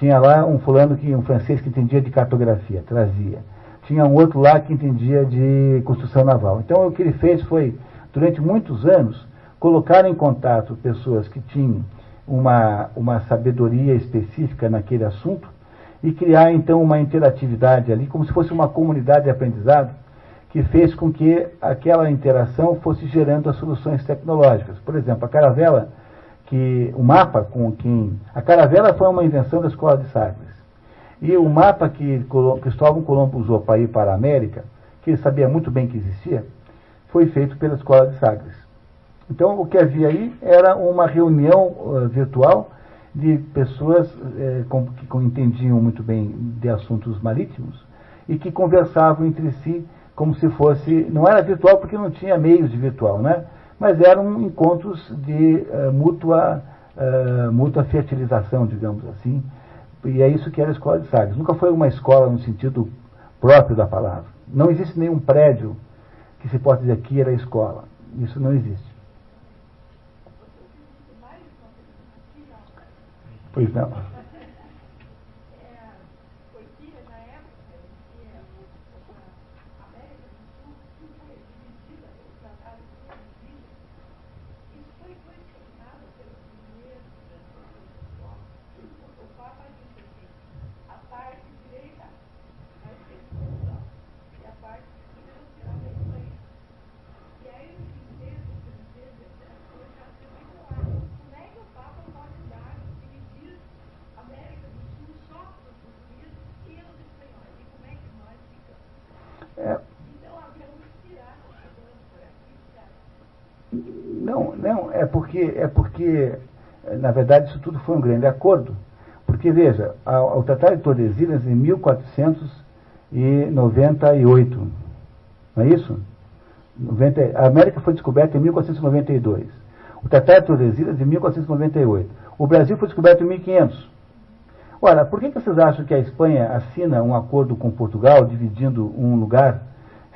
Tinha lá um fulano que um francês que entendia de cartografia, trazia. Tinha um outro lá que entendia de construção naval. Então o que ele fez foi, durante muitos anos, colocar em contato pessoas que tinham uma, uma sabedoria específica naquele assunto e criar então uma interatividade ali, como se fosse uma comunidade de aprendizado que fez com que aquela interação fosse gerando as soluções tecnológicas. Por exemplo, a caravela, que o mapa com quem a caravela foi uma invenção da escola de Sagres. E o mapa que Cristóvão Colombo usou para ir para a América, que ele sabia muito bem que existia, foi feito pela escola de Sagres. Então, o que havia aí era uma reunião uh, virtual de pessoas uh, com, que entendiam muito bem de assuntos marítimos e que conversavam entre si como se fosse, não era virtual porque não tinha meios de virtual, né? mas eram encontros de uh, mútua, uh, mútua fertilização, digamos assim, e é isso que era a escola de Sagres. Nunca foi uma escola no sentido próprio da palavra. Não existe nenhum prédio que se possa dizer que era escola. Isso não existe. Pois não. É porque, é porque, na verdade, isso tudo foi um grande acordo. Porque, veja, o Tratado de Tordesilhas em 1498, não é isso? 90, a América foi descoberta em 1492. O Tratado de Tordesilhas em 1498. O Brasil foi descoberto em 1500. Ora, por que, que vocês acham que a Espanha assina um acordo com Portugal, dividindo um lugar,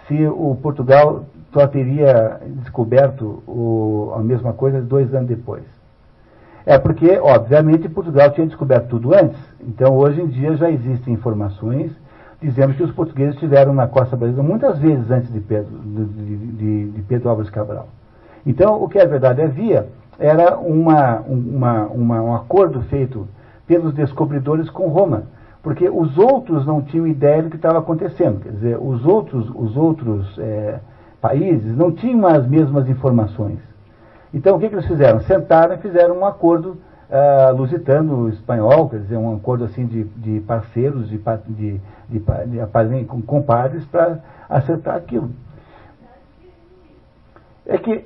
se o Portugal só teria descoberto o, a mesma coisa dois anos depois. É porque, obviamente, Portugal tinha descoberto tudo antes. Então, hoje em dia, já existem informações dizendo que os portugueses estiveram na costa brasileira muitas vezes antes de Pedro, de, de, de Pedro Álvares Cabral. Então, o que é verdade havia era uma, uma, uma, um acordo feito pelos descobridores com Roma, porque os outros não tinham ideia do que estava acontecendo. Quer dizer, os outros, os outros é, países não tinham as mesmas informações. Então, o que, que eles fizeram? Sentaram e fizeram um acordo uh, lusitano-espanhol, quer dizer, um acordo assim de, de parceiros, de, de, de, de compadres, para acertar aquilo. É que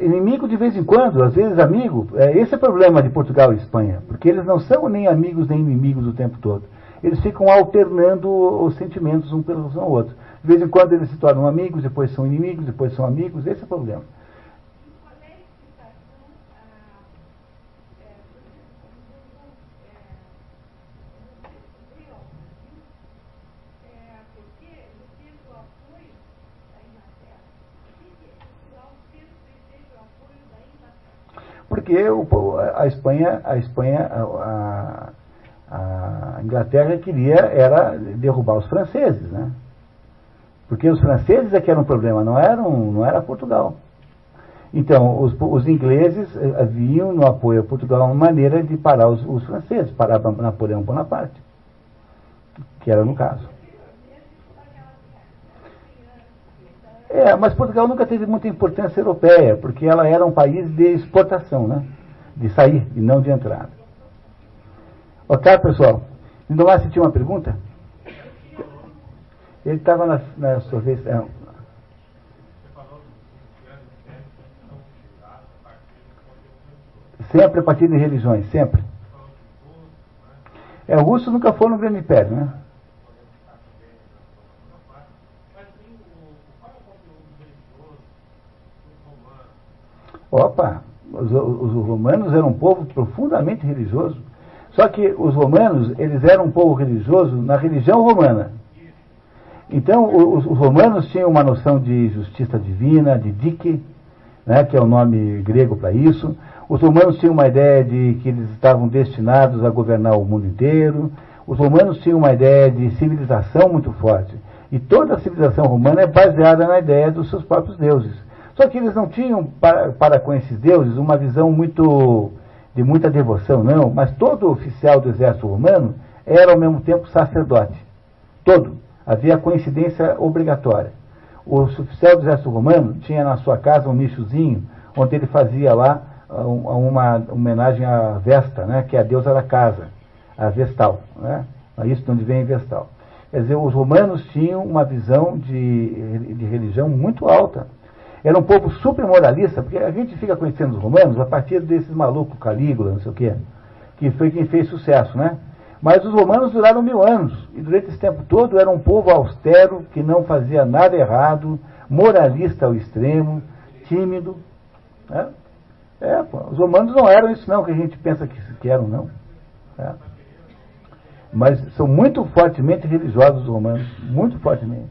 inimigo de vez em quando, às vezes amigo, é, esse é o problema de Portugal e Espanha, porque eles não são nem amigos nem inimigos o tempo todo. Eles ficam alternando os sentimentos um pelo outro. De vez em quando eles se tornam amigos, depois são inimigos, depois são amigos, esse é o problema. Porque a Espanha, a Espanha, a, a Inglaterra queria era derrubar os franceses, né? Porque os franceses é que eram um problema, não, eram, não era Portugal. Então, os, os ingleses eh, viam no apoio a Portugal uma maneira de parar os, os franceses, parar Napoleão Bonaparte, que era no caso. É, mas Portugal nunca teve muita importância europeia, porque ela era um país de exportação, né? De sair e não de entrada. Ok, pessoal? Lindomar, você tinha uma pergunta? Ele estava na, na vez. É, sempre a partir de religiões, sempre. É, o russo nunca foi no Grande Império, né? Opa, os, os, romanos eram um povo profundamente religioso. Só que os romanos, eles eram um povo religioso na religião romana. Então, os, os romanos tinham uma noção de justiça divina, de dike, né, que é o nome grego para isso. Os romanos tinham uma ideia de que eles estavam destinados a governar o mundo inteiro. Os romanos tinham uma ideia de civilização muito forte. E toda a civilização romana é baseada na ideia dos seus próprios deuses. Só que eles não tinham para, para com esses deuses uma visão muito de muita devoção, não, mas todo oficial do exército romano era ao mesmo tempo sacerdote. Todo. Havia coincidência obrigatória. O oficial do exército romano tinha na sua casa um nichozinho onde ele fazia lá ah, uma homenagem à Vesta, né, que é a deusa da casa, a Vestal. Né? Isso de onde vem Vestal. Quer dizer, os romanos tinham uma visão de, de religião muito alta. Era um povo super moralista, porque a gente fica conhecendo os romanos a partir desses malucos, Calígula, não sei o quê, que foi quem fez sucesso, né? Mas os romanos duraram mil anos, e durante esse tempo todo era um povo austero, que não fazia nada errado, moralista ao extremo, tímido. Né? É, pô, os romanos não eram isso não que a gente pensa que, que eram, não. É. Mas são muito fortemente religiosos os romanos, muito fortemente.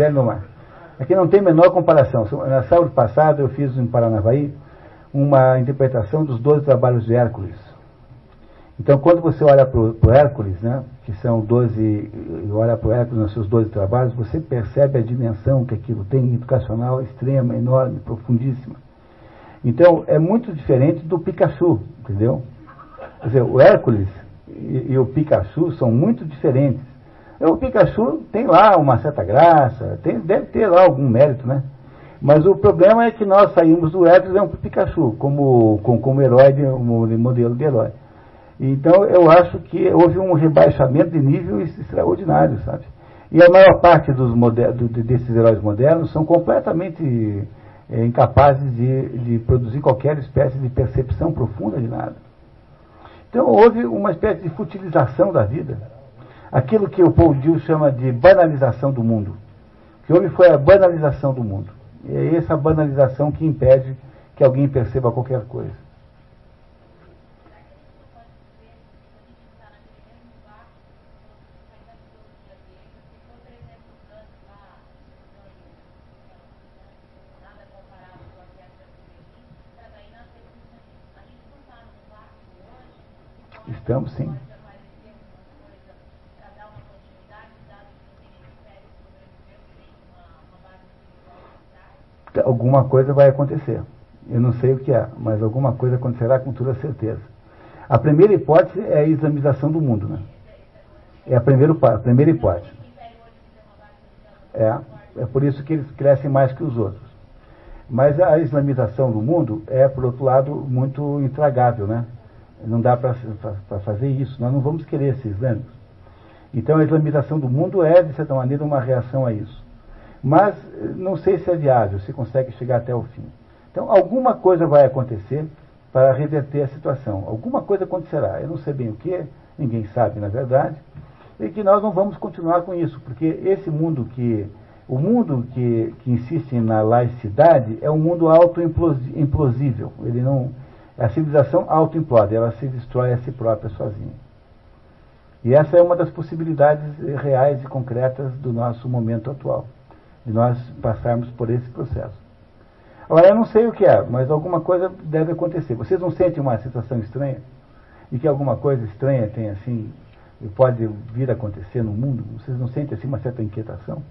Pois é, Numa. Aqui não tem menor comparação. Na sábado passado eu fiz em Paranavaí uma interpretação dos 12 trabalhos de Hércules. Então, quando você olha para o Hércules, né, que são 12, e olha para o Hércules nos seus 12 trabalhos, você percebe a dimensão que aquilo tem, educacional extrema, enorme, profundíssima. Então, é muito diferente do Pikachu, entendeu? Quer dizer, o Hércules e, e o Pikachu são muito diferentes. O Pikachu tem lá uma certa graça, tem, deve ter lá algum mérito, né? Mas o problema é que nós saímos do Hércules para o Pikachu, como, como, como herói, de, modelo de herói. Então eu acho que houve um rebaixamento de nível extraordinário, sabe? E a maior parte dos desses heróis modernos são completamente é, incapazes de, de produzir qualquer espécie de percepção profunda de nada. Então houve uma espécie de futilização da vida. Aquilo que o Paul Dill chama de banalização do mundo. O que houve foi a banalização do mundo. E é essa banalização que impede que alguém perceba qualquer coisa. Estamos sim. Alguma coisa vai acontecer. Eu não sei o que é, mas alguma coisa acontecerá com toda certeza. A primeira hipótese é a islamização do mundo, né? É a primeira, a primeira hipótese. É, é por isso que eles crescem mais que os outros. Mas a islamização do mundo é, por outro lado, muito intragável, né? Não dá para fazer isso. Nós não vamos querer ser islâmicos. Então a islamização do mundo é, de certa maneira, uma reação a isso. Mas não sei se é viável, se consegue chegar até o fim. Então alguma coisa vai acontecer para reverter a situação. Alguma coisa acontecerá, eu não sei bem o que, ninguém sabe na verdade, e que nós não vamos continuar com isso, porque esse mundo que o mundo que, que insiste na laicidade é um mundo auto-implosível. Ele não, a civilização auto-implode, ela se destrói a si própria sozinha. E essa é uma das possibilidades reais e concretas do nosso momento atual, de nós passarmos por esse processo. Agora, eu não sei o que é, mas alguma coisa deve acontecer. Vocês não sentem uma sensação estranha? E que alguma coisa estranha tem assim, pode vir a acontecer no mundo? Vocês não sentem assim uma certa inquietação?